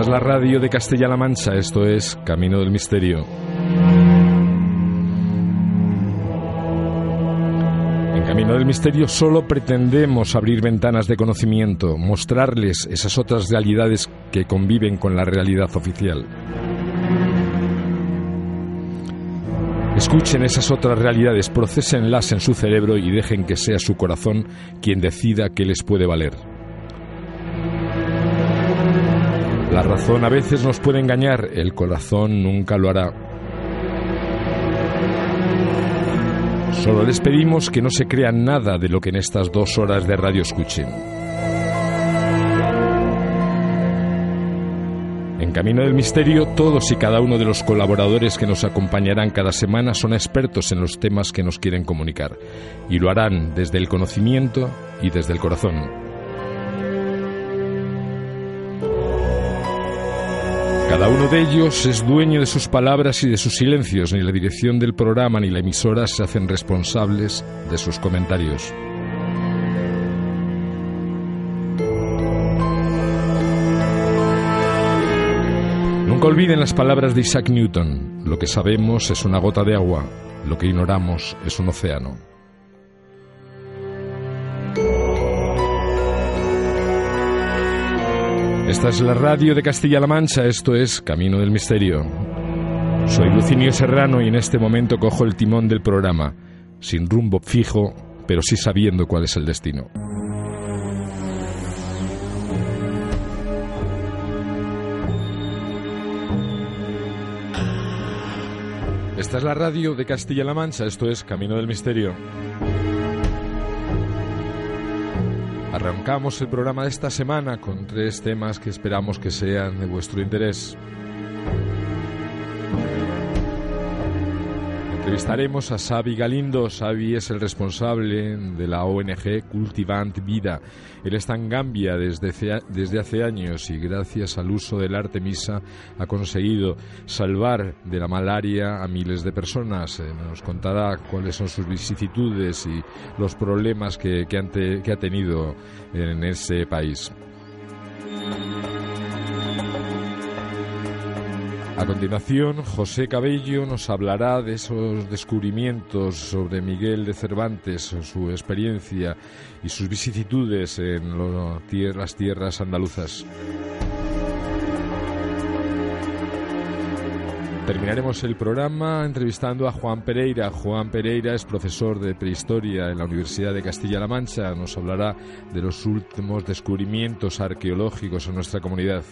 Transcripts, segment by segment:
Es la radio de Castilla-La Mancha, esto es Camino del Misterio. En Camino del Misterio solo pretendemos abrir ventanas de conocimiento, mostrarles esas otras realidades que conviven con la realidad oficial. Escuchen esas otras realidades, procesenlas en su cerebro y dejen que sea su corazón quien decida qué les puede valer. La razón a veces nos puede engañar, el corazón nunca lo hará. Solo les pedimos que no se crean nada de lo que en estas dos horas de radio escuchen. En Camino del Misterio, todos y cada uno de los colaboradores que nos acompañarán cada semana son expertos en los temas que nos quieren comunicar, y lo harán desde el conocimiento y desde el corazón. Cada uno de ellos es dueño de sus palabras y de sus silencios. Ni la dirección del programa ni la emisora se hacen responsables de sus comentarios. Nunca olviden las palabras de Isaac Newton. Lo que sabemos es una gota de agua, lo que ignoramos es un océano. Esta es la radio de Castilla-La Mancha, esto es Camino del Misterio. Soy Lucinio Serrano y en este momento cojo el timón del programa, sin rumbo fijo, pero sí sabiendo cuál es el destino. Esta es la radio de Castilla-La Mancha, esto es Camino del Misterio. Arrancamos el programa de esta semana con tres temas que esperamos que sean de vuestro interés. Entrevistaremos a Xavi Galindo. Xavi es el responsable de la ONG Cultivant Vida. Él está en Gambia desde, desde hace años y gracias al uso del Artemisa ha conseguido salvar de la malaria a miles de personas. Eh, nos contará cuáles son sus vicisitudes y los problemas que, que ha tenido en ese país. A continuación, José Cabello nos hablará de esos descubrimientos sobre Miguel de Cervantes, su experiencia y sus vicisitudes en las tierras andaluzas. Terminaremos el programa entrevistando a Juan Pereira. Juan Pereira es profesor de prehistoria en la Universidad de Castilla-La Mancha. Nos hablará de los últimos descubrimientos arqueológicos en nuestra comunidad.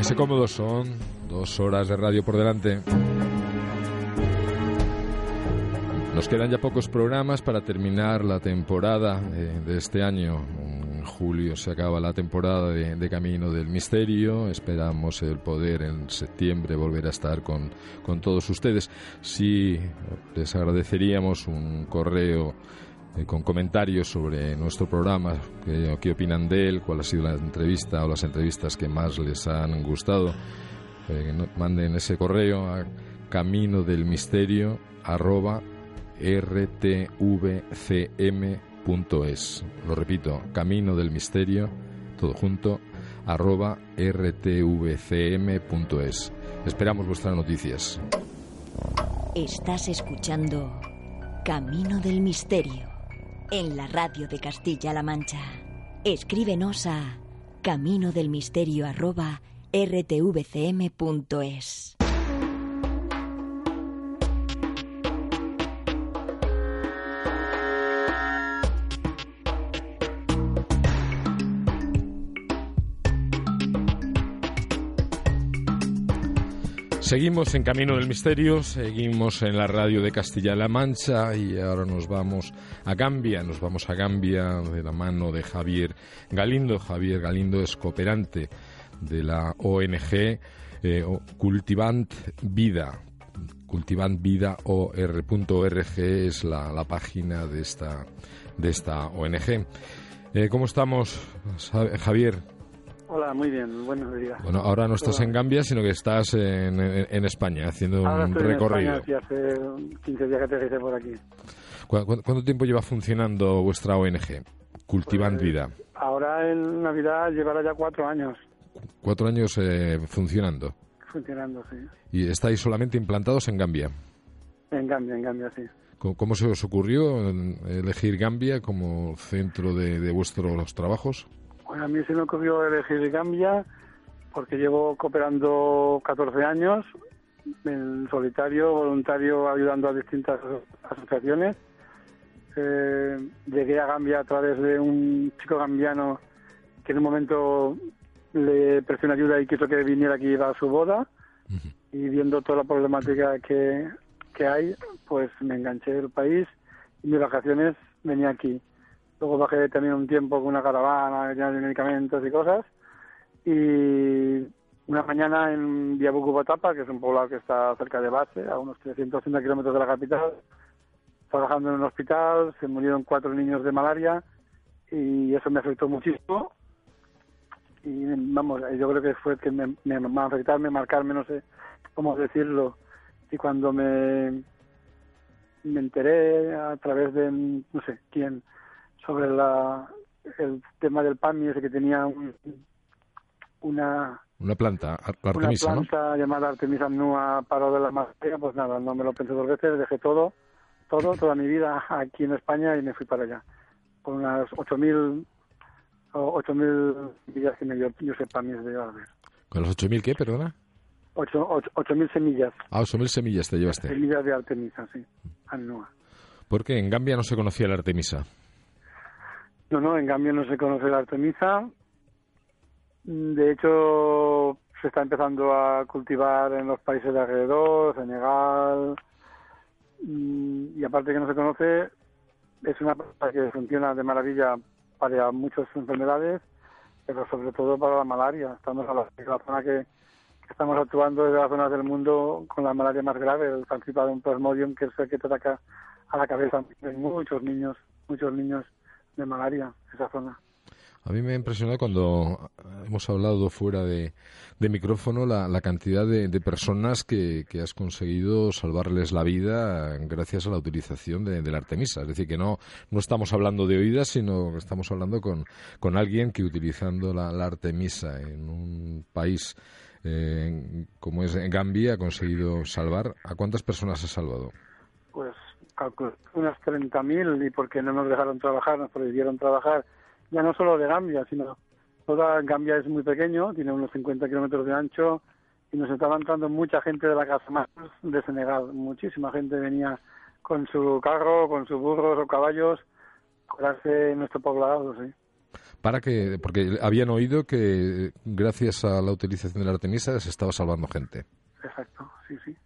Póngase cómodo, son dos horas de radio por delante. Nos quedan ya pocos programas para terminar la temporada eh, de este año. En julio se acaba la temporada de, Camino del Misterio. Esperamos el poder en septiembre volver a estar con, con todos ustedes. Sí, les agradeceríamos un correo eh, con comentarios sobre nuestro programa, qué, opinan de él, cuál ha sido la entrevista o las entrevistas que más les han gustado. Eh, manden ese correo a camino del misterio arroba rtvcm.es. Lo repito, camino del misterio, todo junto, arroba rtvcm.es. Esperamos vuestras noticias. Estás escuchando Camino del Misterio en la radio de Castilla-La Mancha. Escríbenos a camino del misterio rtvcm.es. Seguimos en Camino del Misterio, seguimos en la radio de Castilla-La Mancha y ahora nos vamos a Gambia, nos vamos a Gambia de la mano de Javier Galindo. Javier Galindo es cooperante de la ONG eh, Cultivant Vida. Cultivant Vida OR.org es la, página de esta, de esta ONG. Eh, ¿Cómo estamos, Javier? Hola, muy bien, buenos días. Bueno, ahora no estás en Gambia, sino que estás en, en, España haciendo un recorrido. En España, hace 15 días que por aquí. ¿Cuánto, tiempo lleva funcionando vuestra ONG, Cultivant pues, Vida? Ahora en Navidad llevará ya cuatro años Cuatro años eh, funcionando. funcionando, sí. ¿Y estáis solamente implantados en Gambia? En Gambia, en Gambia, sí. ¿Cómo, se os ocurrió eh, elegir Gambia como centro de, de vuestros trabajos? A mí se me ocurrió elegir Gambia porque llevo cooperando 14 años en solitario, voluntario, ayudando a distintas asociaciones. Eh, llegué a Gambia a través de un chico gambiano que en un momento le presté una ayuda y quiso que viniera aquí a su boda. Y viendo toda la problemática que, que hay, pues me enganché del país y mis vacaciones venía aquí. Luego bajé también un tiempo con una caravana llena de medicamentos y cosas. Y una mañana en Viabucubotapa, que es un poblado que está cerca de Base, a unos 380 kilómetros de la capital, trabajando en un hospital, se murieron cuatro niños de malaria y eso me afectó muchísimo. Y vamos, yo creo que fue que me, me, me afectarme, marcarme, no sé cómo decirlo. Y cuando me, me enteré a través de, no sé quién, sobre la, el tema del PAMI, ese que tenía un, una Una planta, la una Artemisa, ¿no? planta llamada Artemisa Nua paro de la materia, pues nada, no me lo pensé dos veces, dejé todo, todo, toda mi vida aquí en España y me fui para allá. Con unas 8.000 o 8.000 millas que me dio Josep Pamies de Álvarez. ¿Con los 8.000 qué, perdona? Ocho- ocho- 8.000 semillas, Ah, 8.000 semillas te llevaste. semillas de Artemisa, sí, Annua. Porque en Gambia no se conocía la Artemisa. No, no, en cambio no se conoce la Artemisa. De hecho, se está empezando a cultivar en los países de alrededor, Senegal. Y aparte que no se conoce, es una planta que funciona de maravilla para muchas enfermedades, pero sobre todo para la malaria. Estamos a la, zona que, estamos actuando es de las zonas del mundo con la malaria más grave, el Falciparum plasmodium, que es el que te ataca a la cabeza. Hay muchos niños, muchos niños de malaria, esa zona. A mí me ha impresionado cuando hemos hablado fuera de, de micrófono la, la cantidad de, de personas que, que has conseguido salvarles la vida gracias a la utilización de, de la Artemisa. Es decir, que no, no estamos hablando de oídas, sino que estamos hablando con, con alguien que utilizando la, la Artemisa en un país eh, como es Gambia ha conseguido salvar. ¿A cuántas personas ha salvado? Pues calculo unas 30.000 y porque no nos dejaron trabajar, nos prohibieron trabajar, ya no solo de Gambia, sino toda Gambia es muy pequeño, tiene unos 50 kilómetros de ancho y nos estaba entrando mucha gente de la casa más de Senegal, muchísima gente venía con su carro, con sus burros o caballos, a curarse en nuestro poblado, sí. Para que, porque habían oído que gracias a la utilización de la Artemisa se estaba salvando gente. Exacto, sí, sí.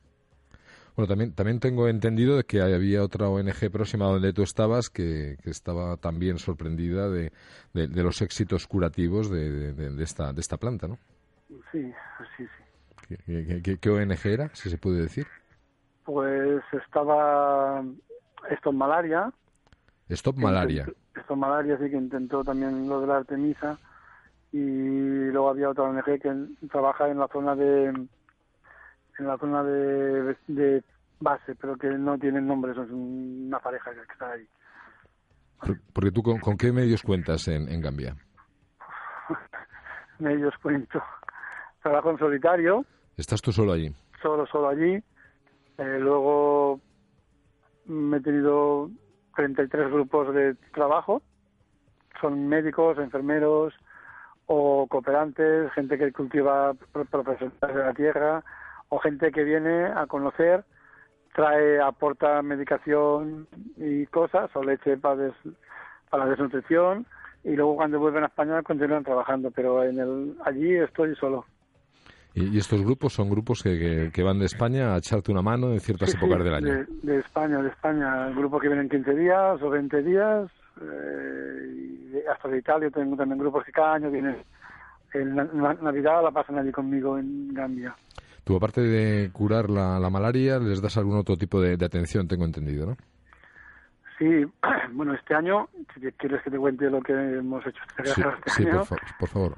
Bueno, también, también tengo entendido de que había otra ONG próxima donde tú estabas que, que estaba también sorprendida de, de, de los éxitos curativos de, esta, de esta planta, ¿no? Sí, sí, sí. ¿Qué, qué- qué- qué ONG era, si se puede decir? Pues estaba esto en malaria, Stop Malaria. Esto Malaria sí que intentó también lo de la Artemisa y luego había otra ONG que trabaja en la zona de en la zona de, de base, pero que no tienen nombre, es una pareja que está ahí. Por- Porque tú, ¿con, con qué medios cuentas en, en Gambia? Ellos cuento. Trabajo en solitario, ¿Estás tú solo allí? solo, solo allí. Eh, luego me he tenido 33 grupos de trabajo. Son médicos, enfermeros o cooperantes, gente que cultiva pro- profesionales de la tierra o gente que viene a conocer, trae, aporta medicación y cosas o leche para, des- para la desnutrición y luego cuando vuelven a España continúan trabajando, pero en el allí estoy solo. Y, estos grupos son grupos que, que- que van de España a echarte una mano en ciertas Sí, épocas sí, del año. De, de España, de España. Grupos que vienen 15 días o 20 días. eh, hasta de Italia tengo también grupos que cada año vienen. En Navidad la pasan allí conmigo en Gambia. Tú, aparte de curar la, la malaria, les das algún otro tipo de, de atención, tengo entendido, ¿no? Sí, bueno, este año, si te- quieres que te cuente lo que hemos hecho este, Sí, este sí, año, por, fa- por favor.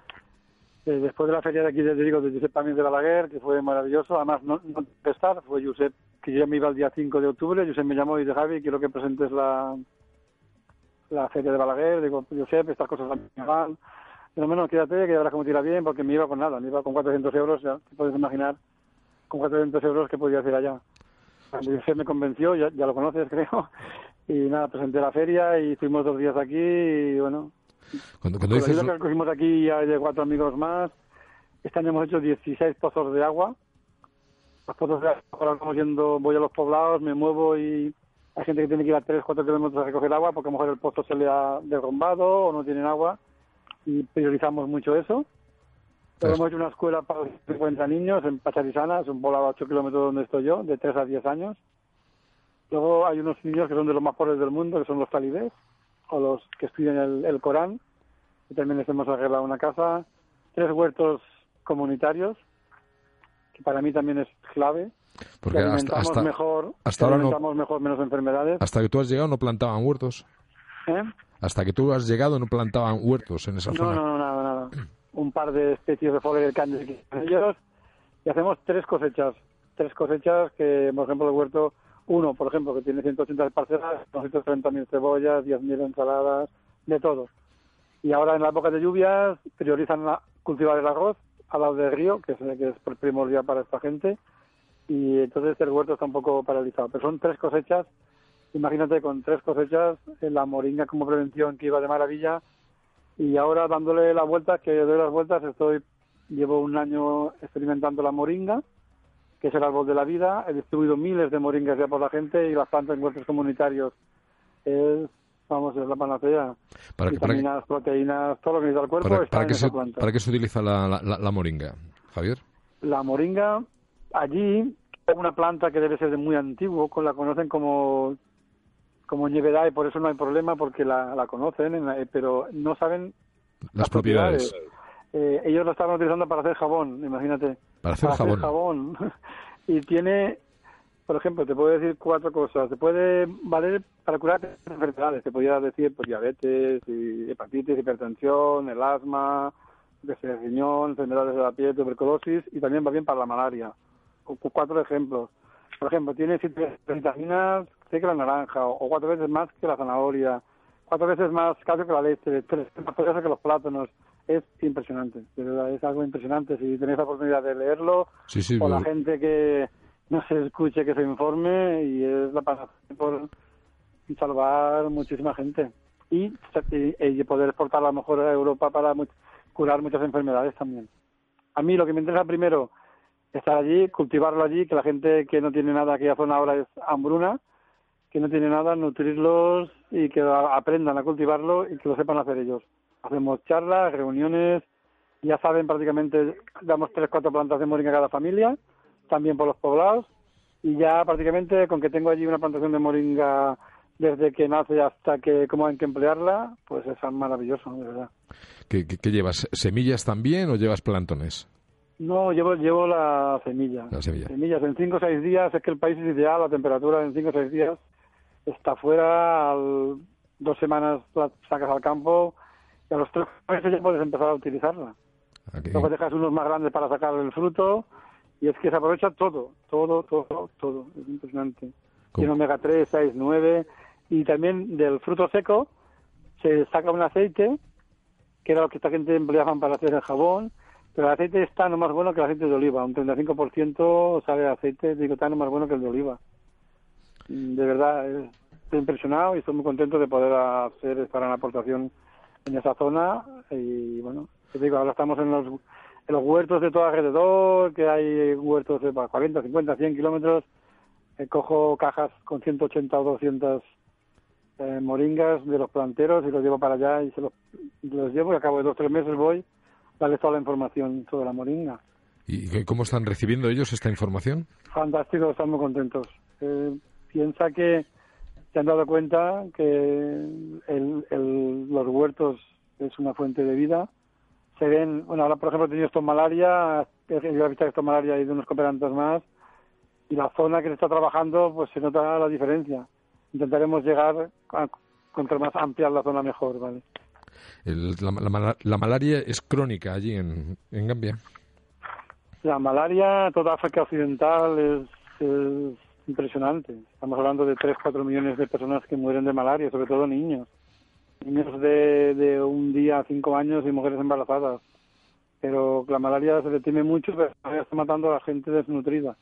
eh, después de la feria de aquí de digo de Josep Pamés de Balaguer, que fue maravilloso, además no, no pude estar, fue Josep, que yo me iba el día 5 de octubre, Josep me llamó y dice, Javi, quiero que presentes la la feria de Balaguer, digo, sé, estas cosas me van. Pero menos, quédate, que ya verás cómo tira bien, porque me iba con nada, me iba con 400 euros, ya te puedes imaginar, con 400 euros que podía hacer allá. Cuando me convenció, ya, ya lo conoces, creo, y nada, presenté la feria y estuvimos dos días aquí y bueno. Cuando, cuando dices... que cogimos aquí ya hay de cuatro amigos más. Este año hemos hecho 16 pozos de agua. Los pozos de agua, ahora vamos yendo, voy a los poblados, me muevo y hay gente que tiene que ir a 3, 4 kilómetros a recoger agua porque a lo mejor el pozo se le ha derrumbado o no tienen agua y priorizamos mucho eso. Hemos hecho una escuela para 50 niños en Pacharizana, es un poblado a 8 kilómetros donde estoy yo, de 3 a 10 años. Luego hay unos niños que son de los más pobres del mundo, que son los talibés, o los que estudian el, el Corán, y también les hemos arreglado una casa. Tres huertos comunitarios, que para mí también es clave. Porque hasta, hasta, mejor, hasta ahora no, mejor, menos enfermedades. Hasta que tú has llegado no plantaban huertos. ¿Eh? Hasta que tú has llegado no plantaban huertos en esa no, zona. No. Un par de especies de foliage que ellos y hacemos tres cosechas. Tres cosechas que, por ejemplo, el huerto uno, por ejemplo, que tiene 180 parcelas, 230.000 cebollas, 10.000 ensaladas, de todo. Y ahora en la época de lluvias priorizan cultivar el arroz al lado del río, que es, que es primordial para esta gente, y entonces el huerto está un poco paralizado. Pero son tres cosechas, imagínate con tres cosechas, la moringa como prevención que iba de maravilla, y ahora dándole la vuelta, que doy las vueltas, estoy llevo un año experimentando la moringa, que es el árbol de la vida. He distribuido miles de moringas ya por la gente y las plantas en huertos comunitarios es, vamos, es la panacea. Para que, Vitaminas, para proteínas, todo lo que necesita el cuerpo para, está para en qué esa se, planta. ¿Para qué se utiliza la, la, la, moringa, Javier? La moringa, allí, es una planta que debe ser de muy antiguo, la conocen como como y por eso no hay problema porque la, la conocen, pero no saben las, las propiedades. propiedades. Eh, ellos lo estaban utilizando para hacer jabón, imagínate. Para hacer para jabón. Hacer jabón. y tiene, por ejemplo, te puedo decir cuatro cosas. Te puede valer para curar enfermedades. Te podría decir pues, diabetes, y hepatitis, hipertensión, el asma, de riñón, enfermedades de la piel, tuberculosis y también va bien para la malaria. Cuatro ejemplos. Por ejemplo, tiene siete vitaminas que la naranja o cuatro veces más que la zanahoria, cuatro veces más calcio que la leche, tres veces más que los plátanos es impresionante, de verdad, es algo impresionante. Si tenéis la oportunidad de leerlo, sí, sí, o la gente que no se escuche, que se informe, y es la panacea por salvar muchísima gente. Y, y, y, poder exportarlo a lo mejor a Europa para mu curar muchas enfermedades también. A mí lo que me interesa primero estar allí, cultivarlo allí, que la gente que no tiene nada, aquella zona ahora es hambruna, que no tiene nada, nutrirlos y que aprendan a cultivarlo y que lo sepan hacer ellos hacemos charlas, reuniones, ya saben prácticamente, damos tres, cuatro plantas de moringa a cada familia, también por los poblados, y ya prácticamente con que tengo allí una plantación de moringa desde que nace hasta que cómo hay que emplearla, pues es maravilloso, de verdad. ¿Qué, qué, qué llevas? ¿Semillas también o llevas plantones? No, llevo, llevo la semilla. La semilla. Semillas. En cinco o seis días, es que el país es ideal, la temperatura en cinco o seis días está fuera, al, dos semanas la sacas al campo, y a los tres meses ya puedes empezar a utilizarla. Okay. Luego dejas unos más grandes para sacar el fruto y es que se aprovecha todo, todo, todo, todo. Es impresionante. Tiene omega 3, 6, 9 y también del fruto seco se saca un aceite que era lo que esta gente empleaban para hacer el jabón, pero el aceite está no más bueno que el aceite de oliva, un 35% sale de aceite, digo, está no más bueno que el de oliva. De verdad, estoy impresionado y estoy muy contento de poder hacer esta gran aportación en esa zona y bueno, te digo, ahora estamos en los, en los huertos de todo alrededor, que hay huertos de 40, 50, 100 kilómetros, eh, cojo cajas con 180 o 200 eh, moringas de los planteros y los llevo para allá y se los, los llevo y a cabo de dos o tres meses voy a darles toda la información sobre la moringa. ¿Y cómo están recibiendo ellos esta información? Fantástico, están muy contentos. Eh, piensa que se han dado cuenta que el, el, los huertos es una fuente de vida. Se ven, bueno, ahora por ejemplo he tenido esto malaria, yo he visto esto malaria y de unos cooperantes más, y la zona que se está trabajando, pues se nota la diferencia. Intentaremos llegar a contra más ampliar la zona mejor, ¿vale? El, la, la, la, malaria es crónica allí en, en Gambia. La malaria, toda África Occidental es, es impresionante. Estamos hablando de 3, 4 millones de personas que mueren de malaria, sobre todo niños. niños de, de un día a cinco años y mujeres embarazadas. Pero la malaria se detiene mucho, pero está matando a la gente desnutrida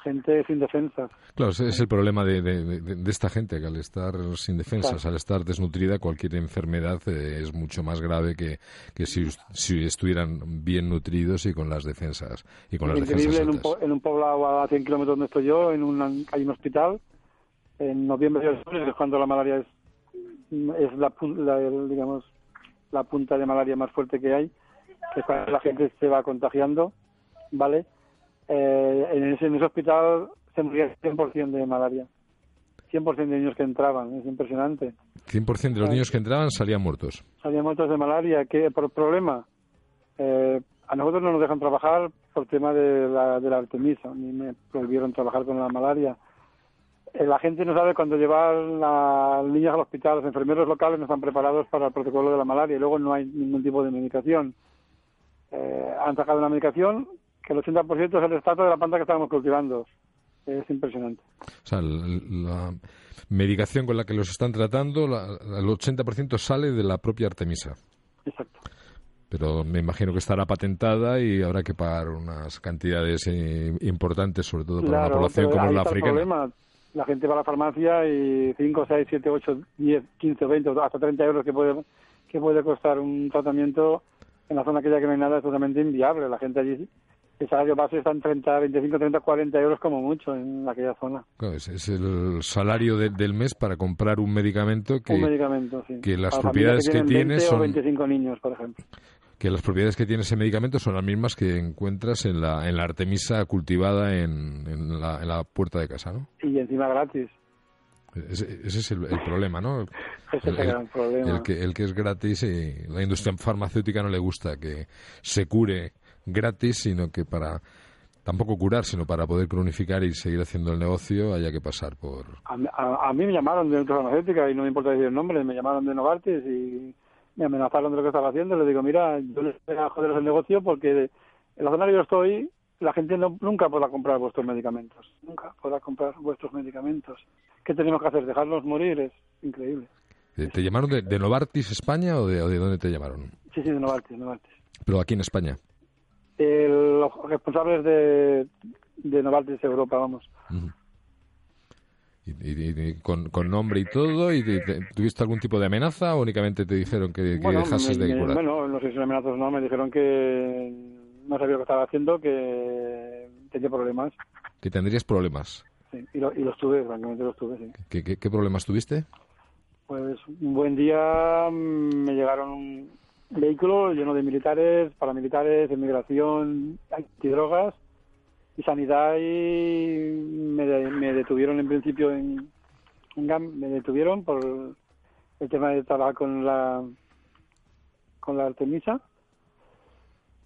gente sin defensas. Claro, es el problema de, de, esta gente, que al estar sin defensas, al estar desnutrida, cualquier enfermedad eh, es mucho más grave que, que si, si, estuvieran bien nutridos y con las defensas. Y con las defensas en un, en un, poblado a 100 kilómetros donde estoy yo, en un, hay un hospital, en noviembre y octubre, que es cuando la malaria es, es la, digamos, la punta de malaria más fuerte que hay, que la gente se va contagiando, ¿vale?, eh, en, ese, hospital se moría 100% de malaria. 100% de niños que entraban, es impresionante. 100% de los niños que entraban salían muertos. Salían muertos de malaria. ¿Qué por problema? Eh, a nosotros no nos dejan trabajar por tema de la, de la Artemisa, ni me prohibieron trabajar con la malaria. Eh, la gente no sabe cuando llevar las niñas al hospital, los enfermeros locales no están preparados para el protocolo de la malaria y luego no hay ningún tipo de medicación. han sacado una medicación que el 80% es el estatus de la planta que estábamos cultivando. Es impresionante. O sea, la medicación con la que los están tratando, el 80% sale de la propia Artemisa. Exacto. Pero me imagino que estará patentada y habrá que pagar unas cantidades eh, importantes, sobre todo para una población como la africana. Problema. La gente va a la farmacia y 5, 6, 7, 8, 10, 15, 20, hasta 30 euros que puede, que puede costar un tratamiento en la zona aquella que no hay nada es totalmente inviable. La gente allí el salario base está en 30, 25, 30, 40 euros como mucho en aquella zona. es, el salario del mes para comprar un medicamento que, un medicamento, sí. que las propiedades que, tiene son... 25 niños, por ejemplo. Que las propiedades que tiene ese medicamento son las mismas que encuentras en la, en la artemisa cultivada en, en, la, en la puerta de casa, ¿no? Y encima gratis. Ese, es el, problema, ¿no? Ese es el, gran problema. El que, el que es gratis y la industria farmacéutica no le gusta que se cure gratis, sino que para tampoco curar, sino para poder cronificar y seguir haciendo el negocio, haya que pasar por... A, mí me llamaron de otra farmacéutica y no me importa decir el nombre, me llamaron de Novartis y me amenazaron de lo que estaba haciendo. Les digo, mira, yo les voy a joderos el negocio porque en la zona que yo estoy, la gente no, nunca podrá comprar vuestros medicamentos. Nunca podrá comprar vuestros medicamentos. ¿Qué tenemos que hacer? ¿Dejarlos morir? Es increíble. ¿Te, llamaron de, Novartis España o de, o de dónde te llamaron? Sí, sí, de Novartis, Novartis. Pero aquí en España los responsables de, de Novartis Europa, vamos. Y, con, nombre y todo, ¿y tuviste algún tipo de amenaza o únicamente te dijeron que, dejases de curar? Bueno, no sé si amenazas o no, me dijeron que no sabía lo que estaba haciendo, que tenía problemas. ¿Que tendrías problemas? Sí, y, y los tuve, francamente los tuve, sí. ¿Qué, qué problemas tuviste? Pues un buen día me llegaron vehículo lleno de militares, paramilitares, inmigración, antidrogas y sanidad y me, detuvieron en principio en, me detuvieron por el tema de trabajar con la con la Artemisa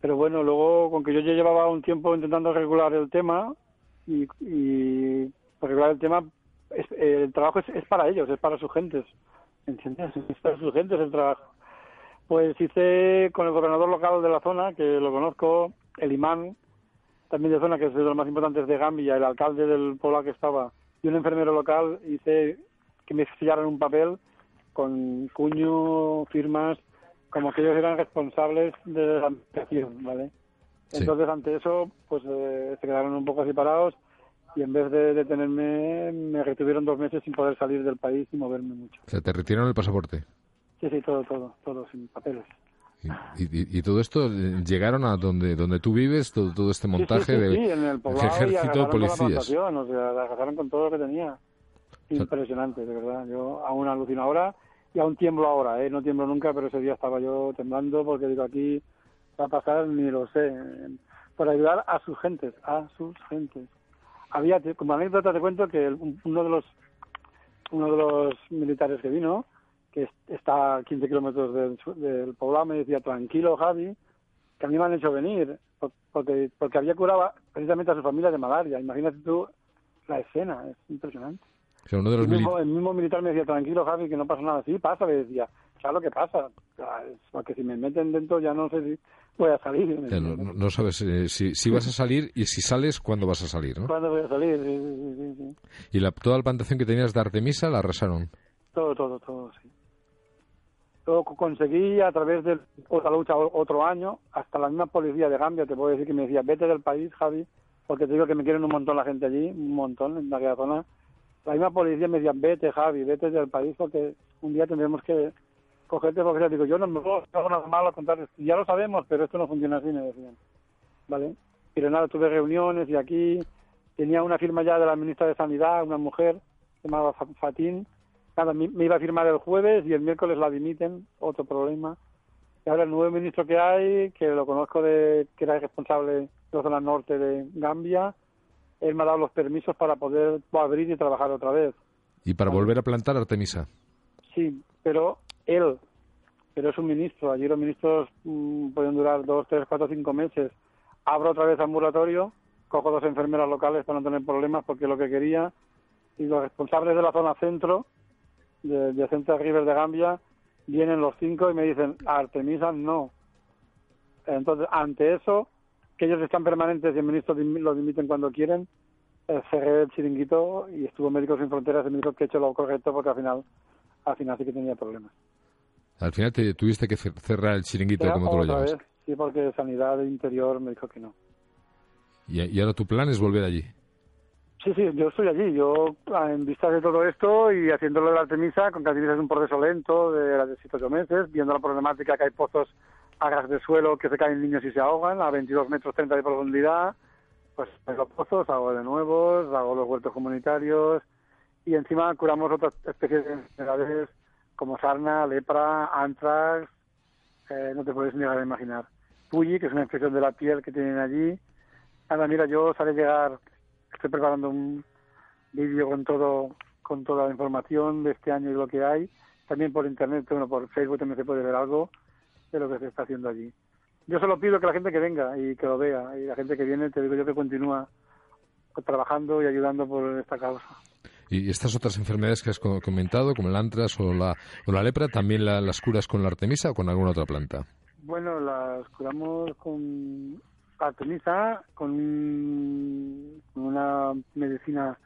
pero bueno luego con que yo ya llevaba un tiempo intentando regular el tema y, y regular el tema el trabajo es, es para ellos es para sus gentes ¿entiendes? es para sus gentes el trabajo pues hice con el gobernador local de la zona, que lo conozco, el imán, también de zona, que es de los más importantes de Gambia, el alcalde del pueblo que estaba, y un enfermero local, hice que me sellaran un papel con cuño, firmas, como que ellos eran responsables de la administración, ¿vale? Entonces, ante eso, pues eh, se quedaron un poco separados y en vez de detenerme, me retuvieron dos meses sin poder salir del país y moverme mucho. O sea, te retiraron el pasaporte. Sí, sí, todo, todo, todo sin papeles. Y, y, todo esto eh, llegaron a donde donde tú vives, todo, todo este montaje de en el ejército de policías. o sea, agarraron con todo lo que tenía. Impresionante, de verdad. Yo aún alucino ahora y aún tiemblo ahora, ¿eh? No tiemblo nunca, pero ese día estaba yo temblando porque digo, aquí va a pasar, ni lo sé. Por ayudar a sus gentes, a sus gentes. Había, como anécdota te cuento que uno de los uno de los militares que vino que está a 15 kilómetros del, del, poblado, me decía, tranquilo Javi, que a mí me han hecho venir, porque, porque había curado precisamente a su familia de malaria. Imagínate tú la escena, es impresionante. el, mismo, militar me decía, tranquilo Javi, que no pasa nada. Sí, pasa, le decía, lo que pasa? Porque si me meten dentro ya no sé si voy a salir. no, sabes eh, si, si vas a salir y si sales, ¿cuándo vas a salir? ¿no? ¿Cuándo voy a salir? Sí, sí, sí, ¿Y la, toda la plantación que tenías de Artemisa la arrasaron? Todo, todo, todo, sí. Luego conseguí a través de otra lucha otro año, hasta la misma policía de Gambia, te puedo decir que me decía, vete del país, Javi, porque te digo que me quieren un montón la gente allí, un montón en aquella zona. La misma policía me decía, vete, Javi, vete del país, porque un día tendremos que cogerte, porque digo, yo no me puedo hacer nada malo, contar, ya lo sabemos, pero esto no funciona así, me decían. ¿Vale? Pero nada, tuve reuniones y aquí tenía una firma ya de la ministra de Sanidad, una mujer, se llamaba Fatín, Nada, me, iba a firmar el jueves y el miércoles la dimiten, otro problema. Y ahora el nuevo ministro que hay, que lo conozco de que era el responsable de la zona norte de Gambia, él me ha dado los permisos para poder abrir y trabajar otra vez. ¿Y para volver a plantar Artemisa? Sí, pero él, pero es un ministro. Allí los ministros mm, pueden durar dos, tres, cuatro, cinco meses. Abro otra vez ambulatorio, cojo dos enfermeras locales para no tener problemas porque es lo que quería. Y los responsables de la zona centro de, de Central River de Gambia, vienen los cinco y me dicen, Artemisa no. Entonces, ante eso, que ellos están permanentes y el ministro lo dimiten cuando quieren, cerré el chiringuito y estuvo Médicos Sin Fronteras y me dijo que he hecho lo correcto porque al final, al final sí que tenía problemas. Al final te tuviste que cerrar el chiringuito, como tú lo llamas. Sí, porque Sanidad Interior me dijo que no. ¿Y, ¿Y ahora tu plan es volver allí? Sí, sí, yo estoy allí. Yo, en vista de todo esto y haciéndolo de la Artemisa, con que Artemisa es un proceso lento de las 18 meses, viendo la problemática que hay pozos a gas de suelo que se caen niños y se ahogan a 22 metros 30 de profundidad, pues los pozos, hago de nuevos, hago los huertos comunitarios y encima curamos otras especies de enfermedades como sarna, lepra, antrax, eh, no te puedes ni a imaginar. Puyi, que es una infección de la piel que tienen allí. Anda, mira, yo salí llegar estoy preparando un vídeo con todo con toda la información de este año y lo que hay. También por internet, bueno, por Facebook también se puede ver algo de lo que se está haciendo allí. Yo solo pido que la gente que venga y que lo vea, y la gente que viene, te digo yo que continúa trabajando y ayudando por esta causa. ¿Y estas otras enfermedades que has comentado, como el antras o la, o la lepra, también las curas con la artemisa o con alguna otra planta? Bueno, las curamos con Artemisa con una medicina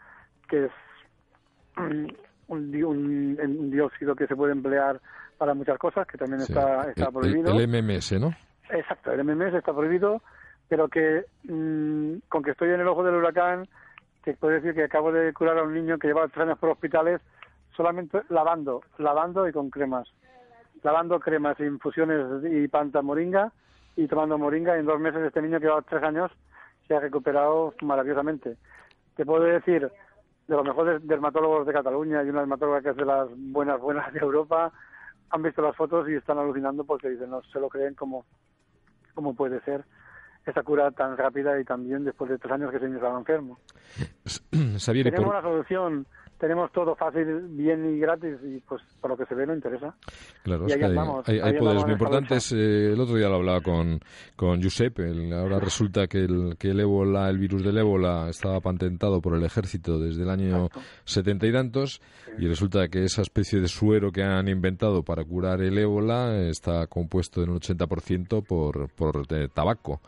que es un, dióxido que se puede emplear para muchas cosas, que también está, está prohibido. El, MMS, ¿no? Exacto, el MMS está prohibido, pero que mm, con que estoy en el ojo del huracán, te puedo decir que acabo de curar a un niño que lleva tres años por hospitales solamente lavando, lavando y con cremas. Lavando cremas, infusiones y panta moringa y tomando moringa. Y en dos meses este niño que lleva tres años se ha recuperado maravillosamente. Te puedo decir, de los mejores dermatólogos de Cataluña y una dermatóloga que es de las buenas, buenas de Europa, han visto las fotos y están alucinando porque dicen, no se lo creen como, como puede ser esa cura tan rápida y también después de tres años que ese niño estaba enfermo. Tenemos una solución tenemos todo fácil, bien y gratis y pues por lo que se ve no interesa. Claro, es que hay, poderes muy importantes. Eh, el otro día lo hablaba con, con Giuseppe. ahora resulta que el, que el ébola, el virus del ébola estaba patentado por el ejército desde el año setenta y tantos y resulta que esa especie de suero que han inventado para curar el ébola está compuesto en un 80% por, por eh, tabaco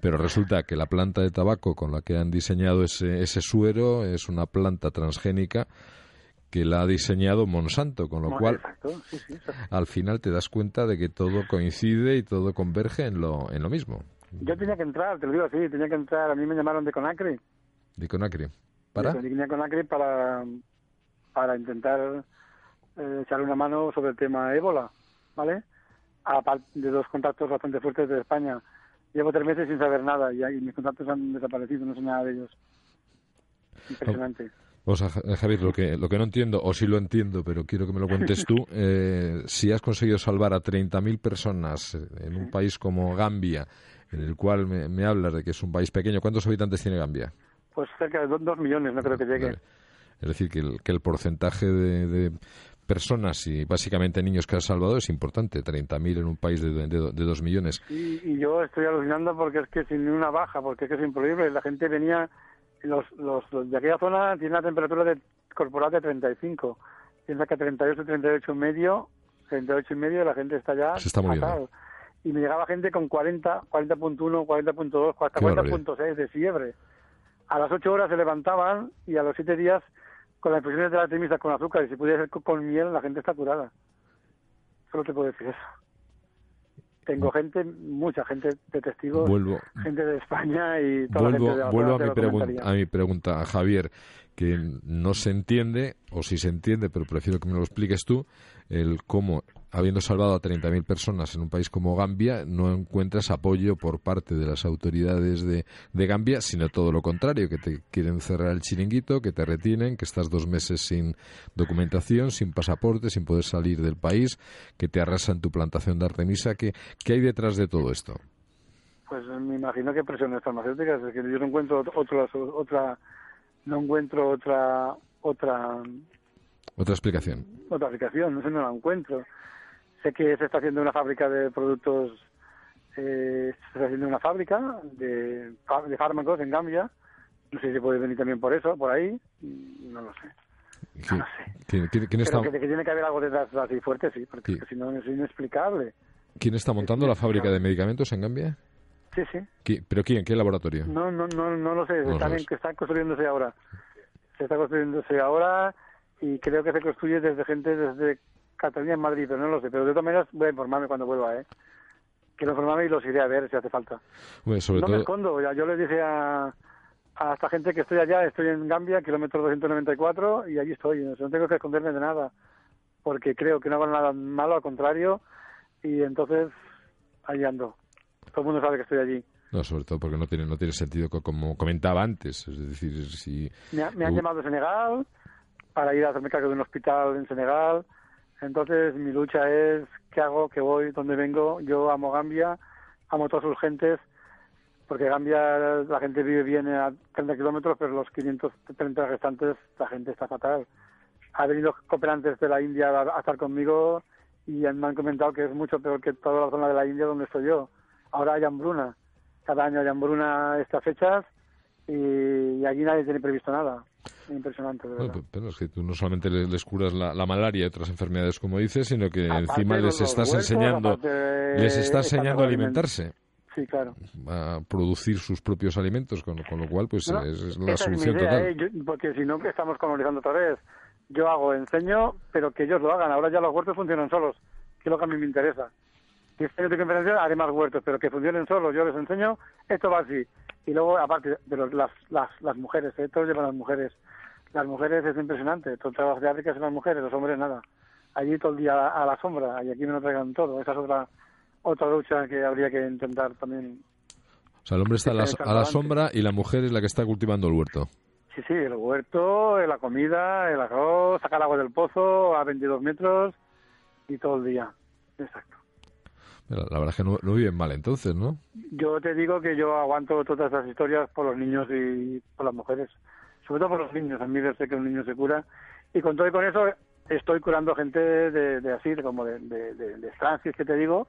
pero resulta que la planta de tabaco con la que han diseñado ese, ese suero es una planta transgénica que la ha diseñado Monsanto, con lo cual al final te das cuenta de que todo coincide y todo converge en lo, en lo mismo. Yo tenía que entrar, te lo digo así, tenía que entrar, a mí me llamaron de Conacri. ¿De Conacri? ¿Para? De Conacri para, para intentar eh, echar una mano sobre el tema ébola, ¿vale? Aparte de dos contactos bastante fuertes de España llevo tres meses sin saber nada y, mis contactos han desaparecido, no sé nada de ellos. Impresionante. O sea, Javier, lo que, lo que no entiendo, o sí lo entiendo, pero quiero que me lo cuentes tú, eh, si has conseguido salvar a 30.000 personas en un país como Gambia, en el cual me, hablas de que es un país pequeño, ¿cuántos habitantes tiene Gambia? Pues cerca de dos millones, no creo que llegue. Es decir, que el, que el porcentaje de, personas y básicamente niños que ha salvado es importante, 30.000 en un país de, de, 2 millones. Y, yo estoy alucinando porque es que sin una baja, porque es que es imposible. La gente venía, los, los, de aquella zona tiene una temperatura de, corporal de 35. Piensa que 38, 38 y medio, 38 y medio la gente está ya Se está muriendo. Y me llegaba gente con 40, 40.1, 40.2, hasta 40.6 de fiebre. A las 8 horas se levantaban y a los 7 días con las infusiones de la artemisa con azúcar y si pudiera ser con miel, la gente está curada. Solo te puedo decir eso. Tengo gente, mucha gente de testigos, vuelvo, gente de España y toda vuelvo, la gente de vuelvo a mi, pregunta, a mi pregunta, a Javier, que no se entiende, o si se entiende, pero prefiero que me lo expliques tú, el cómo, habiendo salvado a 30.000 personas en un país como Gambia, no encuentras apoyo por parte de las autoridades de, de, Gambia, sino todo lo contrario, que te quieren cerrar el chiringuito, que te retienen, que estás dos meses sin documentación, sin pasaporte, sin poder salir del país, que te arrasan tu plantación de Artemisa. ¿Qué, qué hay detrás de todo esto? Pues me imagino que presiones farmacéuticas, es que yo no encuentro otra, otra no encuentro otra otra otra explicación. Otra explicación, no sé, no la encuentro. Sé que se está haciendo una fábrica de productos, eh, se está haciendo una fábrica de, de fármacos en Gambia. No sé si puede venir también por eso, por ahí. No lo sé. No sé. ¿Quién, quién, está... Pero que, tiene que haber algo detrás así fuerte, sí, porque si no es inexplicable. ¿Quién está montando la fábrica de medicamentos en Gambia? Sí, sí. ¿Pero quién? ¿Qué laboratorio? No, no, no, no lo sé. Están, en, que están construyéndose ahora. Se está construyéndose ahora y creo que se construye desde gente desde Cataluña en Madrid, pero no lo sé. Pero de todas maneras voy a informarme cuando vuelva, ¿eh? Quiero informarme y los iré a ver si hace falta. no me escondo. Ya, yo les dije a, a esta gente que estoy allá, estoy en Gambia, kilómetro 294, y allí estoy. No tengo que esconderme de nada, porque creo que no hago nada malo, al contrario, y entonces ahí ando. Todo el mundo sabe que estoy allí. No, sobre todo porque no tiene, no tiene sentido, como comentaba antes. Es decir, si. Me, me han llamado de Senegal, para ir a hacerme cargo de un hospital en Senegal. Entonces mi lucha es qué hago, qué voy, dónde vengo. Yo amo Gambia, amo todas sus gentes, porque Gambia la gente vive bien a 30 kilómetros, pero los 530 restantes la gente está fatal. Ha venido cooperantes de la India a, estar conmigo y me han comentado que es mucho peor que toda la zona de la India donde estoy yo. Ahora hay hambruna. Cada año hay hambruna estas fechas y allí nadie tiene previsto nada impresionante. pero es que tú no solamente les, curas la, malaria y otras enfermedades, como dices, sino que encima les estás enseñando, les estás enseñando a alimentarse. Sí, claro. A producir sus propios alimentos, con, lo cual, pues es, la solución total. ¿eh? porque si no, estamos colonizando otra vez. Yo hago, enseño, pero que ellos lo hagan. Ahora ya los huertos funcionan solos, que es lo que a mí me interesa. Si este año tengo conferencia, haré más huertos, pero que funcionen solos. Yo les enseño, esto va así. Y luego, aparte de las, las, las mujeres, ¿eh? todos llevan las mujeres las mujeres es impresionante, todo el trabajo de África son las mujeres, los hombres nada. Allí todo el día a, la sombra y aquí me lo traigan todo. Esa es otra otra lucha que habría que intentar también. O sea, el hombre está a la, sombra y la mujer es la que está cultivando el huerto. Sí, sí, el huerto, la comida, el arroz, sacar agua del pozo a 22 metros y todo el día. Exacto. La, verdad es que no, no, viven mal entonces, ¿no? Yo te digo que yo aguanto todas esas historias por los niños y por las mujeres sobre todo por los niños. A mí sé que un niño se cura. Y con todo y con eso estoy curando gente de, así, como de, de, de, que te digo,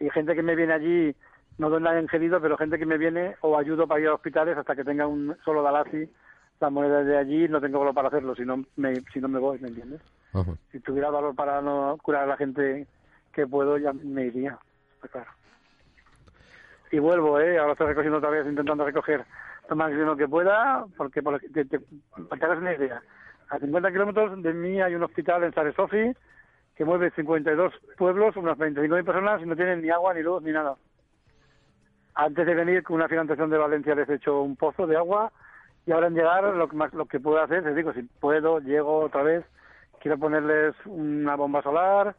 y gente que me viene allí, no doy nada ingerido, pero gente que me viene o ayudo para ir a hospitales hasta que tenga un solo Dalasi, la moneda de allí, no tengo valor para hacerlo, si no me, si no me voy, ¿me entiendes? Si tuviera valor para no curar a la gente que puedo, ya me iría, Y vuelvo, ¿eh? Ahora estoy recogiendo otra vez, intentando recoger lo máximo que pueda, porque para que te, hagas una idea, a 50 kilómetros de mí hay un hospital en Saresofi que mueve 52 pueblos, unas 25.000 personas y no tienen ni agua, ni luz, ni nada. Antes de venir con una financiación de Valencia les he hecho un pozo de agua y ahora en llegar lo que, más, lo que puedo hacer, les digo, si puedo, llego otra vez, quiero ponerles una bomba solar,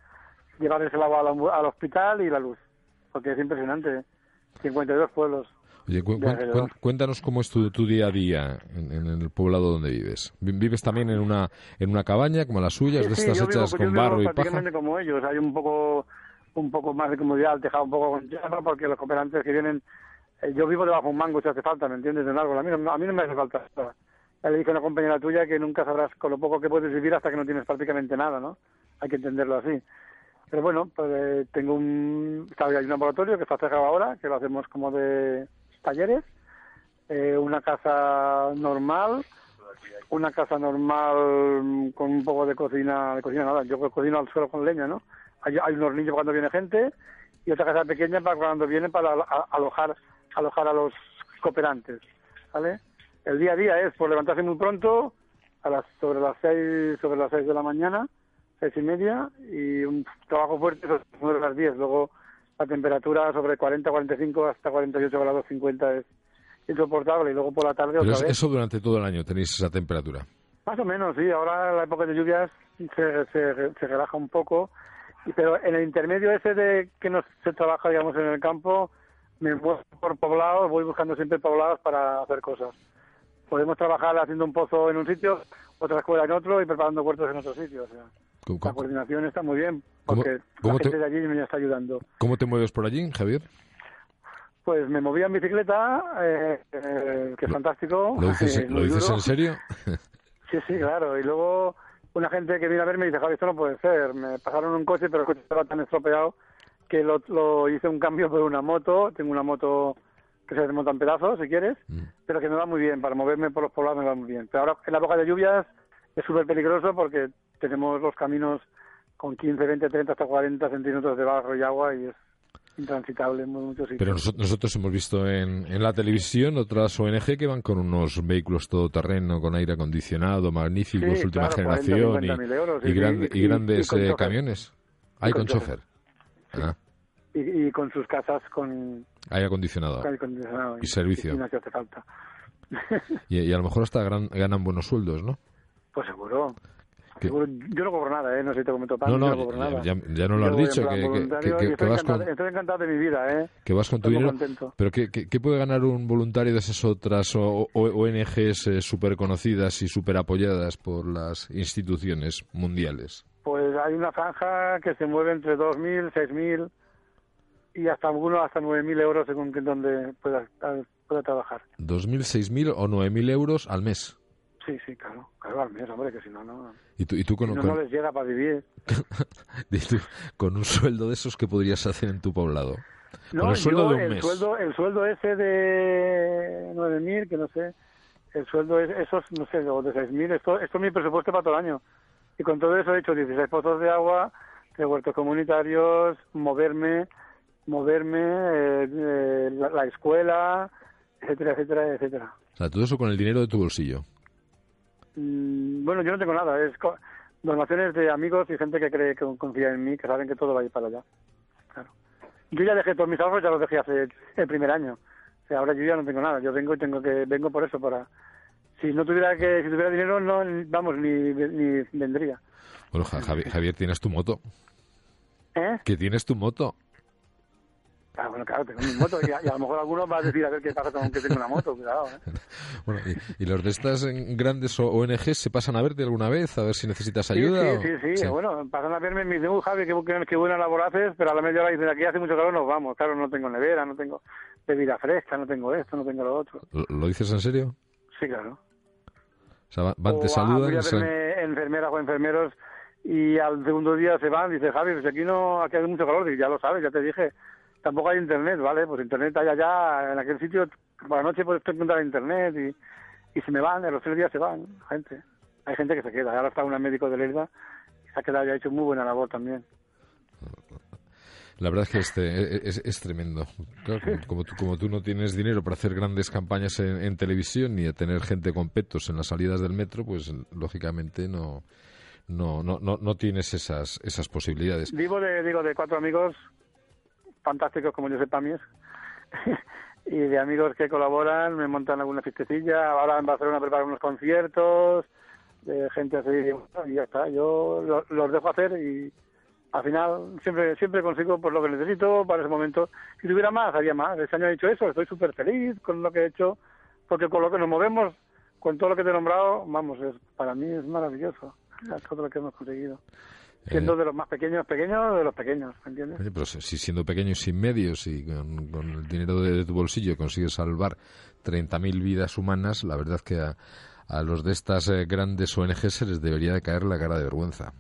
llevarles el agua al, hospital y la luz, porque es impresionante, 52 pueblos. Oye, cuéntanos cómo es tu, día a día en, el poblado donde vives. ¿Vives también en una en una cabaña como las suyas, de estas hechas con barro y paja? como ellos, hay un poco un poco más de comodidad, al tejado un poco con tierra, porque los cooperantes que vienen... Eh, yo vivo debajo de un mango si hace falta, ¿me entiendes? De un árbol. A mí, no, a mí no me hace falta. Ya le dije a una compañera tuya que nunca sabrás con lo poco que puedes vivir hasta que no tienes prácticamente nada, ¿no? Hay que entenderlo así. Pero bueno, pues eh, tengo un... Hay un laboratorio que está cerrado ahora, que lo hacemos como de talleres, eh, una casa normal, una casa normal con un poco de cocina, de cocina nada, yo cocino al suelo con leña, ¿no? Hay, hay un hornillo cuando viene gente y otra casa pequeña para cuando viene para alojar, alojar a los cooperantes, ¿vale? El día a día es por levantarse muy pronto, a las sobre las seis sobre las seis de la mañana, seis y media, y un trabajo fuerte sobre las 10. Luego la temperatura sobre 40, 45 hasta 48 grados 50 es insoportable, y luego por la tarde Pero otra es- vez. eso durante todo el año tenéis esa temperatura. Más o menos, sí. Ahora la época de lluvias se, se, se relaja un poco. Pero en el intermedio ese de que no se trabaja, digamos, en el campo, me muevo por poblados, voy buscando siempre poblados para hacer cosas. Podemos trabajar haciendo un pozo en un sitio, otra escuela en otro y preparando huertos en otro sitio. O sea, ¿Cómo, la coordinación está muy bien ¿Cómo- porque cómo la te- gente de allí me está ayudando. cómo te mueves por allí, Javier? Pues me movía en bicicleta, eh, eh, que es fantástico. ¿Lo dices, eh, ¿lo muy dices duro. en serio? Sí, sí, claro. Y luego una gente que viene a verme dice, Javi, esto no puede ser. Me pasaron un coche, pero el coche estaba tan estropeado que lo, lo hice un cambio por una moto. Tengo una moto que se desmonta en pedazos, si quieres, Mm. pero que me va muy bien. Para moverme por los poblados me va muy bien. Pero ahora, en la época de lluvias, es súper peligroso porque tenemos los caminos con 15, 20, 30 hasta 40 centímetros de barro y agua y es intransitable en muchos sitios. Pero noso- nosotros hemos visto en, en la televisión otras ONG que van con unos vehículos todoterreno, con aire acondicionado, magníficos, Sí, última claro, 40, generación y, 50.000 euros, y grandes eh, camiones. Hay con con chofer. Ah, y, con sus casas con aire acondicionado. aire acondicionado Y servicio. hace falta. Y a lo mejor hasta gran- ganan buenos sueldos, ¿no? Pues seguro. Seguro. Yo no cobro nada, ¿eh? No sé si te comento pan, No, yo no, cobro ya, nada. ya- ya no lo has dicho, que, estoy vas con, encantado, estoy encantado de mi vida, ¿eh? que vas con tu Estoy muy dinero. contento. Pero ¿qué, qué, qué puede ganar un voluntario de esas otras o- o- ONGs eh, súper conocidas y súper apoyadas por las instituciones mundiales? Pues hay una franja que se mueve entre 2.000, 6.000 y hasta algunos hasta 9.000 euros según donde pueda, pueda trabajar. ¿2.000, 6.000 o 9.000 euros al mes? Sí, sí, claro. Claro, al mes, hombre, que si no, no. ¿Y tú, y tú con, si no, con- no les llega para vivir. y tú con un sueldo de esos que podrías hacer en tu poblado? No, Con el sueldo yo de un el mes. sueldo, el sueldo ese de 9.000, que no sé, el sueldo es esos, no sé, o de 6.000, esto, esto es mi presupuesto para todo el año. Y con todo eso he hecho 16 pozos de agua, de huertos comunitarios, moverme, moverme, eh, eh, la, la escuela, etcétera, etcétera, etcétera. O sea, todo eso con el dinero de tu bolsillo. Mm, bueno, yo no tengo nada, es donaciones de amigos y gente que cree que confía en mí, que saben que todo va a ir para allá. Claro. Yo ya dejé todos mis ahorros, ya los dejé hace el primer año. O sea, ahora yo ya no tengo nada, yo vengo y tengo que vengo por eso para si no tuviera que si tuviera dinero no vamos ni ni vendría. Bueno, Ja- Javi- Javier, tienes tu moto. ¿Eh? Que tienes tu moto. Ah, bueno, claro, tengo mi moto y a, y a lo mejor algunos va a decir a ver qué pasa con que tengo una moto, cuidado, ¿eh? Bueno, y, y los de estas grandes ONGs se pasan a verte alguna vez a ver si necesitas ayuda. sí, sí, sí, bueno, pasan a verme y me dicen, "Uy, Javi, qué, bu- qué buena labor haces, pero a la media hora dicen, aquí hace mucho calor, nos vamos. Claro, no tengo nevera, no tengo bebida fresca, no tengo esto, no tengo lo otro. ¿Lo, lo dices en serio? Sí, claro. O sea, va- van, te o saludan voy a y salen- verme enfermeras o enfermeros y al segundo día se van, dice Javi, pues aquí no, aquí hace mucho calor, Digo, ya lo sabes, ya te dije, tampoco hay internet, ¿vale? Pues internet hay allá, en aquel sitio, por la noche puedes encontrar internet y, y se me van, en los tres días se van, gente. Hay gente que se queda, ahora está un médico de Lerda y se ha quedado y ha hecho muy buena labor también. La verdad es que este es, es tremendo. Claro, como, como tú, como tú no tienes dinero para hacer grandes campañas en, en televisión ni a tener gente con petos en las salidas del metro, pues lógicamente no no no no, no tienes esas esas posibilidades. Vivo de, digo, de cuatro amigos fantásticos como Josep Pamies y de amigos que colaboran, me montan alguna fiestecilla, ahora en Barcelona preparan unos conciertos, de gente así, y ya está, yo lo- los dejo hacer y al final siempre siempre consigo pues lo que necesito para ese momento. Si tuviera más, haría más. Este año he hecho eso, estoy súper feliz con lo que he hecho, porque con lo que nos movemos, con todo lo que te he nombrado, vamos, es, para mí es maravilloso, todo lo que hemos conseguido. Siendo Eh. de los más pequeños, pequeños, de los pequeños, ¿me entiendes? Oye, pero si siendo pequeño y sin medios y con, con el dinero de, de tu bolsillo consigues salvar 30.000 vidas humanas, la verdad que a, a los de estas eh, grandes ONG se les debería de caer la cara de vergüenza.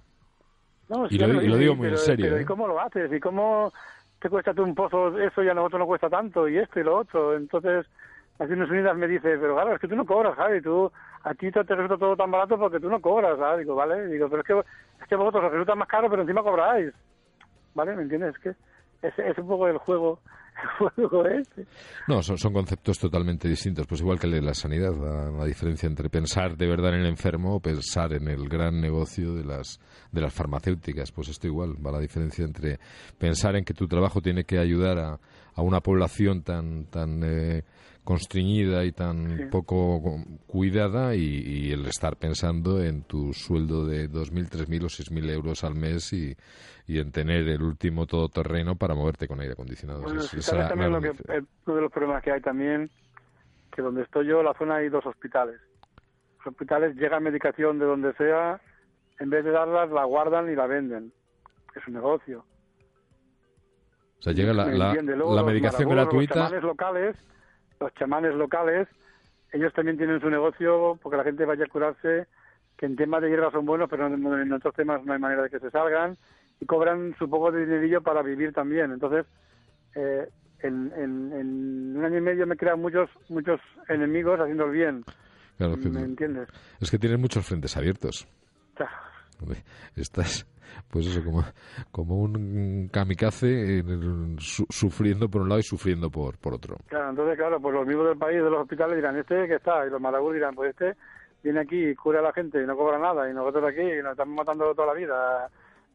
No, Y lo- y digo muy en serio, Pero ¿eh? ¿y cómo lo haces? ¿Y cómo te cuesta tú un pozo eso y a nosotros no cuesta tanto? Y esto y lo otro. Entonces, Naciones Unidas me dice, pero claro, es que tú no cobras, Javi. Tú, a ti te resulta todo tan barato porque tú no cobras, ¿sabes? Digo, vale. Digo, pero es que, es que vosotros os resulta más caro, pero encima cobráis. ¿Vale? ¿Me entiendes? Es que es, es un poco el juego fuego ese. No, son, son conceptos totalmente distintos. Pues igual que el de la sanidad, la, la diferencia entre pensar de verdad en el enfermo o pensar en el gran negocio de las, de las farmacéuticas. Pues esto igual, va la diferencia entre pensar en que tu trabajo tiene que ayudar a, a una población tan, tan eh, constreñida y tan poco cuidada y, el estar pensando en tu sueldo de 2.000, 3.000 o 6.000 euros al mes y, y en tener el último todoterreno para moverte con aire acondicionado. Bueno, sabes también lo que, uno de los problemas que hay también, que donde estoy yo, la zona hay dos hospitales. Los hospitales llega medicación de donde sea, en vez de darlas, la guardan y la venden. Es un negocio. O sea, llega la, la, medicación gratuita. Los chamanes locales, los chamanes locales, ellos también tienen su negocio porque la gente vaya a curarse, que en temas de hierba son buenos, pero en otros temas no hay manera de que se salgan y cobran su poco de dinerillo para vivir también. Entonces, eh, en, un año y medio me crean muchos muchos enemigos haciendo el bien. ¿Me entiendes? Es que tienen muchos frentes abiertos. Estás, pues eso, como, como un kamikaze sufriendo por un lado y sufriendo por, por otro. Claro, entonces, claro, pues los mismos del país, de los hospitales dirán, este que está, y los malabús dirán, pues este viene aquí y cura a la gente y no cobra nada, y nosotros aquí y nos estamos matando toda la vida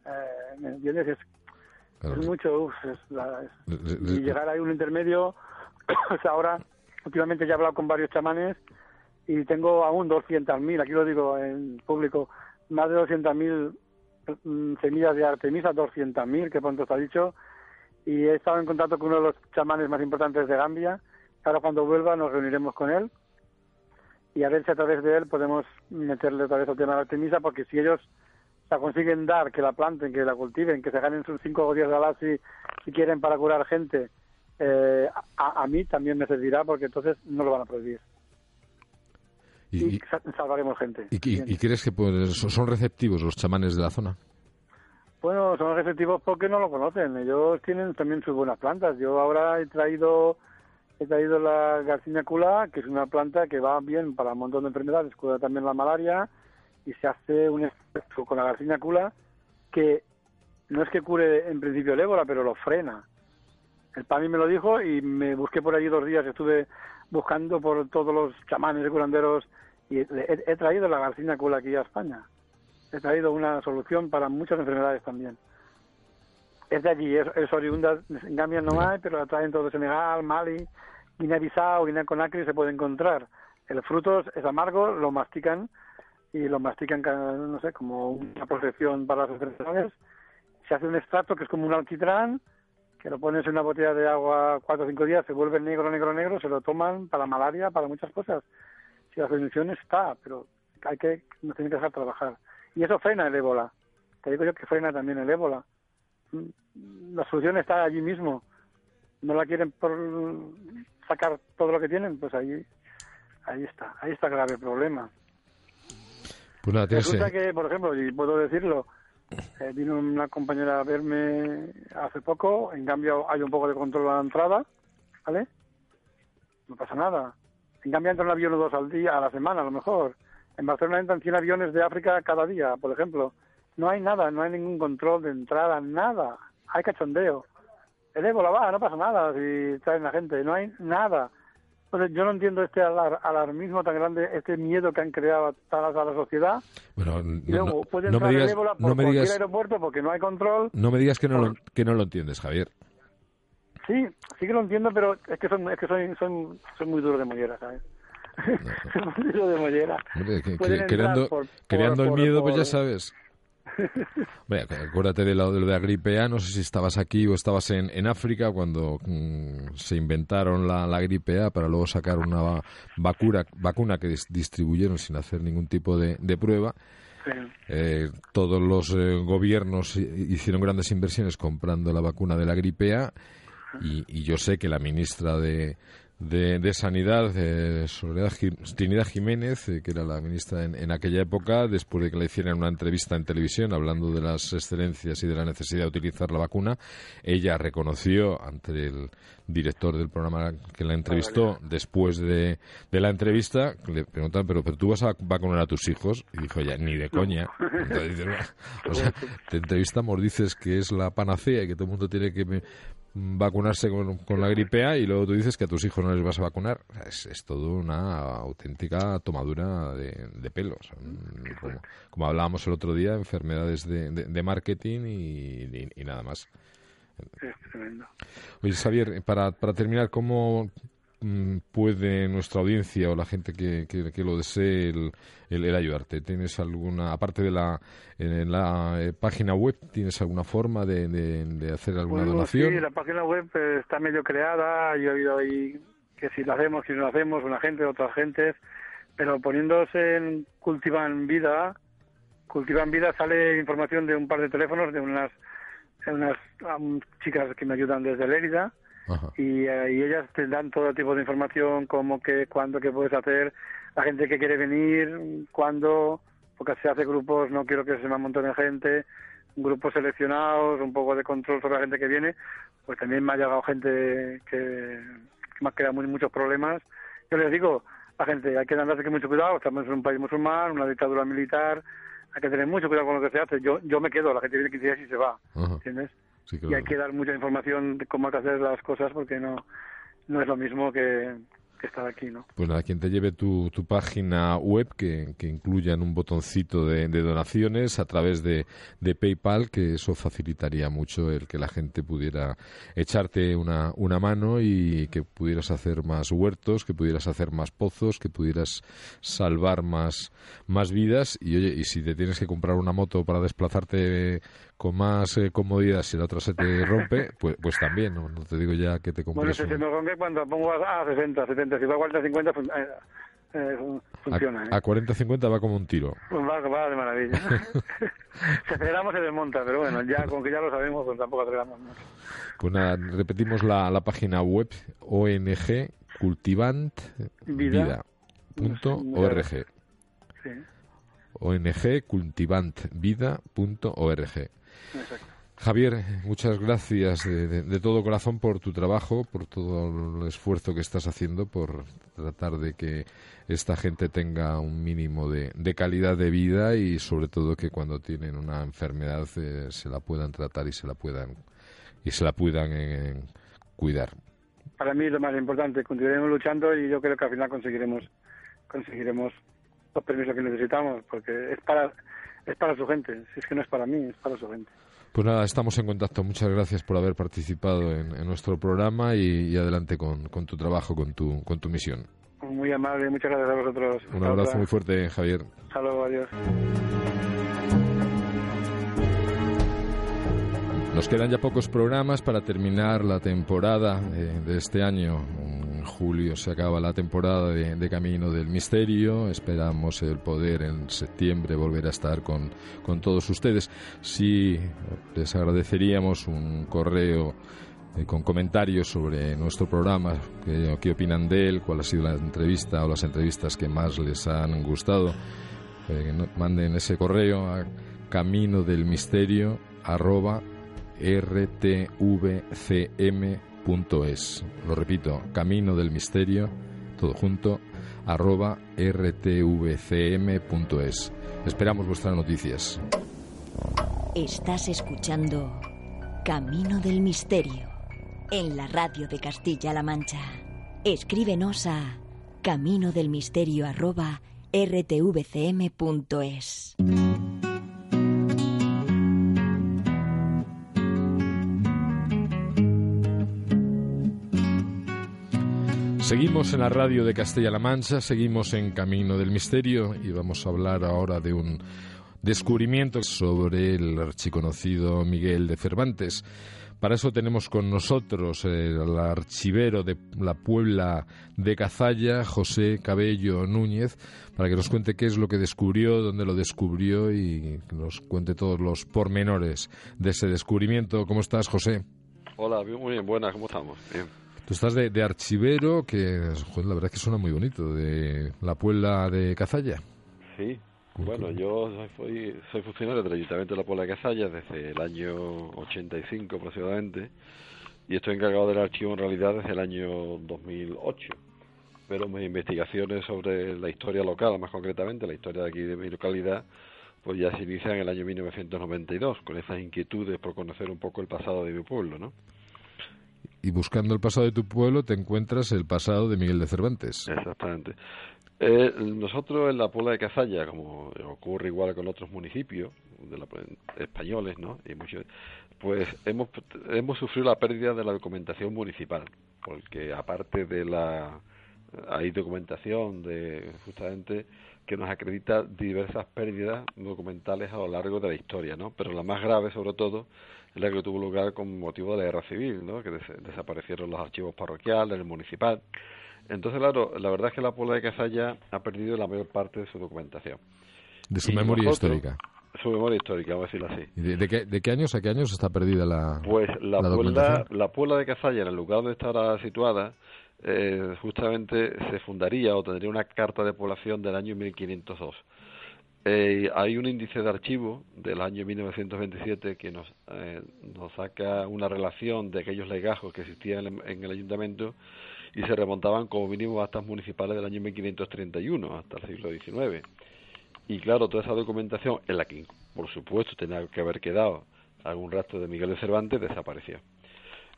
eh, ¿Me entiendes? Es, mucho, y llegar ahí un intermedio, ahora, últimamente ya he hablado con varios chamanes y tengo aún 200.000, aquí lo digo en público, más de 200.000 mm, semillas de Artemisa, 200.000, que pronto está dicho, y he estado en contacto con uno de los chamanes más importantes de Gambia. Ahora cuando vuelva nos reuniremos con él y a ver si a través de él podemos meterle otra vez el tema de Artemisa, porque si ellos la consiguen dar, que la planten, que la cultiven, que se ganen sus cinco o diez galas si, si quieren para curar gente, eh, a, mí también me servirá porque entonces no lo van a prohibir. Y, salvaremos gente. ¿Y, crees que pues, son receptivos los chamanes de la zona? Bueno, son receptivos porque no lo conocen. Ellos tienen también sus buenas plantas. Yo ahora he traído he traído la garcinia cula, que es una planta que va bien para un montón de enfermedades, cura también la malaria, y se hace un efecto con la garcinia cula que no es que cure en principio el ébola, pero lo frena. El PAMI me lo dijo y me busqué por allí dos días, estuve buscando por todos los chamanes y curanderos y he, traído la garcinia cula aquí a España. He traído una solución para muchas enfermedades también. Es de allí, es, oriunda, en Gambia no hay, pero la traen todo Senegal, Mali, Guinea-Bissau, Guinea-Conakry se puede encontrar. El fruto es amargo, lo mastican y lo mastican, no sé, como una protección para las enfermedades. Se hace un extracto que es como un alquitrán, que lo pones en una botella de agua cuatro o cinco días, se vuelve negro, negro, negro, se lo toman para malaria, para muchas cosas. Si la solución está, pero hay que, no tiene que dejar trabajar. Y eso frena el ébola. Te digo yo que frena también el ébola. La solución está allí mismo. No la quieren por sacar todo lo que tienen, pues ahí, ahí está. Ahí está grave el problema. Pues Resulta que, por ejemplo, y puedo decirlo, eh, vino una compañera a verme hace poco, en cambio hay un poco de control a la entrada, ¿vale? No pasa nada. En cambio entra un avión o dos al día, a la semana a lo mejor. En Barcelona entran 100 aviones de África cada día, por ejemplo. No hay nada, no hay ningún control de entrada, nada. Hay cachondeo. El ébola va, no pasa nada si traen la gente, no hay nada yo no entiendo este alarmismo tan grande, este miedo que han creado a la sociedad. Bueno, no, pueden no me digas, por no me digas, aeropuerto porque no hay control. No me digas que no, lo, que no lo entiendes, Javier. Sí, sí que lo entiendo, pero es que son, es que son, son, son muy duros de mollera, ¿sabes? muy duros de mollera. creando, creando el miedo, pues ya sabes. Bueno, acuérdate de lo, de la gripe A, no sé si estabas aquí o estabas en, en África cuando mm, se inventaron la, la, gripe A para luego sacar una vacuna, vacuna que distribuyeron sin hacer ningún tipo de, de prueba. Eh, todos los eh, gobiernos hicieron grandes inversiones comprando la vacuna de la gripe A y, y yo sé que la ministra de, de, Sanidad, eh, Soledad Trinidad Jiménez, eh, que era la ministra en, aquella época, después de que le hicieran una entrevista en televisión hablando de las excelencias y de la necesidad de utilizar la vacuna, ella reconoció ante el director del programa que la entrevistó, después de, de la entrevista, le preguntaban, pero, pero tú vas a vacunar a tus hijos, y dijo ella, ni de coña. o sea, te entrevistamos, dices que es la panacea y que todo el mundo tiene que vacunarse con, la gripe A y luego tú dices que a tus hijos no les vas a vacunar. Es, es todo una auténtica tomadura de, pelos. Como, hablábamos el otro día, enfermedades de, de, marketing y, nada más. Es tremendo. Oye, Xavier, para, para terminar, ¿cómo, puede nuestra audiencia o la gente que, que, lo desee el, ayudarte? ¿Tienes alguna, aparte de la, en la eh, página web, tienes alguna forma de, de, hacer alguna donación? Sí, la página web eh, está medio creada, yo he oído ahí que si lo hacemos, si no lo hacemos, una gente, otras gentes, pero poniéndose en Cultivan Vida, Cultivan Vida sale información de un par de teléfonos de unas, unas chicas que me ayudan desde Lérida, y, eh, y, ellas te dan todo tipo de información, como que, cuándo, qué puedes hacer, la gente que quiere venir, cuándo, porque se hace grupos, no quiero que se me un montón de gente, grupos seleccionados, un poco de control sobre la gente que viene, pues también me ha llegado gente que, me ha creado muy, muchos problemas. Yo les digo, la gente, hay que darse que mucho cuidado, estamos en un país musulmán, una dictadura militar, hay que tener mucho cuidado con lo que se hace. Yo, yo me quedo, la gente viene 15 días y se va, ¿entiendes? Y hay que dar mucha información de cómo hay que hacer las cosas porque no, no es lo mismo que, que estar aquí, ¿no? Pues nada, quien te lleve tu, tu página web que, que incluyan un botoncito de, donaciones a través de, de, PayPal, que eso facilitaría mucho el que la gente pudiera echarte una, una mano y que pudieras hacer más huertos, que pudieras hacer más pozos, que pudieras salvar más, más vidas. Y oye, y si te tienes que comprar una moto para desplazarte con más eh, comodidad si la otra se te rompe, pues, pues también, ¿no? te digo ya que te compres Bueno, se me rompe cuando pongo a, 60, 70, si va a 40, 50 eh, eh, funciona. A, 40, 50 va como un tiro. Pues va, va de maravilla. si aceleramos se desmonta, pero bueno, ya con que ya lo sabemos, pues tampoco aceleramos mucho. Pues nada, repetimos la, la página web ONG cultivantvida.org. Sí. ONG cultivantvida.org. Javier, muchas gracias de, todo corazón por tu trabajo, por todo el esfuerzo que estás haciendo, por tratar de que esta gente tenga un mínimo de, calidad de vida y sobre todo que cuando tienen una enfermedad eh, se la puedan tratar y se la puedan y se la puedan eh, cuidar. Para mí es lo más importante. Continuaremos luchando y yo creo que al final conseguiremos conseguiremos los permisos que necesitamos porque es para es para su gente. Si es que no es para mí, es para su gente. Pues nada, estamos en contacto. Muchas gracias por haber participado en, nuestro programa y, adelante con, tu trabajo, con tu, con tu misión. Muy amable, muchas gracias a vosotros. Un abrazo muy fuerte, Javier. Hasta luego, adiós. Nos quedan ya pocos programas para terminar la temporada eh, de este año julio se acaba la temporada de, Camino del Misterio. Esperamos el poder en septiembre volver a estar con, todos ustedes. Sí, les agradeceríamos un correo eh, con comentarios sobre nuestro programa, qué, opinan de él, cuál ha sido la entrevista o las entrevistas que más les han gustado. Eh, manden ese correo a camino del misterio arroba rtvcm Lo repito, camino del misterio, todo junto, arroba rtvcm.es. Esperamos vuestras noticias. Estás escuchando Camino del Misterio en la radio de Castilla-La Mancha. Escríbenos a camino del misterio arroba rtvcm.es. Seguimos en la radio de Castilla-La Mancha, seguimos en Camino del Misterio y vamos a hablar ahora de un descubrimiento sobre el archiconocido Miguel de Cervantes. Para eso tenemos con nosotros el archivero de la Puebla de Cazalla, José Cabello Núñez, para que nos cuente qué es lo que descubrió, dónde lo descubrió y nos cuente todos los pormenores de ese descubrimiento. ¿Cómo estás, José? Hola, muy bien, buenas, ¿cómo estamos? Bien. Tú estás de, archivero, que la verdad es que suena muy bonito, de la Puebla de Cazalla. Sí, bueno, yo soy, soy funcionario del Ayuntamiento de la Puebla de Cazalla desde el año 85 aproximadamente y estoy encargado del archivo en realidad desde el año 2008. Pero mis investigaciones sobre la historia local, más concretamente la historia de aquí de mi localidad, pues ya se inician en el año 1992, con esas inquietudes por conocer un poco el pasado de mi pueblo, ¿no? Y buscando el pasado de tu pueblo te encuentras el pasado de Miguel de Cervantes. Exactamente. Eh, nosotros en la Puebla de Cazalla, como ocurre igual con otros municipios de la, españoles, ¿no? Y muchos, pues hemos, hemos sufrido la pérdida de la documentación municipal, porque aparte de la hay documentación de justamente que nos acredita diversas pérdidas documentales a lo largo de la historia, ¿no? Pero la más grave, sobre todo, es la que tuvo lugar con motivo de la guerra civil, ¿no? Que desaparecieron los archivos parroquiales, el municipal. Entonces, claro, la verdad es que la Puebla de Casalla ha perdido la mayor parte de su documentación. De su memoria histórica. Su memoria histórica, vamos a decirlo así. de, qué, de, qué, años a qué años está perdida la Pues la, Puebla, la Puebla de Casalla, en el lugar donde está ahora situada, eh, justamente se fundaría o tendría una carta de población del año 1502. Eh, hay un índice de archivo del año 1927 que nos, eh, nos saca una relación de aquellos legajos que existían en, el ayuntamiento y se remontaban como mínimo a actas municipales del año 1531 hasta el siglo XIX. Y claro, toda esa documentación, en la que por supuesto tenía que haber quedado algún rastro de Miguel de Cervantes, desapareció.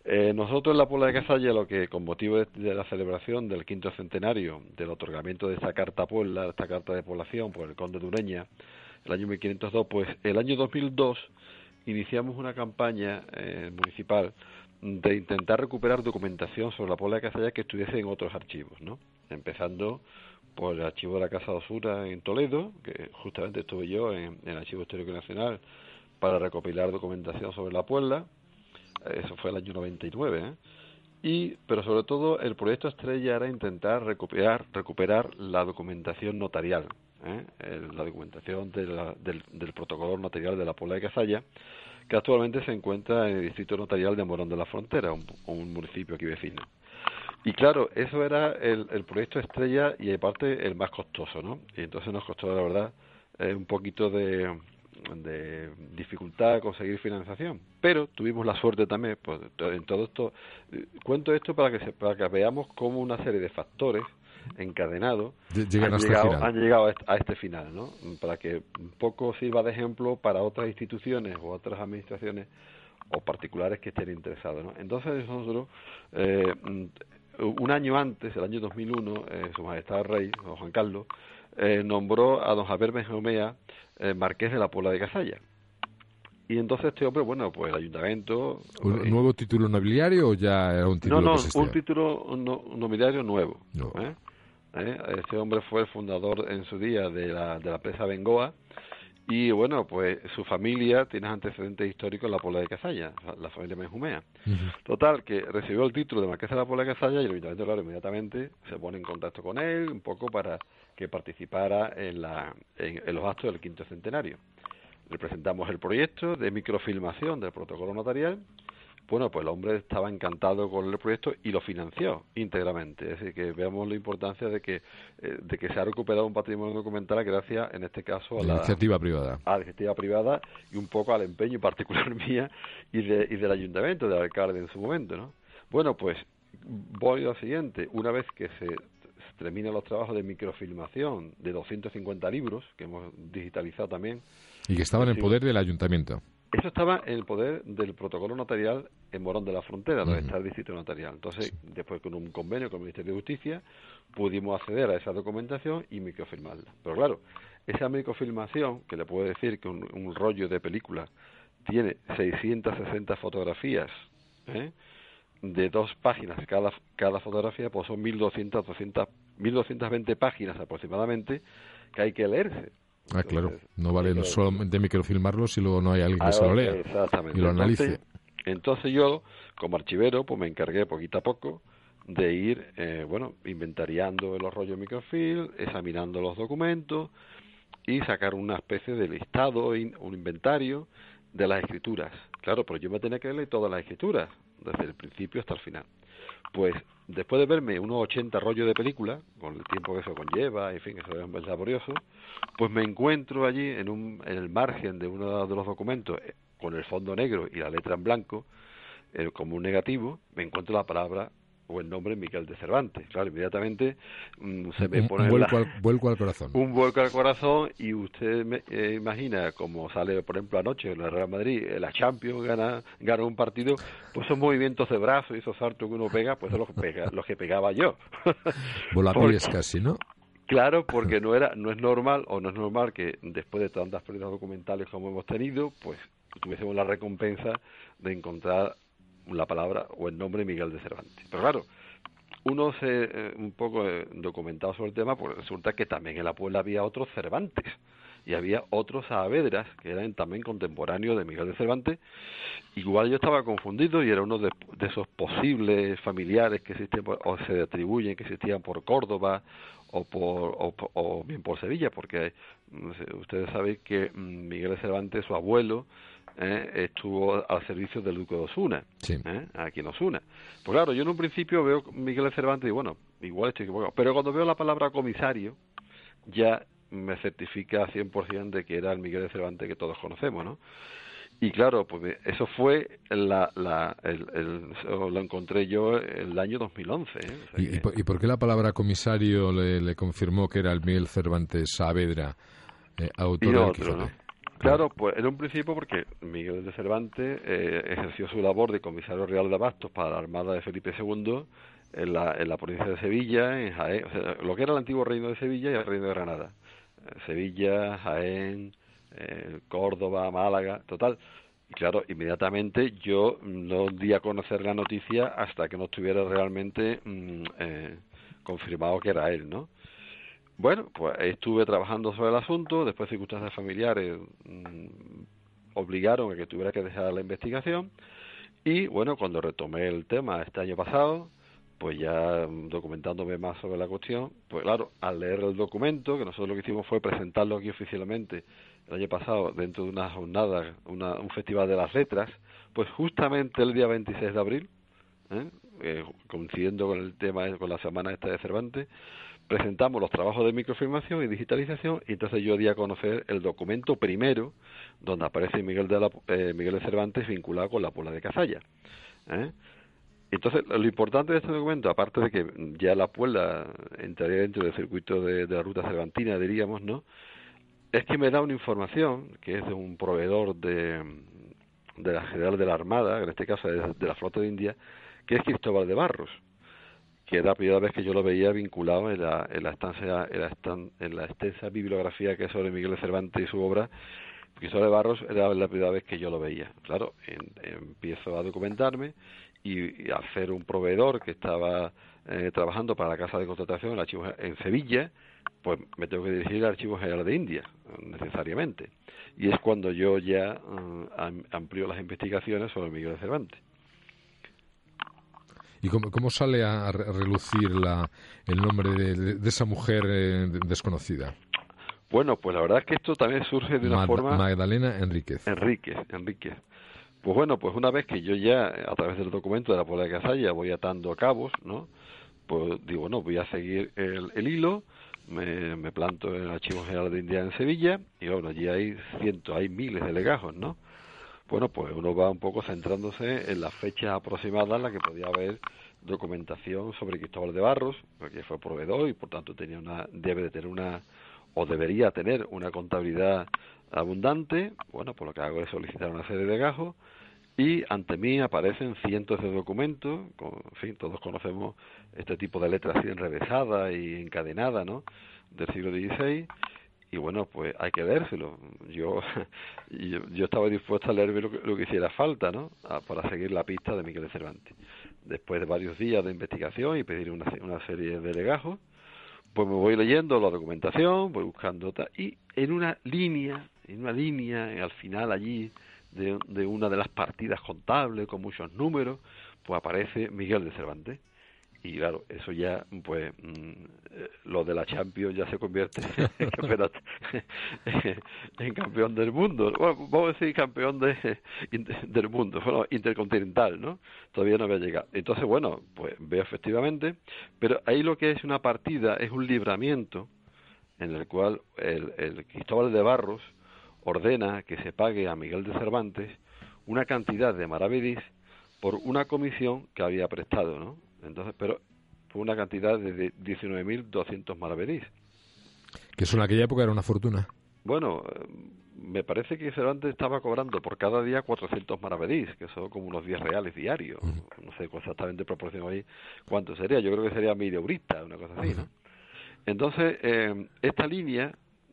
Eh, nosotros en la Puebla de Casalla, lo que con motivo de, la celebración del quinto centenario del otorgamiento de esta carta Puebla, esta carta de población por el conde de Ureña, el año 1502, pues el año 2002 iniciamos una campaña eh, municipal de intentar recuperar documentación sobre la Puebla de Casalla que estuviese en otros archivos, ¿no? Empezando por el archivo de la Casa de Osura en Toledo, que justamente estuve yo en, en el Archivo Histórico Nacional para recopilar documentación sobre la Puebla, eso fue el año 99, ¿eh? Y, pero sobre todo el proyecto estrella era intentar recuperar, recuperar la documentación notarial, ¿eh? la documentación del, del, protocolo notarial de la Puebla de Casalla, que actualmente se encuentra en el distrito notarial de Morón de la Frontera, un, un municipio aquí vecino. Y claro, eso era el, el, proyecto estrella y aparte el más costoso, ¿no? Y entonces nos costó, la verdad, eh, un poquito de, de dificultad de conseguir financiación. Pero tuvimos la suerte también, pues, en todo esto, cuento esto para que, para que veamos cómo una serie de factores encadenados han, llegado, han llegado a este final, ¿no? Para que un poco sirva de ejemplo para otras instituciones o otras administraciones o particulares que estén interesados, ¿no? Entonces nosotros, eh, un año antes, el año 2001, eh, Su Majestad el Rey, don Juan Carlos, eh, nombró a don Javier Benjomea eh, marqués de la Puebla de Casalla. Y entonces este hombre, bueno, pues el ayuntamiento... ¿Un nuevo título nobiliario o ya era un título No, no, un título nobiliario nuevo. ¿eh? ¿Eh? Este hombre fue el fundador en su día de la, de la presa Bengoa y bueno, pues su familia tiene antecedentes históricos en la Puebla de Casalla, la familia Benjumea. Total, que recibió el título de marqués de la Puebla de Casalla y el ayuntamiento, claro, inmediatamente se pone en contacto con él, un poco para que participara en, la, en, los actos del quinto centenario. Le presentamos el proyecto de microfilmación del protocolo notarial. Bueno, pues el hombre estaba encantado con el proyecto y lo financió íntegramente. Es decir, que veamos la importancia de que, eh, de que se ha recuperado un patrimonio documental gracias, en este caso, a la, iniciativa privada. A la iniciativa privada y un poco al empeño particular mía y, de, y del ayuntamiento, del alcalde en su momento, ¿no? Bueno, pues voy al siguiente. Una vez que se terminan los trabajos de microfilmación de 250 libros que hemos digitalizado también. Y que estaban en poder del ayuntamiento. Eso estaba en el poder del protocolo notarial en Morón de la Frontera, donde está el distrito notarial. Entonces, después con un convenio con el Ministerio de Justicia, pudimos acceder a esa documentación y microfilmarla. Pero claro, esa microfilmación, que le puedo decir que un, un rollo de película tiene 660 fotografías, ¿eh? de dos páginas cada, cada fotografía, pues son 1200, 200, 1220 páginas aproximadamente que hay que leerse. Ah, claro. No vale solamente microfilmarlo si luego no hay alguien que se lo lea y lo analice. Entonces, yo, como archivero, pues me encargué poquito a poco de ir, eh, bueno, inventariando los rollos microfilm, examinando los documentos y sacar una especie de listado, un inventario de las escrituras. Claro, pero yo me tenía que leer todas las escrituras, desde el principio hasta el final. Pues después de verme unos 80 rollos de película, con el tiempo que eso conlleva, en fin, eso es laborioso, pues me encuentro allí en, un, en el margen de uno de los documentos, eh, con el fondo negro y la letra en blanco, eh, como un negativo, me encuentro la palabra o el nombre Miguel de Cervantes. Claro, inmediatamente mm, se me pone un vuelco, al, vuelco, al, corazón. Un vuelco al corazón y usted me, eh, imagina como sale, por ejemplo, anoche en el Real Madrid, eh, la Champions gana, gana un partido, pues esos movimientos de brazos y esos saltos que uno pega, pues son los que, pega, los que pegaba yo. Volapiés casi, ¿no? Claro, porque no era, no es normal o no es normal que después de tantas pérdidas documentales como hemos tenido, pues tuviésemos la recompensa de encontrar la palabra o el nombre Miguel de Cervantes. Pero claro, uno se eh, un poco eh, documentado sobre el tema, pues resulta que también en la Puebla había otros Cervantes y había otros Saavedras que eran también contemporáneos de Miguel de Cervantes. Igual yo estaba confundido y era uno de, esos posibles familiares que existen o se atribuyen que existían por Córdoba o por o, bien por Sevilla, porque ustedes saben que mm, Miguel de Cervantes, su abuelo, ¿eh? estuvo al servicio del Duque de Osuna, ¿eh? aquí en Osuna. Pues claro, yo en un principio veo Miguel Cervantes y bueno, igual estoy equivocado, pero cuando veo la palabra comisario, ya me certifica 100% de que era el Miguel Cervantes que todos conocemos, ¿no? Y claro, pues eso fue la, la el, lo encontré yo el año 2011. ¿eh? ¿Y, ¿Y, por, qué la palabra comisario le, confirmó que era el Miguel Cervantes Saavedra, eh, autor del Claro, pues en un principio porque Miguel de Cervantes eh, ejerció su labor de comisario real de Abastos para la Armada de Felipe II en la, en la provincia de Sevilla, en Jaén, o sea, lo que era el antiguo reino de Sevilla y el reino de Granada. Eh, Sevilla, Jaén, eh, Córdoba, Málaga, total. Y claro, inmediatamente yo no di a conocer la noticia hasta que no estuviera realmente mm, confirmado que era él, ¿no? Bueno, pues estuve trabajando sobre el asunto, después circunstancias familiares mm, obligaron a que tuviera que dejar la investigación y bueno, cuando retomé el tema este año pasado, pues ya mm, documentándome más sobre la cuestión, pues claro, al leer el documento, que nosotros lo que hicimos fue presentarlo aquí oficialmente el año pasado dentro de una jornada, un festival de las letras, pues justamente el día 26 de abril, ¿eh? Eh, coincidiendo con el tema, con la semana esta de Cervantes, presentamos los trabajos de microfilmación y digitalización y entonces yo di a conocer el documento primero donde aparece Miguel de, eh, Miguel de Cervantes vinculado con la Puebla de Cazalla. ¿eh? Entonces, lo importante de este documento, aparte de que ya la Puebla entraría dentro del circuito de, la ruta cervantina, diríamos, ¿no? Es que me da una información que es de un proveedor de, de la General de la Armada, en este caso de, de la Flota de India, que es Cristóbal de Barros que era la primera vez que yo lo veía vinculado en la, en la estancia, en la, en la extensa bibliografía que es sobre Miguel de Cervantes y su obra, Cristóbal de Barros era la primera vez que yo lo veía. Claro, empiezo a documentarme y, a hacer un proveedor que estaba eh, trabajando para la Casa de Contratación en, en Sevilla, pues me tengo que dirigir al Archivo General de India, necesariamente. Y es cuando yo ya uh, amplío las investigaciones sobre Miguel de Cervantes. ¿Y cómo, sale a relucir la, el nombre de, esa mujer eh, desconocida? Bueno, pues la verdad es que esto también surge de una forma... Magdalena Enríquez. Enríquez, Enríquez. Pues bueno, pues una vez que yo ya, a través del documento de la Puebla de Casalla, voy atando cabos, ¿no? Pues digo, no, voy a seguir el, el hilo, me, me, planto en el Archivo General de India en Sevilla, y bueno, allí hay cientos, hay miles de legajos, ¿no? Bueno, pues uno va un poco centrándose en las fechas aproximadas en las que podía haber documentación sobre Cristóbal de Barros, porque fue proveedor y por tanto tenía una, debe de tener una, o debería tener una contabilidad abundante. Bueno, pues lo que hago es solicitar una serie de gajos y ante mí aparecen cientos de documentos, con, en fin, todos conocemos este tipo de letras así enrevesada y encadenada, ¿no? Del siglo XVI y bueno, pues hay que leérselo. Yo, yo, estaba dispuesto a leerme lo que, hiciera falta, ¿no? para seguir la pista de Miguel Cervantes. Después de varios días de investigación y pedir una, una serie de legajos, pues me voy leyendo la documentación, voy buscando y en una línea, en una línea, al final allí de, de una de las partidas contables con muchos números, pues aparece Miguel de Cervantes y claro, eso ya, pues, mm, lo de la Champions ya se convierte en, campeón del mundo. Bueno, vamos a decir campeón de, del mundo, bueno, intercontinental, ¿no? Todavía no había llegado. Entonces, bueno, pues veo efectivamente, pero ahí lo que es una partida es un libramiento en el cual el, el Cristóbal de Barros ordena que se pague a Miguel de Cervantes una cantidad de maravedís por una comisión que había prestado, ¿no? Entonces, pero fue una cantidad de 19.200 maravedís. Que eso en aquella época era una fortuna. Bueno, me parece que Cervantes estaba cobrando por cada día 400 maravedís, que son como unos 10 reales diarios. No sé exactamente proporción ahí cuánto sería. Yo creo que sería medio eurista, una cosa así, ¿no? Entonces, eh, esta línea,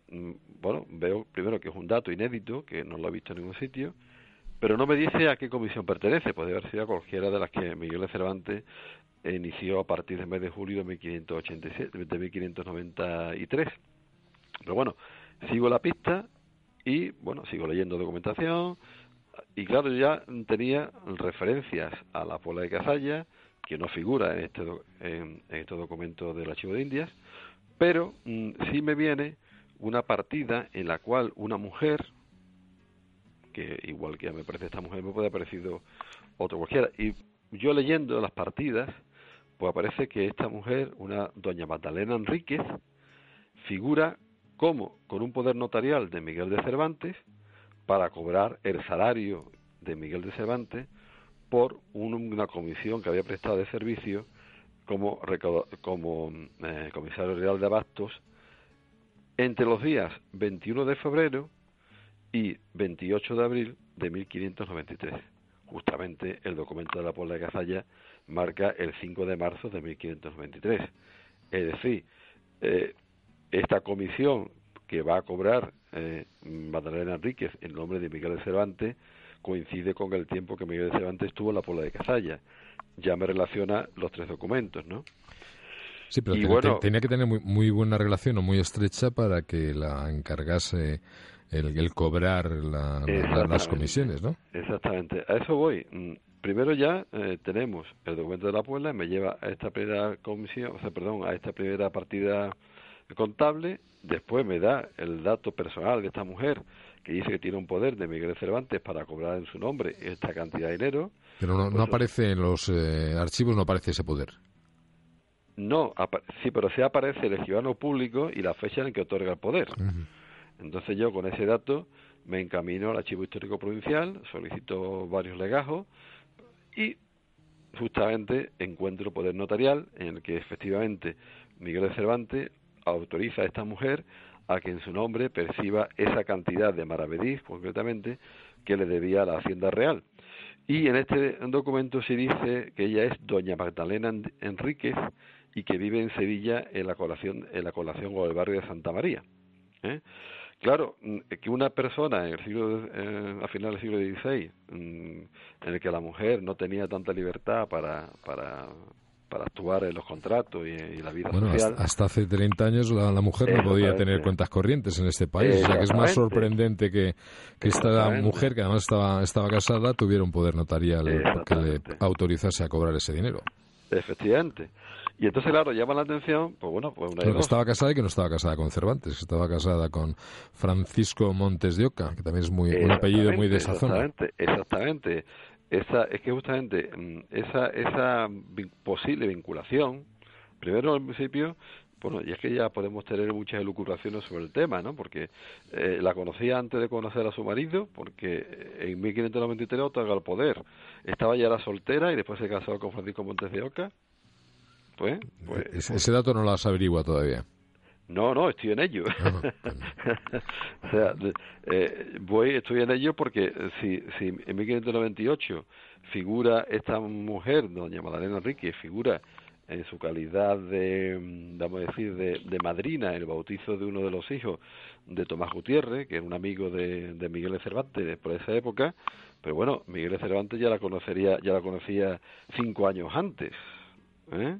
mm, bueno, veo primero que es un dato inédito, que no lo he visto en ningún sitio, pero no me dice a qué comisión pertenece. Puede haber sido a cualquiera de las que Miguel de Cervantes inició a partir del mes de julio de 1587, de 1593. Pero bueno, sigo la pista y bueno, sigo leyendo documentación y claro, ya tenía referencias a la Puebla de Cazalla, que no figura en este, en, este documento del Archivo de Indias, pero mm, sí me viene una partida en la cual una mujer, que igual que me parece esta mujer, me puede haber parecido otro cualquiera, y yo leyendo las partidas, pues aparece que esta mujer, una doña Magdalena Enríquez, figura como con un poder notarial de Miguel de Cervantes para cobrar el salario de Miguel de Cervantes por una comisión que había prestado de servicio como, como eh, comisario real de abastos entre los días 21 de febrero y 28 de abril de 1593. Justamente el documento de la Puebla de Cazalla marca el 5 de marzo de 1593. Es decir, eh, esta comisión que va a cobrar eh, Magdalena Enríquez en nombre de Miguel de Cervantes coincide con el tiempo que Miguel de Cervantes estuvo en la Puebla de Cazalla. Ya me relaciona los tres documentos, ¿no? Sí, pero tenía que tener muy, buena relación o muy estrecha para que la encargase el, cobrar las comisiones, ¿no? Exactamente, a eso voy. Primero ya eh, tenemos el documento de la Puebla, me lleva a esta primera comisión, o sea, perdón, a esta primera partida contable, después me da el dato personal de esta mujer que dice que tiene un poder de Miguel Cervantes para cobrar en su nombre esta cantidad de dinero. Pero no, pues aparece en los eh, archivos, no aparece ese poder. No, sí, pero sí aparece el escribano público y la fecha en que otorga el poder. Entonces yo con ese dato me encamino al archivo histórico provincial, solicito varios legajos y justamente encuentro poder notarial en el que efectivamente Miguel de Cervantes autoriza a esta mujer a que en su nombre perciba esa cantidad de maravedís, concretamente, que le debía a la Hacienda Real. Y en este documento se dice que ella es doña Magdalena Enríquez y que vive en Sevilla en la colación, en la colación o el barrio de Santa María. ¿eh? Claro, mm, que una persona en el siglo, eh, a final del siglo XVI, mm, en el que la mujer no tenía tanta libertad para, para, para actuar en los contratos y, la vida social. Hasta, hace 30 años la, mujer no podía tener cuentas corrientes en este país. O sea que es más sorprendente que, que esta mujer, que además estaba, estaba casada, tuviera un poder notarial que le autorizase a cobrar ese dinero. Efectivamente. Y entonces, claro, llama la atención, pues bueno, pues una que estaba casada y que no estaba casada con Cervantes, estaba casada con Francisco Montes de Oca, que también es muy, un apellido muy de esa zona. Exactamente, exactamente esa, es que justamente mm, esa, esa posible vinculación, primero al principio, bueno, y es que ya podemos tener muchas elucubraciones sobre el tema, ¿no? Porque eh, la conocía antes de conocer a su marido, porque en 1593 otorga el poder. Estaba ya la soltera y después se casó con Francisco Montes de Oca. Pues, pues ese, dato no lo has averiguado todavía. No, no, estoy en ello. Ah, o sea, eh, voy, estoy en ello porque si, si en 1598 figura esta mujer, doña Magdalena Enrique, figura en su calidad de, vamos a decir, de, madrina en el bautizo de uno de los hijos de Tomás Gutiérrez, que era un amigo de, de Miguel de Cervantes por esa época, pero bueno, Miguel de Cervantes ya la conocería, ya la conocía cinco años antes, ¿eh?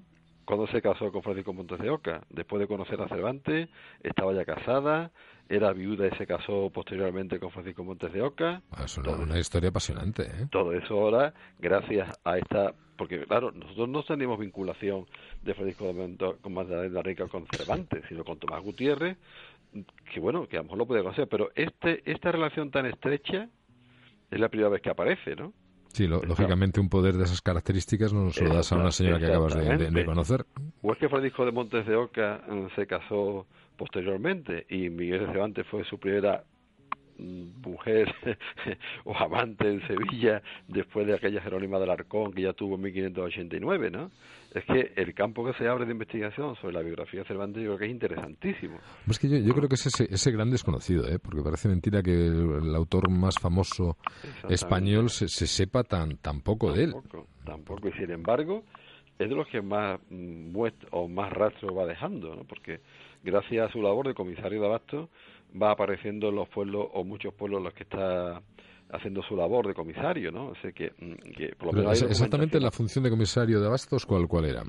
Cuando se casó con Francisco Montes de Oca. Después de conocer a Cervantes, estaba ya casada, era viuda y se casó posteriormente con Francisco Montes de Oca. Ah, es una, historia apasionante. ¿eh? Todo eso ahora, gracias a esta. Porque, claro, nosotros no tenemos vinculación de Francisco Montes de Rica con Cervantes, sino con Tomás Gutiérrez, que bueno, que a lo mejor lo puede conocer, pero este, esta relación tan estrecha es la primera vez que aparece, ¿no? Sí, lógicamente un poder de esas características no se lo das a una señora que acabas de, conocer. O es que Francisco de Montes de Oca eh, se casó posteriormente y Miguel de Cervantes fue su primera mujer o amante en Sevilla después de aquella Jerónima del Arcón que ya tuvo en 1589, ¿no? Es que el campo que se abre de investigación sobre la biografía de Cervantes yo creo que es interesantísimo. Es que yo, creo que es ese, ese gran desconocido, ¿eh? porque parece mentira que el, autor más famoso español se, sepa tan, tan poco de él. Tampoco, y sin embargo es de los que más muestra o más rastro va dejando, ¿no? porque gracias a su labor de comisario de abasto va apareciendo en los pueblos o muchos pueblos en los que está haciendo su labor de comisario, ¿no? O que, mm, por lo menos exactamente la función de comisario de abastos, ¿cuál, cuál era?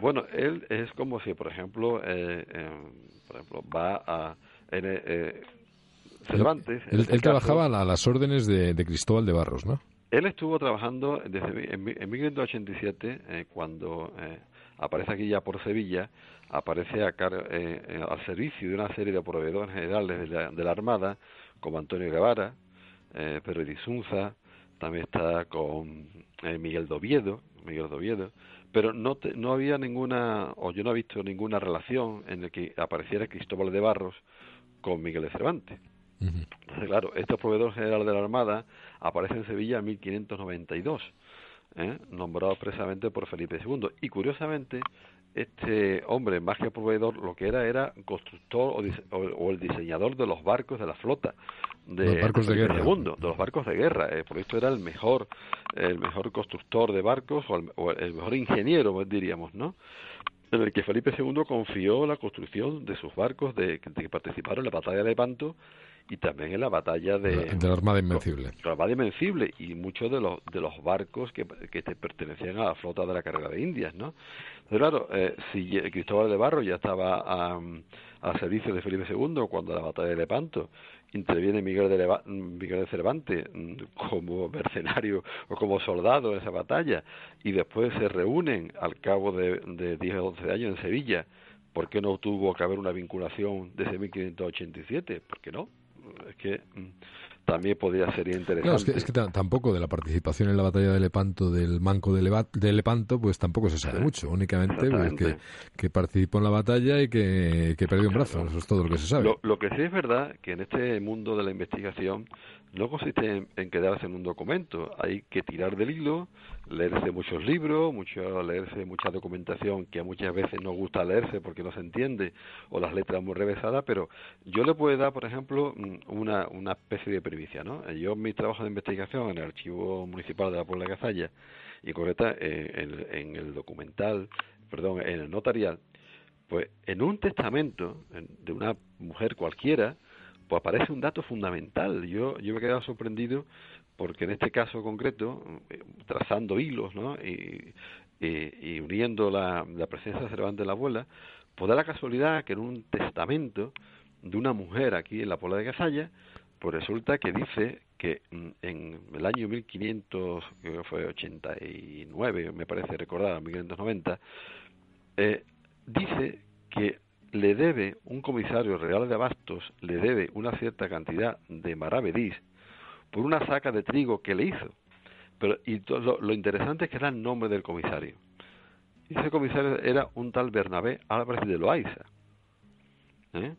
Bueno, él es como si, por ejemplo, eh, eh, por ejemplo va a eh, Cervantes. Él, este trabajaba a las órdenes de, Cristóbal de Barros, ¿no? Él estuvo trabajando desde en, en 1587, cuando aparece aquí ya por Sevilla, aparece a al servicio de una serie de proveedores generales de la, de la Armada, como Antonio Guevara, eh, Pedro Isunza, también está con eh, Miguel Doviedo, Miguel Doviedo, pero no, no había ninguna, o yo no he visto ninguna relación en la que apareciera Cristóbal de Barros con Miguel de Cervantes. claro, estos proveedores generales de la Armada aparecen en Sevilla en 1592, ¿eh? nombrados precisamente por Felipe II. Y curiosamente, este hombre, más que proveedor, lo que era era constructor o, el diseñador de los barcos de la flota de los barcos de guerra. Segundo, de los barcos de guerra. Eh, por esto era el mejor, el mejor constructor de barcos o el, mejor ingeniero, diríamos, ¿no? En el que Felipe II confió la construcción de sus barcos de, de que participaron en la batalla de Lepanto y también en la batalla de, de la Armada Invencible. La Armada Invencible y muchos de los, de los barcos que, que pertenecían a la flota de la carrera de Indias, ¿no? claro, eh, si Cristóbal de Barro ya estaba a, a, servicio de Felipe II cuando la batalla de Lepanto interviene Miguel de, Miguel de Cervantes mm, como mercenario o como soldado en esa batalla y después se reúnen al cabo de, de 10 o 12 años en Sevilla, ¿por qué no tuvo que haber una vinculación desde 1587? ¿Por qué no? Es que mm, también podría ser interesante. es que, tampoco de la participación en la batalla de Lepanto del Manco de, Lepanto, pues tampoco se sabe mucho. Únicamente pues, que, participó en la batalla y que, perdió un brazo. Eso es todo lo que se sabe. Lo, lo, que sí es verdad que en este mundo de la investigación no consiste en, quedarse en un documento, hay que tirar del hilo, leerse muchos libros, mucho, leerse mucha documentación que muchas veces no gusta leerse porque no se entiende o las letras muy revesadas, pero yo le puedo dar, por ejemplo, mm, una, una especie de primicia, ¿no? Yo en mi trabajo de investigación en el Archivo Municipal de la Puebla de Cazalla y concreta en, en el documental, perdón, en el notarial, pues en un testamento de una mujer cualquiera, pues aparece un dato fundamental. Yo, yo me he quedado sorprendido porque en este caso concreto, eh, trazando hilos ¿no? y, uniendo la, la, presencia de Cervantes de la abuela, pues da la casualidad que en un testamento de una mujer aquí en la Pola de Casalla, pues resulta que dice que mm, en el año 1589, me parece recordar, 1590, eh, dice que le debe, un comisario real de abastos le debe una cierta cantidad de maravedís por una saca de trigo que le hizo. Pero, y lo, interesante es que era el nombre del comisario. Y ese comisario era un tal Bernabé Álvarez de Loaiza. ¿Eh?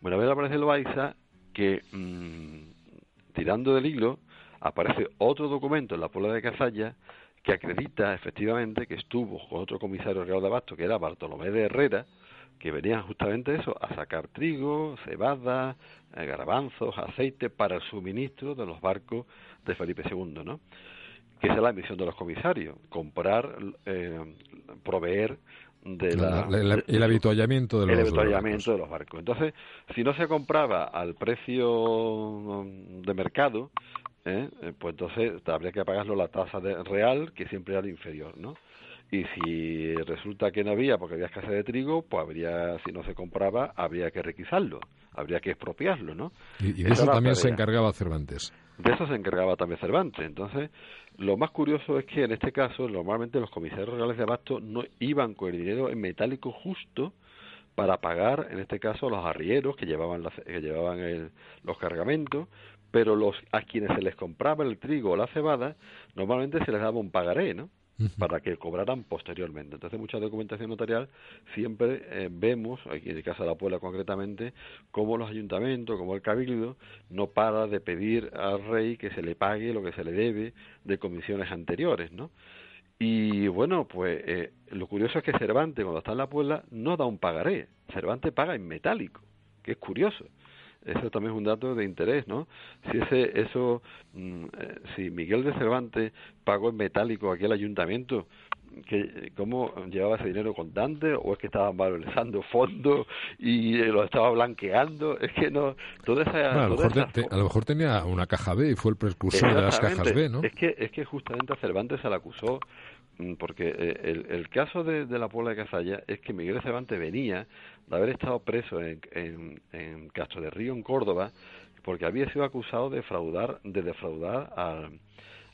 Bernabé Álvarez de Loaiza que, mm, tirando del hilo, aparece otro documento en la Puebla de Cazalla que acredita efectivamente que estuvo con otro comisario real de abasto, que era Bartolomé de Herrera, que venían justamente eso, a sacar trigo, cebada, eh, garbanzos, aceite para el suministro de los barcos de Felipe II, ¿no? Que esa es la misión de los comisarios, comprar, eh, proveer de la, el habituallamiento de los, el barcos. de los barcos. Entonces, si no se compraba al precio de mercado, ¿eh? pues entonces habría que pagarlo la tasa de real, que siempre era inferior, ¿no? Y si resulta que no había porque había escasez de trigo, pues habría, si no se compraba, habría que requisarlo, habría que expropiarlo, ¿no? Y, de eso también se encargaba Cervantes. De eso se encargaba también Cervantes. Entonces, lo más curioso es que en este caso, normalmente los comisarios reales de abasto no iban con el dinero en metálico justo para pagar, en este caso, los arrieros que llevaban, que llevaban los cargamentos, pero los a quienes se les compraba el trigo o la cebada, normalmente se les daba un pagaré, ¿no? Para que cobraran posteriormente. Entonces, mucha documentación notarial siempre eh, vemos, aquí en el caso de la Puebla concretamente, cómo los ayuntamientos, como el Cabildo, no para de pedir al rey que se le pague lo que se le debe de comisiones anteriores, ¿no? Y bueno, pues eh, lo curioso es que Cervantes, cuando está en la Puebla, no da un pagaré. Cervantes paga en metálico, que es curioso. Eso también es un dato de interés, ¿no? Si ese, eso, mm, eh, si Miguel de Cervantes pagó en metálico aquí al ayuntamiento, que cómo llevaba ese dinero contante o es que estaba valorizando fondos y lo estaba blanqueando es que no toda esa, a, lo mejor tenía una caja B y fue el precursor de las cajas B no es que es que justamente a Cervantes se le acusó porque eh, el, el caso de, de la Puebla de Cazalla es que Miguel Cervantes venía de haber estado preso en, en, Castro de Río, en Córdoba, porque había sido acusado de defraudar, de defraudar a,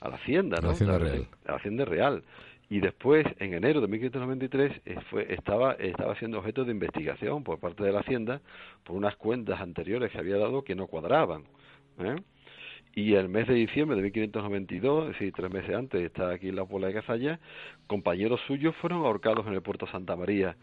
a la Hacienda, ¿no? La Hacienda Real. A la Hacienda Real. Y después, en enero de 1593, eh, fue, estaba, estaba siendo objeto de investigación por parte de la Hacienda por unas cuentas anteriores que había dado que no cuadraban. ¿eh? Y el mes de diciembre de 1592, es decir, tres meses antes estar aquí en la Puebla de Cazalla, compañeros suyos fueron ahorcados en el puerto Santa María,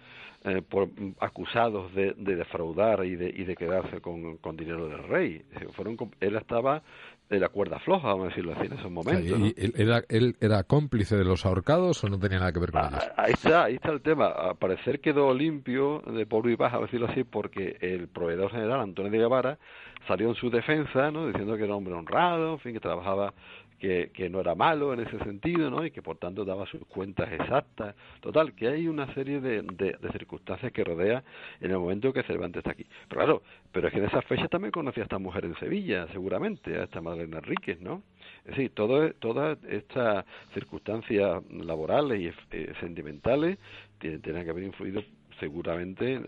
eh, por, acusados de, defraudar y de, y de quedarse con, con dinero del rey. Fueron, él estaba de la cuerda floja, vamos a decirlo así, en esos momentos. ¿Y él, era, él era cómplice de los ahorcados o no tenía nada que ver con ah, ellos? Ahí está, ahí está el tema. Al parecer quedó limpio de polvo y paja, a decirlo así, porque el proveedor general, Antonio de Guevara, salió en su defensa, ¿no? diciendo que era un hombre honrado, en fin, que trabajaba que, que, no era malo en ese sentido, ¿no? Y que por tanto daba sus cuentas exactas. Total, que hay una serie de, de, circunstancias que rodea en el momento que Cervantes está aquí. Pero claro, pero es que en esa fecha también conocía a esta mujer en Sevilla, seguramente, a esta Madalena Enríquez, ¿no? Es decir, todas estas circunstancias laborales y eh, sentimentales tienen que haber influido seguramente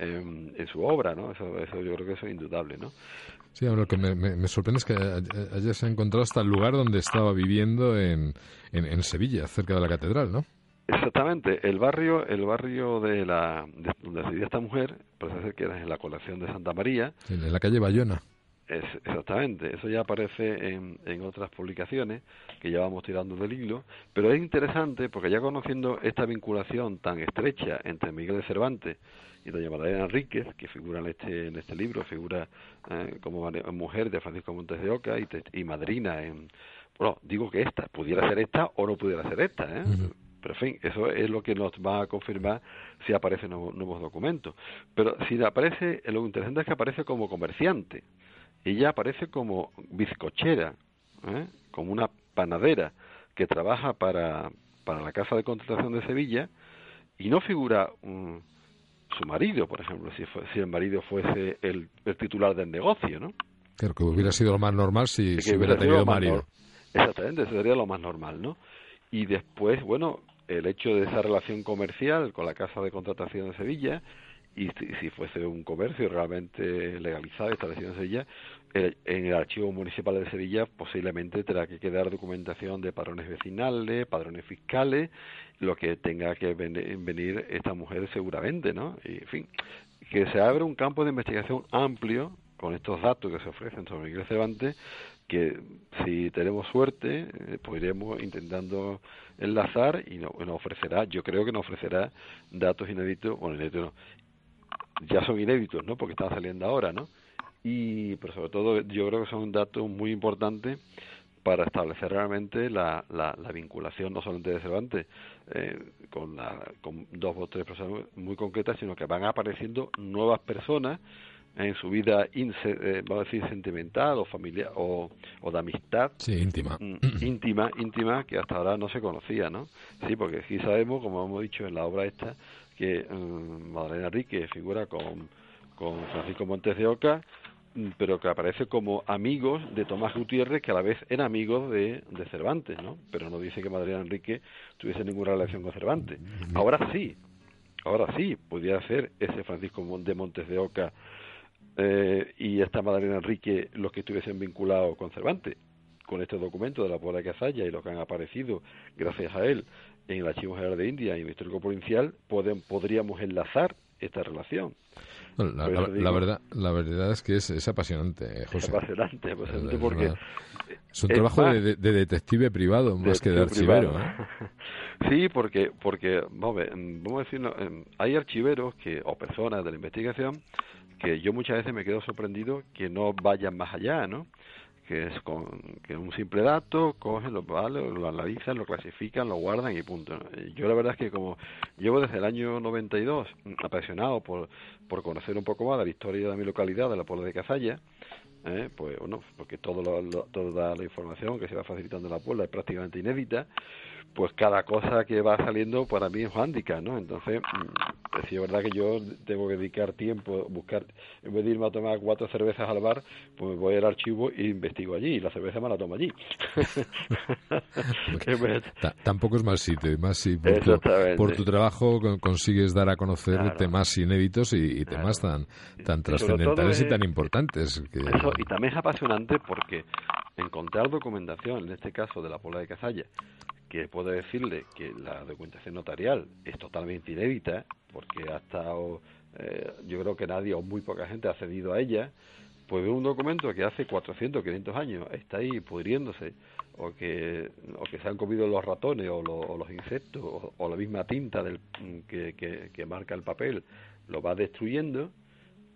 en, en, su obra, ¿no? Eso, eso yo creo que eso es indudable, ¿no? Sí, lo que me, me, sorprende es que haya se ha encontrado hasta el lugar donde estaba viviendo en, en, Sevilla, cerca de la catedral, ¿no? Exactamente, el barrio, el barrio de la de donde vivía esta mujer, parece ser que era en la colección de Santa María. En la calle Bayona. Es, exactamente, eso ya aparece en, en otras publicaciones que ya vamos tirando del hilo, pero es interesante porque ya conociendo esta vinculación tan estrecha entre Miguel de Cervantes y doña Magdalena Enríquez, que figura en este, en este libro, figura eh, como mujer de Francisco Montes de Oca y, y, madrina en... Bueno, digo que esta, pudiera ser esta o no pudiera ser esta, ¿eh? Pero en fin, eso es lo que nos va a confirmar si aparecen nuevos, documentos. Pero si aparece, lo interesante es que aparece como comerciante. Ella aparece como bizcochera, ¿eh? como una panadera que trabaja para, para la Casa de Contratación de Sevilla y no figura su marido, por ejemplo, si, si el marido fuese el, titular del negocio, ¿no? Claro, que hubiera sido lo más normal si, hubiera tenido marido. Exactamente, eso sería lo más normal, ¿no? Y después, bueno, el hecho de esa relación comercial con la Casa de Contratación de Sevilla, y si, fuese un comercio realmente legalizado, establecido en Sevilla, eh, en el Archivo Municipal de Sevilla posiblemente tendrá que quedar documentación de padrones vecinales, padrones fiscales, lo que tenga que venir esta mujer seguramente, ¿no? Y, en fin, que se abre un campo de investigación amplio con estos datos que se ofrecen sobre Miguel Cervantes, que si tenemos suerte, pues intentando enlazar y nos, ofrecerá, yo creo que nos ofrecerá datos inéditos, bueno, inéditos no, ya son inéditos, ¿no? Porque están saliendo ahora, ¿no? Y, pero sobre todo, yo creo que son datos muy importantes para establecer realmente la, la, vinculación no solamente de Cervantes eh, con, con dos o tres personas muy concretas, sino que van apareciendo nuevas personas en su vida, eh, vamos a decir, sentimental o familiar o, o de amistad. Sí, íntima. Mm, íntima, íntima, que hasta ahora no se conocía, ¿no? Sí, porque aquí sabemos, como hemos dicho en la obra esta, que um, Madalena Rique figura con, con Francisco Montes de Oca, Mm, pero que aparece como amigos de Tomás Gutiérrez, que a la vez eran amigos de, de Cervantes, ¿no? Pero no dice que Madrid Enrique tuviese ninguna relación con Cervantes. Ahora sí, ahora sí, podría ser ese Francisco de Montes de Oca eh, y esta Madalena Enrique los que estuviesen vinculados con Cervantes. Con este documento de la Puebla de Casalla y los que han aparecido gracias a él en el Archivo General de India y el Histórico Provincial, podríamos enlazar esta relación. la, verdad, la verdad es que es, apasionante, José. Es apasionante, apasionante porque... Es un trabajo de, detective privado más que de archivero. ¿eh? sí, porque, porque vamos a, vamos a decir, em, hay archiveros que o personas de la investigación que yo muchas veces me quedo sorprendido que no vayan más allá, ¿no? Que es con que un simple dato, cogen, lo, vale, lo analizan, lo clasifican, lo guardan y punto. Yo la verdad es que como llevo desde el año 92 apasionado por, por conocer un poco más de la historia de mi localidad, de la Puebla de Cazalla, ¿eh? pues bueno, porque todo toda la información que se va facilitando en la Puebla es prácticamente inédita, pues cada cosa que va saliendo para mí es handicap, ¿no? Entonces, mm, pues sí, es verdad que yo tengo que dedicar tiempo, buscar, en vez de irme a tomar cuatro cervezas al bar, pues voy al archivo e investigo allí, y la cerveza me la tomo allí. tampoco es más sitio, más si por, tu, trabajo consigues dar a conocer temas inéditos y, temas tan, tan trascendentales y tan importantes. Eso, y también es apasionante porque encontrar documentación, en este caso de la Pola de Cazalla, que puedo decirle que la documentación notarial es totalmente inédita, porque ha estado, eh, yo creo que nadie o muy poca gente ha cedido a ella, pues un documento que hace 400, 500 años está ahí pudriéndose, o que, o que se han comido los ratones o, los insectos, o, la misma tinta del, que, que, marca el papel, lo va destruyendo,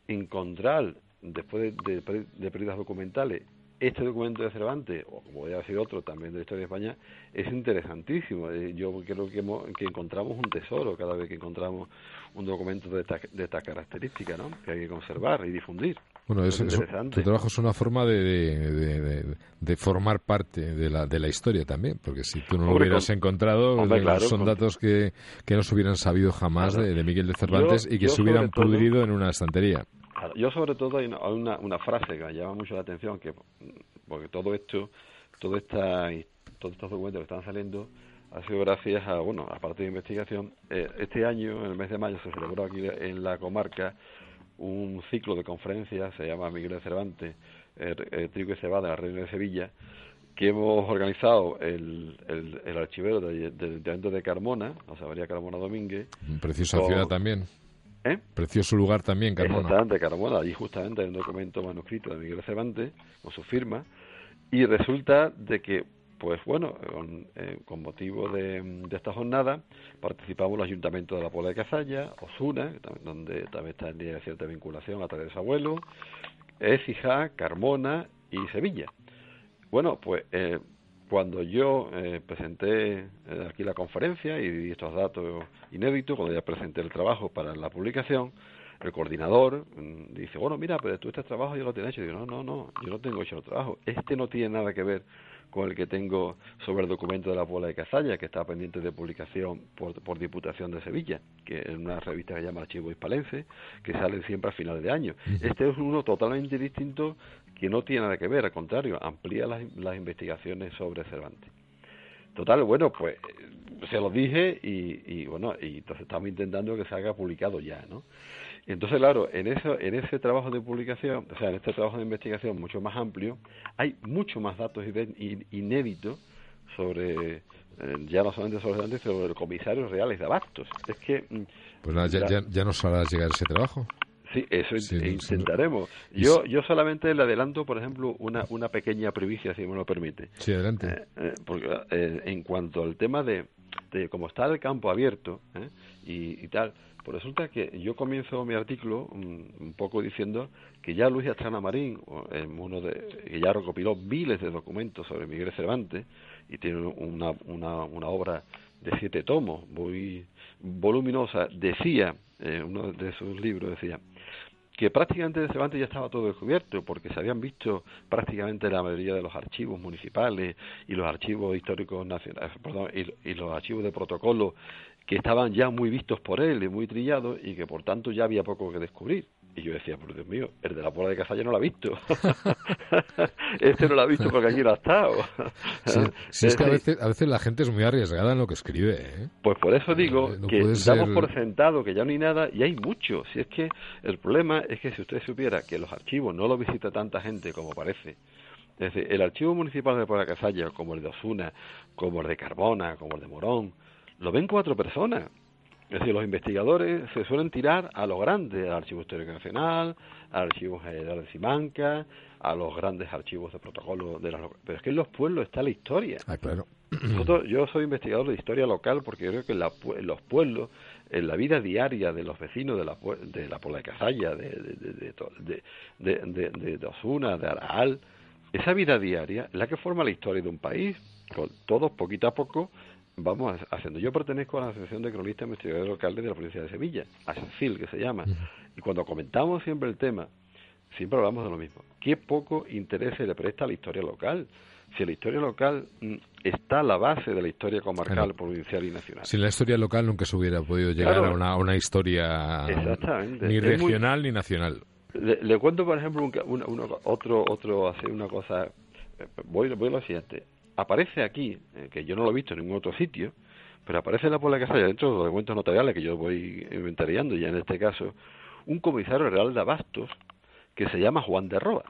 encontrar, después de, de, de pérdidas documentales, este documento de Cervantes, o como voy a decir otro también de la historia de España, es interesantísimo. Eh, yo creo que, que encontramos un tesoro cada vez que encontramos un documento de esta, de esta característica, ¿no? que hay que conservar y difundir. Bueno, es, tu trabajo es una forma de, de, formar parte de la, de la historia también, porque si tú no lo hubieras encontrado, son datos que, que no se hubieran sabido jamás de, Miguel de Cervantes y que se hubieran pudrido en una estantería. Yo sobre todo hay una, una, frase que me llama mucho la atención, que porque todo esto, todo esta, todos estos documentos que están saliendo ha sido gracias a, bueno, aparte de investigación, eh, este año, en el mes de mayo, se celebró aquí en la comarca un ciclo de conferencias, se llama Miguel de Cervantes, eh, Trigo y Cebada, la Reina de Sevilla, que hemos organizado el, el, archivero del, del de Carmona, la Sabaría Carmona Domínguez. Preciosa ciudad también. ¿Eh? Precioso lugar también, Carmona. Exactamente, Carmona. Allí justamente hay un documento manuscrito de Miguel Cervantes con su firma. Y resulta de que, pues bueno, con, eh, motivo de, esta jornada participamos el Ayuntamiento de la Puebla de Cazalla, Osuna, donde también está en de cierta vinculación a través de su abuelo, Écija, Carmona y Sevilla. Bueno, pues eh, cuando yo eh, presenté eh, aquí la conferencia y di estos datos inéditos, cuando ya presenté el trabajo para la publicación, el coordinador mm, dice, bueno, mira, pero tú este trabajo yo lo tienes hecho. Y digo, no, no, no, yo no tengo hecho el trabajo. Este no tiene nada que ver con el que tengo sobre el documento de la Puebla de Cazalla, que está pendiente de publicación por, por Diputación de Sevilla, que es una revista que se llama Archivo Hispalense, que sale siempre a final de año. Este es uno totalmente distinto que no tiene nada que ver, al contrario, amplía las, las investigaciones sobre Cervantes. Total, bueno, pues se lo dije y, y bueno, y entonces estamos intentando que se haga publicado ya, ¿no? Entonces, claro, en, eso, en ese trabajo de publicación, o sea, en este trabajo de investigación mucho más amplio, hay mucho más datos inéditos sobre, eh, ya no solamente sobre Cervantes, sobre los comisarios reales de Abastos. Es que... Mm, pues nada, ya, ya, nos hará llegar ese trabajo. Sí, eso intentaremos. Yo, yo solamente le adelanto, por ejemplo, una, una pequeña primicia, si me lo permite. Sí, adelante. Eh, eh, porque en cuanto al tema de, de cómo está el campo abierto y, y tal, pues resulta que yo comienzo mi artículo un, poco diciendo que ya Luis Astrana Marín, uno de, que ya recopiló miles de documentos sobre Miguel Cervantes y tiene una, una, obra de siete tomos, muy voluminosa, decía, en uno de sus libros decía, que prácticamente de Cervantes ya estaba todo descubierto, porque se habían visto prácticamente la mayoría de los archivos municipales y los archivos históricos nacionales, perdón, y los archivos de protocolo que estaban ya muy vistos por él y muy trillados y que por tanto ya había poco que descubrir. Y yo decía, por Dios mío, el de la bola de Cazalla no lo ha visto. este no lo ha visto porque allí no ha estado. sí, es que a veces, a veces, la gente es muy arriesgada en lo que escribe. ¿eh? Pues por eso digo eh, que damos por sentado que ya no hay nada y hay mucho. Si es que el problema es que si usted supiera que los archivos no los visita tanta gente como parece, es decir, el archivo municipal de Puebla Cazalla, como el de Osuna, como el de Carbona, como el de Morón, lo ven cuatro personas. Es decir, los investigadores se suelen tirar a los grandes, al Archivo Histórico Nacional, al Archivo General de Simancas, a los grandes archivos de protocolo de las pero es que en los pueblos está la historia. Ah, claro. yo soy investigador de historia local porque creo que en, los pueblos, en la vida diaria de los vecinos de la, de la Pola de Casalla, de, de, de, de, de Osuna, de Araal, esa vida diaria es la que forma la historia de un país. Con todos, poquito a poco, vamos haciendo. Yo pertenezco a la Asociación de Cronistas Investigadores Locales de la Provincia de Sevilla, ASACIL, que se llama. Y cuando comentamos siempre el tema, siempre hablamos de lo mismo. ¿Qué poco interés se le presta a la historia local? Si la historia local mm, está a la base de la historia comarcal, provincial y nacional. Sin la historia local nunca se hubiera podido llegar a una, una historia ni regional ni nacional. Le, cuento, por ejemplo, otro, otro, hacer una cosa. Eh, voy, voy a lo siguiente aparece aquí, eh, que yo no lo he visto en ningún otro sitio, pero aparece en la Puebla Casalla, dentro de los documentos notariales que yo voy inventariando, ya en este caso, un comisario real de Abastos que se llama Juan de Roa.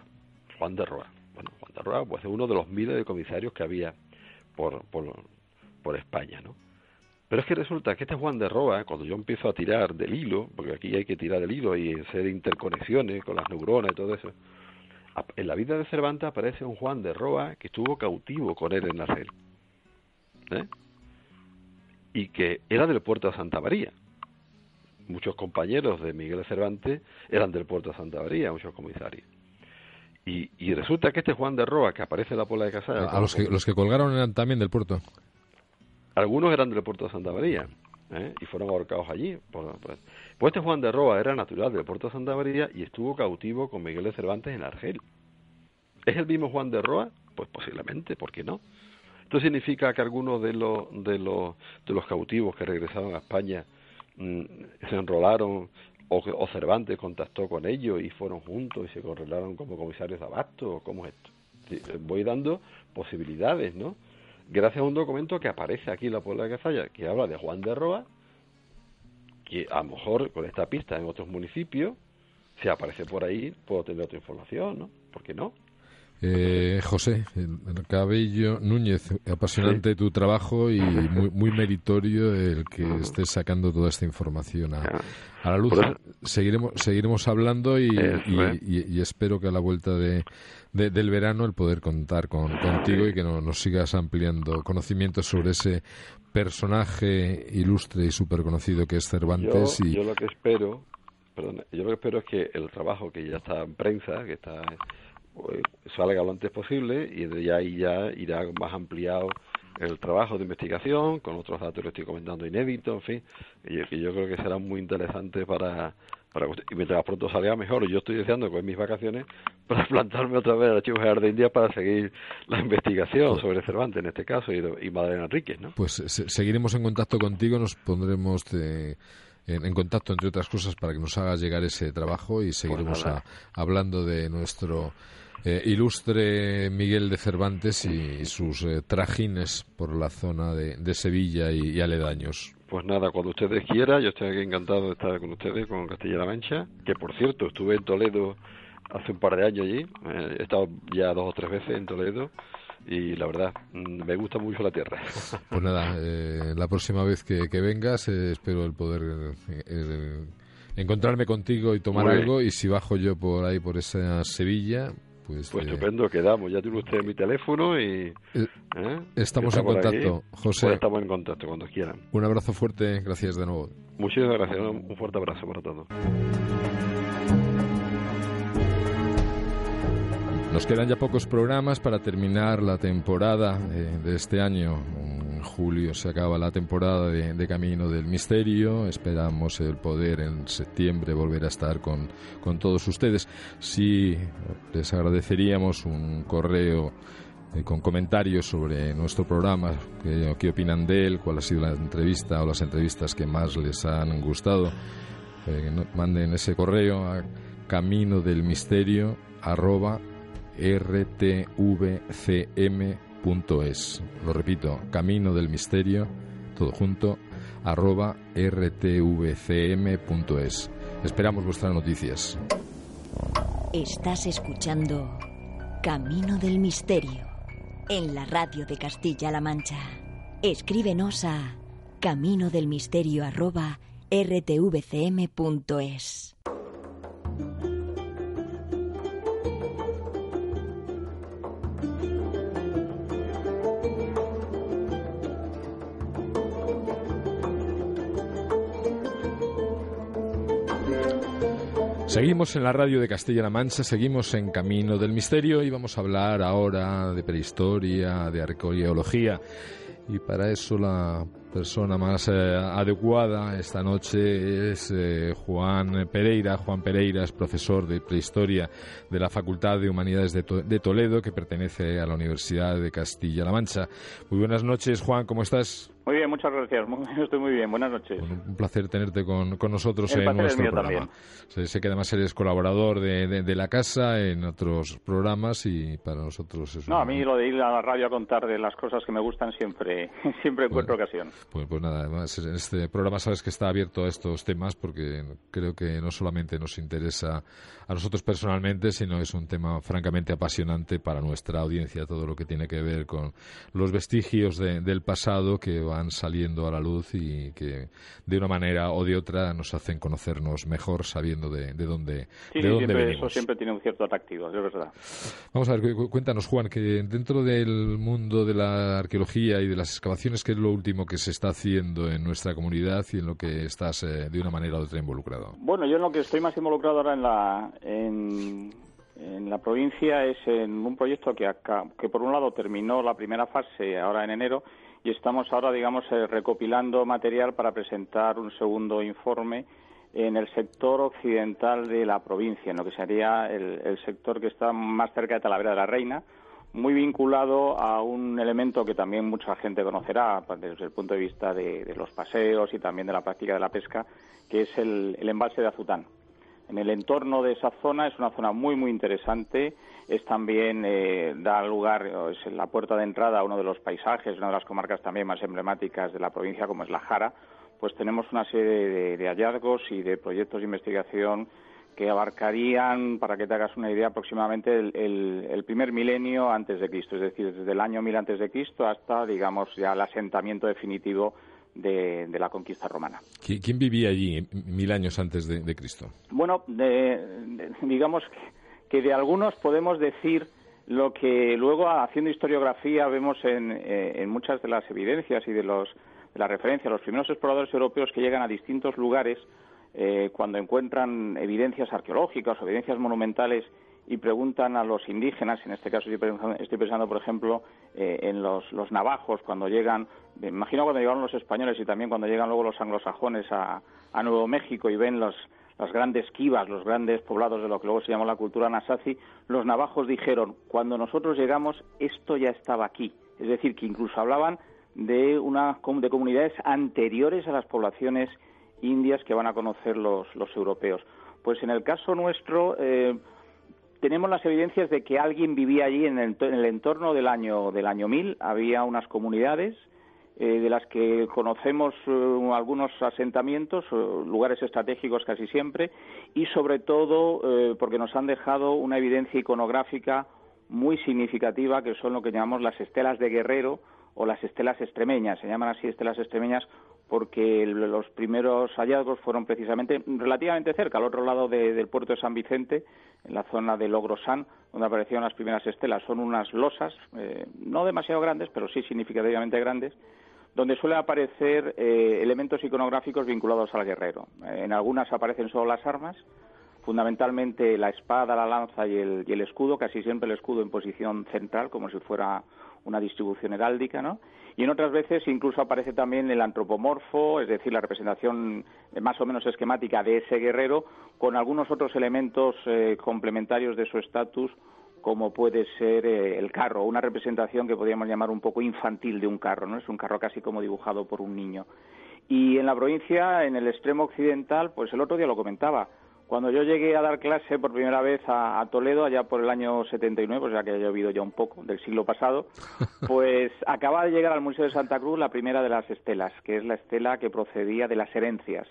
Juan de Roa. Bueno, Juan de Roa pues, es uno de los miles de comisarios que había por, por, por España, ¿no? Pero es que resulta que este Juan de Roa, cuando yo empiezo a tirar del hilo, porque aquí hay que tirar del hilo y hacer interconexiones con las neuronas y todo eso, en la vida de Cervantes aparece un Juan de Roa que estuvo cautivo con él en la ¿eh? Y que era del puerto de Santa María. Muchos compañeros de Miguel de Cervantes eran del puerto de Santa María, muchos comisarios. Y, y resulta que este Juan de Roa, que aparece en la Pola de Casalla... A los que, los que colgaron eran también del puerto. Algunos eran del puerto de Santa María. ¿eh? y fueron ahorcados allí. Por, Pues este Juan de Roa era natural del puerto de Santa María y estuvo cautivo con Miguel de Cervantes en Argel. ¿Es el mismo Juan de Roa? Pues posiblemente, ¿por qué no? Esto significa que algunos de los, de los, de los cautivos que regresaron a España mm, se enrolaron o, Cervantes contactó con ellos y fueron juntos y se correlaron como comisarios de abasto, ¿cómo es esto? Voy dando posibilidades, ¿no? gracias a un documento que aparece aquí en la Puebla de Cazalla, que habla de Juan de Roa, que a lo mejor con esta pista en otros municipios, si aparece por ahí, puedo tener otra información, ¿no? ¿Por qué no? Eh, José, el Cabello Núñez, apasionante tu trabajo y muy, muy meritorio el que estés sacando toda esta información a, la luz. Seguiremos, seguiremos hablando y, y, espero que a la vuelta de, del verano el poder contar con, contigo y que nos sigas ampliando conocimientos sobre ese personaje ilustre y súper conocido que es Cervantes. Yo, y... yo lo que espero, perdón, yo lo que espero es que el trabajo que ya está en prensa, que está pues, salga lo antes posible y de ahí ya irá más ampliado el trabajo de investigación con otros datos que estoy comentando inéditos, en fin, y que yo creo que será muy interesante para, para y mientras pronto salga mejor. Yo estoy deseando con mis vacaciones para plantarme otra vez al Archivo General de India para seguir la investigación pues sobre Cervantes en este caso y, y Madalena Enríquez, ¿no? Pues seguiremos en contacto contigo, nos pondremos de en, contacto, entre otras cosas, para que nos haga llegar ese trabajo y seguiremos pues hablando de nuestro eh, ilustre Miguel de Cervantes y sus eh, trajines por la zona de, Sevilla y, aledaños. Pues nada, cuando ustedes quieran, yo estoy aquí encantado de estar con ustedes, con Castilla-La Mancha, que por cierto estuve en Toledo hace un par de años allí, eh, he estado ya dos o tres veces en Toledo y la verdad mm, me gusta mucho la tierra. Pues nada, la próxima vez que, vengas espero el poder encontrarme contigo y tomar algo y si bajo yo por ahí por esa Sevilla pues, pues, eh, estupendo, quedamos. Ya tiene usted mi teléfono y... Eh, ¿eh? Estamos en contacto, José. Pues estamos en contacto cuando quieran. Un abrazo fuerte, gracias de nuevo. Muchísimas gracias, un fuerte abrazo para todos. Nos quedan ya pocos programas para terminar la temporada de este año julio se acaba la temporada de, Camino del Misterio. Esperamos el poder en septiembre volver a estar con, con todos ustedes. Sí, les agradeceríamos un correo eh, con comentarios sobre nuestro programa, qué, opinan de él, cuál ha sido la entrevista o las entrevistas que más les han gustado. Eh, manden ese correo a camino del misterio rtvcm es. Lo repito, camino del misterio, todo junto, arroba rtvcm.es. Esperamos vuestras noticias. Estás escuchando Camino del Misterio en la radio de Castilla-La Mancha. Escríbenos a camino del misterio arroba rtvcm.es. Seguimos en la radio de Castilla-La Mancha, seguimos en Camino del Misterio y vamos a hablar ahora de prehistoria, de arqueología. Y para eso la persona más eh, adecuada esta noche es eh, Juan Pereira. Juan Pereira es profesor de prehistoria de la Facultad de Humanidades de, de Toledo, que pertenece a la Universidad de Castilla-La Mancha. Muy buenas noches, Juan, ¿cómo estás? Muy bien, muchas gracias. Estoy muy bien. Buenas noches. un placer tenerte con, nosotros en nuestro programa. Sé, que además eres colaborador de, la casa en otros programas y para nosotros es No, a mí lo de ir a la radio a contar de las cosas que me gustan siempre, siempre encuentro ocasión. Pues, pues nada, además en este programa sabes que está abierto a estos temas porque creo que no solamente nos interesa a nosotros personalmente, sino es un tema francamente apasionante para nuestra audiencia, todo lo que tiene que ver con los vestigios del pasado que van saliendo a la luz y que de una manera o de otra nos hacen conocernos mejor sabiendo de, de dónde, sí, de dónde siempre, venimos. Eso siempre tiene un cierto atractivo, es verdad. Vamos a ver, cuéntanos, Juan, que dentro del mundo de la arqueología y de las excavaciones, ¿qué es lo último que se está haciendo en nuestra comunidad y en lo que estás eh, de una manera u otra involucrado? Bueno, yo en lo que estoy más involucrado ahora en la, en, en la provincia es en un proyecto que, acá, que por un lado terminó la primera fase ahora en enero y estamos ahora, digamos, eh, recopilando material para presentar un segundo informe en el sector occidental de la provincia, en lo que sería el, sector que está más cerca de Talavera de la Reina, muy vinculado a un elemento que también mucha gente conocerá desde el punto de vista de, los paseos y también de la práctica de la pesca, que es el embalse de Azután en el entorno de esa zona. Es una zona muy, muy interesante. Es también, eh, da lugar, es la puerta de entrada a uno de los paisajes, una de las comarcas también más emblemáticas de la provincia, como es la Jara. Pues tenemos una serie de, hallazgos y de proyectos de investigación que abarcarían, para que te hagas una idea, aproximadamente el, primer milenio antes de Cristo, es decir, desde el año 1000 antes de Cristo hasta, digamos, ya el asentamiento definitivo de, la conquista romana. ¿Quién vivía allí mil años antes de, Cristo? Bueno, digamos que, de algunos podemos decir lo que luego haciendo historiografía vemos en, eh, muchas de las evidencias y de, los, de las referencias. Los primeros exploradores europeos que llegan a distintos lugares eh, cuando encuentran evidencias arqueológicas o evidencias monumentales y preguntan a los indígenas, en este caso estoy pensando, por ejemplo, eh, en los, navajos, cuando llegan, me imagino cuando llegaron los españoles y también cuando llegan luego los anglosajones a, Nuevo México y ven los, las grandes kivas, los grandes poblados de lo que luego se llamó la cultura nasazi, los navajos dijeron, cuando nosotros llegamos, esto ya estaba aquí. Es decir, que incluso hablaban de, una, de comunidades anteriores a las poblaciones indias que van a conocer los, los europeos. Pues en el caso nuestro, eh, tenemos las evidencias de que alguien vivía allí en el, entorno del año del año 1000. Había unas comunidades eh, de las que conocemos eh, algunos asentamientos, eh, lugares estratégicos casi siempre, y sobre todo porque nos han dejado una evidencia iconográfica muy significativa que son lo que llamamos las estelas de guerrero o las estelas extremeñas. Se llaman así estelas extremeñas porque los primeros hallazgos fueron precisamente relativamente cerca, al otro lado del puerto de San Vicente, en la zona de Logrosán, donde aparecieron las primeras estelas. Son unas losas, eh, no demasiado grandes, pero sí significativamente grandes, donde suelen aparecer eh, elementos iconográficos vinculados al guerrero. en algunas aparecen solo las armas, fundamentalmente la espada, la lanza y el, y el escudo, casi siempre el escudo en posición central, como si fuera una distribución heráldica, ¿no? Y en otras veces incluso aparece también el antropomorfo, es decir, la representación más o menos esquemática de ese guerrero, con algunos otros elementos eh, complementarios de su estatus, como puede ser eh, el carro, una representación que podríamos llamar un poco infantil de un carro, ¿no? Es un carro casi como dibujado por un niño. Y en la provincia, en el extremo occidental, pues el otro día lo comentaba, cuando yo llegué a dar clase por primera vez a, Toledo, allá por el año 79, o sea que ha llovido ya un poco, del siglo pasado, pues acaba de llegar al Museo de Santa Cruz la primera de las estelas, que es la estela que procedía de las herencias.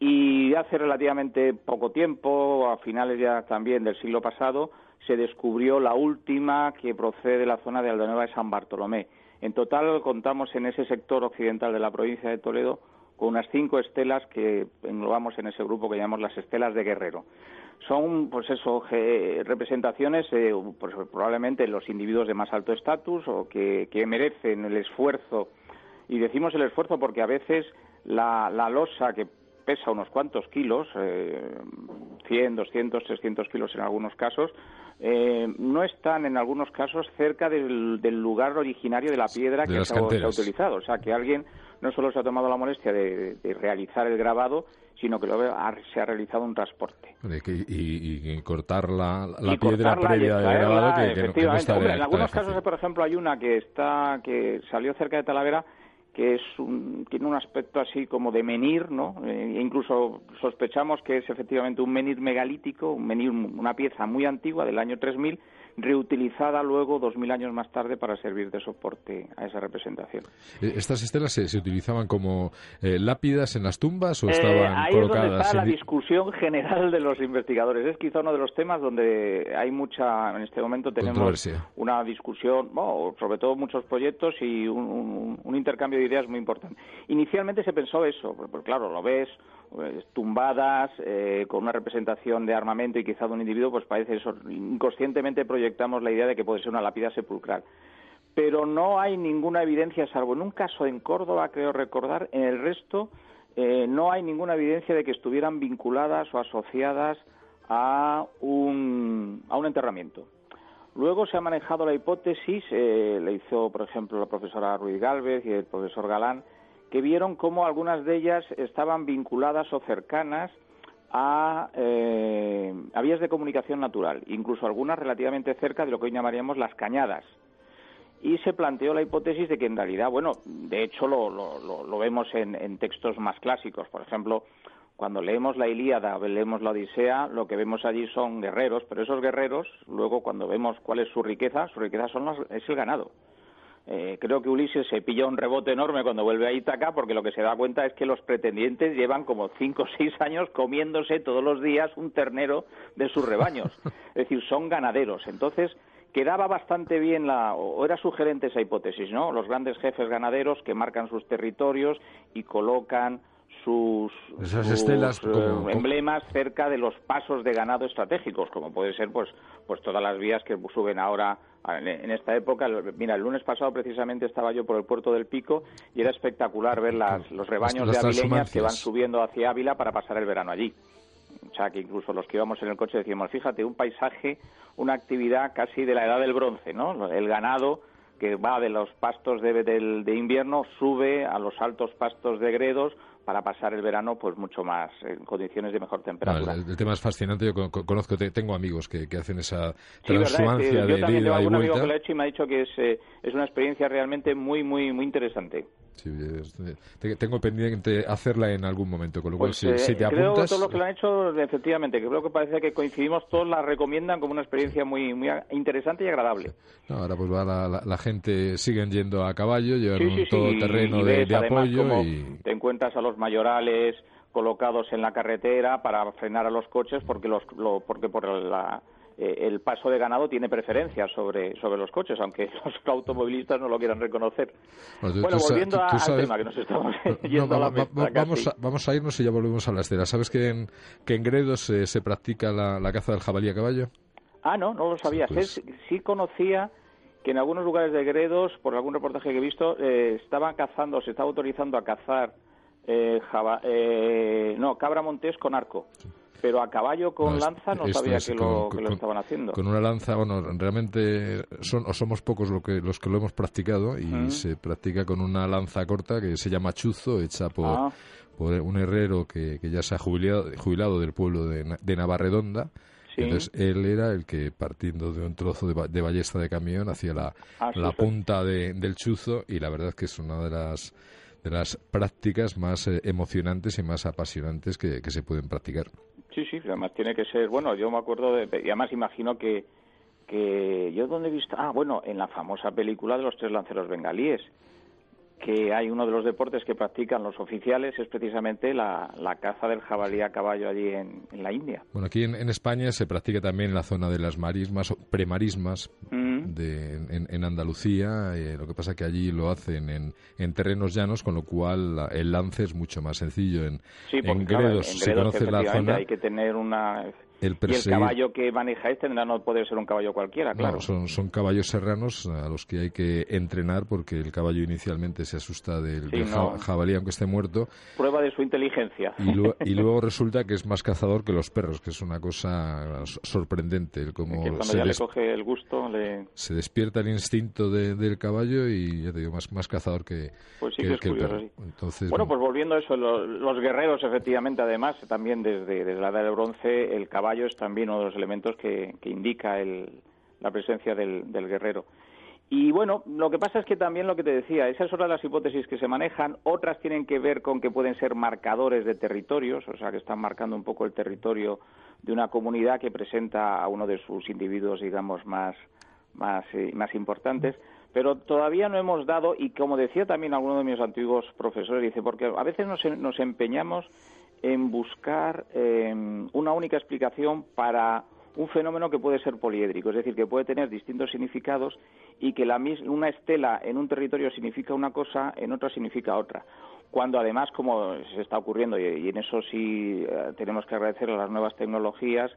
Y hace relativamente poco tiempo, a finales ya también del siglo pasado, se descubrió la última que procede de la zona de Aldenueva de San Bartolomé. En total contamos en ese sector occidental de la provincia de Toledo con unas cinco estelas que englobamos en ese grupo que llamamos las estelas de Guerrero. Son, pues eso, representaciones, eh, pues, probablemente los individuos de más alto estatus o que, merecen el esfuerzo. Y decimos el esfuerzo porque a veces la, losa que pesa unos cuantos kilos, eh, 100, 200, 300 kilos en algunos casos, eh, no están en algunos casos cerca del, lugar originario de la piedra que se ha, utilizado. O sea, que alguien no solo se ha tomado la molestia de, realizar el grabado, sino que se ha realizado un transporte. Y, cortar la, piedra previa del grabado que, En algunos casos, por ejemplo, hay una que está que salió cerca de Talavera que es tiene un aspecto así como de menir, ¿no? Eh, e incluso sospechamos que es efectivamente un menir megalítico, un menir, una pieza muy antigua del año 3000 reutilizada luego dos mil años más tarde para servir de soporte a esa representación. Eh, ¿Estas estelas se, utilizaban como eh, lápidas en las tumbas o eh, estaban ahí colocadas? Es donde está la discusión general de los investigadores. Es quizá uno de los temas donde hay mucha, en este momento tenemos una discusión, sobre todo muchos proyectos y un, intercambio de ideas muy importante. Inicialmente se pensó eso, porque claro, lo ves pues, tumbadas, eh, con una representación de armamento y quizá de un individuo, pues parece eso. Inconscientemente proyectamos la idea de que puede ser una lápida sepulcral. Pero no hay ninguna evidencia, salvo en un caso en Córdoba, creo recordar, en el resto eh, no hay ninguna evidencia de que estuvieran vinculadas o asociadas a un, a un enterramiento. Luego se ha manejado la hipótesis, eh, le hizo, por ejemplo, la profesora Ruiz Galvez y el profesor Galán, que vieron cómo algunas de ellas estaban vinculadas o cercanas eh, a, vías de comunicación natural, incluso algunas relativamente cerca de lo que hoy llamaríamos las cañadas. Y se planteó la hipótesis de que en realidad, bueno, de hecho lo, lo, vemos en, textos más clásicos. Por ejemplo, cuando leemos la Ilíada, leemos la Odisea, lo que vemos allí son guerreros, pero esos guerreros, luego cuando vemos cuál es su riqueza, su riqueza son es el ganado. Eh, creo que Ulises se pilla un rebote enorme cuando vuelve a Ítaca porque lo que se da cuenta es que los pretendientes llevan como cinco o seis años comiéndose todos los días un ternero de sus rebaños. Es decir, son ganaderos. Entonces, quedaba bastante bien la, o era sugerente esa hipótesis, ¿no? Los grandes jefes ganaderos que marcan sus territorios y colocan sus, estelas eh, emblemas cerca de los pasos de ganado estratégicos, como puede ser pues, pues todas las vías que suben ahora en esta época. Mira, el lunes pasado precisamente estaba yo por el puerto del Pico y era espectacular ver las, los rebaños de avileñas que van subiendo hacia Ávila para pasar el verano allí. O sea, que incluso los que íbamos en el coche decíamos, fíjate, un paisaje, una actividad casi de la edad del bronce, ¿no? El ganado que va de los pastos de, de invierno, sube a los altos pastos de gredos para pasar el verano pues mucho más en condiciones de mejor temperatura. el, tema es fascinante. Yo conozco, tengo amigos que, hacen esa transhumancia de, yo también tengo algún amigo que lo ha hecho y me ha dicho que es, eh, es una experiencia realmente muy muy muy interesante. Sí, tengo pendiente hacerla en algún momento, con lo cual pues, si, eh, te creo apuntas... todos los que lo han hecho, efectivamente, creo que parece que coincidimos, todos la recomiendan como una experiencia muy muy interesante y agradable. ahora pues va la, gente, siguen yendo a caballo, llevan un todoterreno de, apoyo y... Te encuentras a los mayorales colocados en la carretera para frenar a los coches porque los porque por la eh, el paso de ganado tiene preferencia sobre, sobre los coches, aunque los automovilistas no lo quieran reconocer. Bueno, volviendo al tema que nos estamos yendo a la vamos, a, vamos a irnos y ya volvemos a la estera. ¿Sabes que en, que en Gredos se practica la, caza del jabalí a caballo? Ah, no, no lo sabía. Pues sí, conocía que en algunos lugares de Gredos, por algún reportaje que he visto, eh, estaban cazando, se estaba autorizando a cazar eh, eh no, cabra montés con arco pero a caballo con lanza no sabía que, lo, estaban haciendo. Con una lanza, bueno, realmente son, o somos pocos lo que, los que lo hemos practicado y se practica con una lanza corta que se llama chuzo, hecha por, ah. por un herrero que, que, ya se ha jubilado, jubilado del pueblo de, de Navarredonda. Entonces él era el que partiendo de un trozo de, de ballesta de camión hacía la, ah, la punta de, del chuzo y la verdad es que es una de las de las prácticas más eh, emocionantes y más apasionantes que, que se pueden practicar. Sí, sí, además tiene que ser, bueno, yo me acuerdo de, además imagino que, que yo donde he visto, ah, bueno, en la famosa película de los tres lanceros bengalíes, que hay uno de los deportes que practican los oficiales es precisamente la, caza del jabalí a caballo allí en, la India. Bueno, aquí en, España se practica también en la zona de las marismas o premarismas, mm de, en, Andalucía. Eh, lo que pasa que allí lo hacen en, en, terrenos llanos, con lo cual el lance es mucho más sencillo. En, en Gredos, si conoces la zona, hay que tener una el y el caballo que manejáis tendrá no poder ser un caballo cualquiera, claro. son, son caballos serranos a los que hay que entrenar porque el caballo inicialmente se asusta del, jabalí aunque esté muerto. Prueba de su inteligencia. Y, luego resulta que es más cazador que los perros, que es una cosa sorprendente. como cuando ya le coge el gusto Se despierta el instinto del caballo y ya te digo, más, más cazador que, pues sí el perro. Entonces, bueno, pues volviendo a eso, los, guerreros efectivamente además, también desde, desde la edad del bronce, el caballo es también uno de los elementos que, indica la presencia del, guerrero. Y bueno, lo que pasa es que también lo que te decía, esas son las hipótesis que se manejan, otras tienen que ver con que pueden ser marcadores de territorios, o sea, que están marcando un poco el territorio de una comunidad que presenta a uno de sus individuos, digamos, más, más, eh, más importantes. Pero todavía no hemos dado, y como decía también alguno de mis antiguos profesores, dice, porque a veces nos, nos empeñamos en buscar em, una única explicación para un fenómeno que puede ser poliédrico, es decir, que puede tener distintos significados y que la una estela en un territorio significa una cosa, en otra significa otra. Cuando además, como se está ocurriendo, y, en eso sí eh, tenemos que agradecer a las nuevas tecnologías,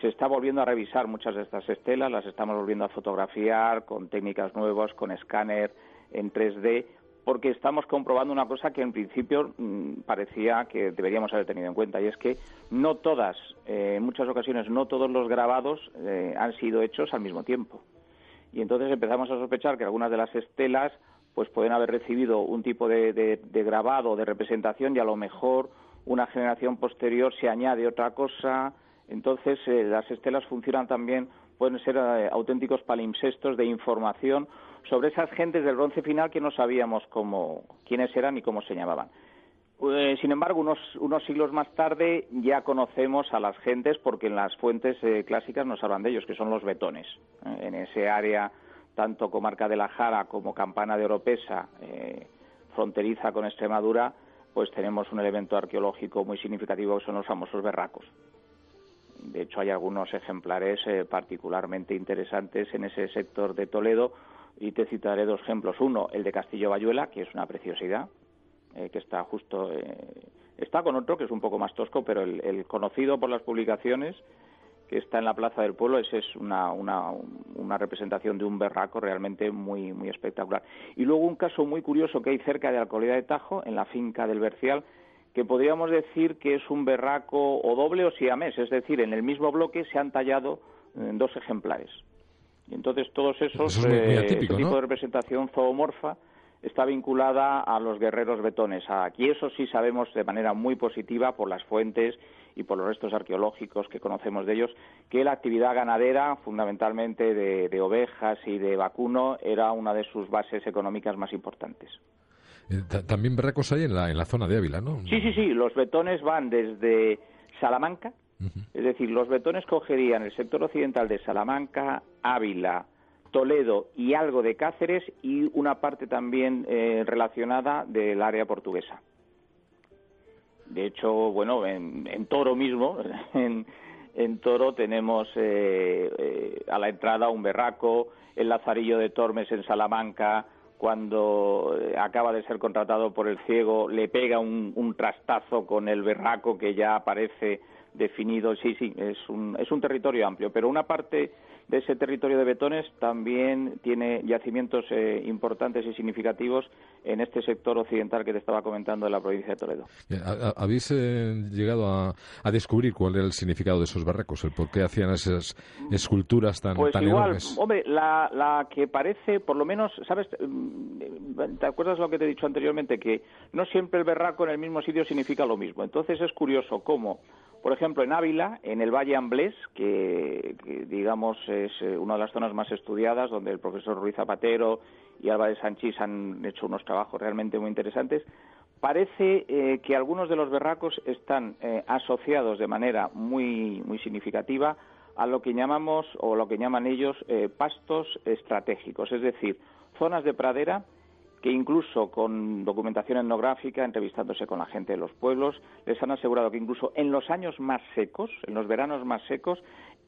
se está volviendo a revisar muchas de estas estelas, las estamos volviendo a fotografiar con técnicas nuevas, con escáner en 3D, porque estamos comprobando una cosa que en principio mm, parecía que deberíamos haber tenido en cuenta y es que no todas, eh, en muchas ocasiones no todos los grabados eh, han sido hechos al mismo tiempo. Y entonces empezamos a sospechar que algunas de las estelas pues pueden haber recibido un tipo de, de, grabado, de representación y a lo mejor una generación posterior se añade otra cosa. Entonces eh, las estelas funcionan también, pueden ser auténticos palimpsestos de información sobre esas gentes del bronce final que no sabíamos cómo, quiénes eran y cómo se llamaban. Eh, sin embargo, unos, unos, siglos más tarde ya conocemos a las gentes porque en las fuentes eh, clásicas nos hablan de ellos, que son los betones. Eh, en ese área, tanto comarca de la Jara como campana de Oropesa, fronteriza con Extremadura, pues tenemos un elemento arqueológico muy significativo que son los famosos berracos. De hecho, hay algunos ejemplares particularmente interesantes en ese sector de Toledo, y te citaré dos ejemplos. Uno, el de Castillo Bayuela, que es una preciosidad, eh, que está justo. Eh, está con otro que es un poco más tosco, pero el, conocido por las publicaciones, que está en la Plaza del Pueblo, ese es una, una, una, representación de un berraco realmente muy, muy espectacular. Y luego un caso muy curioso que hay cerca de Alcolea de Tajo, en la finca del Bercial, que podríamos decir que es un berraco o doble o siamés, es decir, en el mismo bloque se han tallado eh, dos ejemplares. Y entonces todos esos, eh, tipo de representación zoomorfa está vinculada a los guerreros betones. Aquí eso sí sabemos de manera muy positiva por las fuentes y por los restos arqueológicos que conocemos de ellos, que la actividad ganadera, fundamentalmente de, ovejas y de vacuno, era una de sus bases económicas más importantes. Eh, también berracos hay en la, en la zona de Ávila, ¿no? Sí, sí, sí. Los betones van desde Salamanca, es decir, los betones cogerían el sector occidental de Salamanca, Ávila, Toledo y algo de Cáceres y una parte también eh, relacionada del área portuguesa. De hecho, bueno, en, Toro mismo, en, Toro tenemos eh, eh, a la entrada un berraco, el Lazarillo de Tormes en Salamanca, cuando acaba de ser contratado por el ciego, le pega un trastazo con el berraco que ya aparece definido. Sí, sí, es un, es un territorio amplio, pero una parte de ese territorio de betones también tiene yacimientos eh, importantes y significativos en este sector occidental que te estaba comentando de la provincia de Toledo. ¿Habéis eh, llegado a, descubrir cuál era el significado de esos barracos, el por qué hacían esas esculturas tan, pues tan igual, Hombre, la, la que parece, por lo menos, ¿sabes? Mm, ¿Te acuerdas lo que te he dicho anteriormente? Que no siempre el berraco en el mismo sitio significa lo mismo. Entonces es curioso cómo por ejemplo, en Ávila, en el Valle Amblés, que, digamos es eh, una de las zonas más estudiadas, donde el profesor Ruiz Zapatero y Álvarez Sanchís han hecho unos trabajos realmente muy interesantes, parece eh, que algunos de los berracos están eh, asociados de manera muy, muy significativa a lo que llamamos, o lo que llaman ellos, pastos estratégicos, es decir, zonas de pradera que incluso con documentación etnográfica, entrevistándose con la gente de los pueblos, les han asegurado que incluso en los años más secos, en los veranos más secos,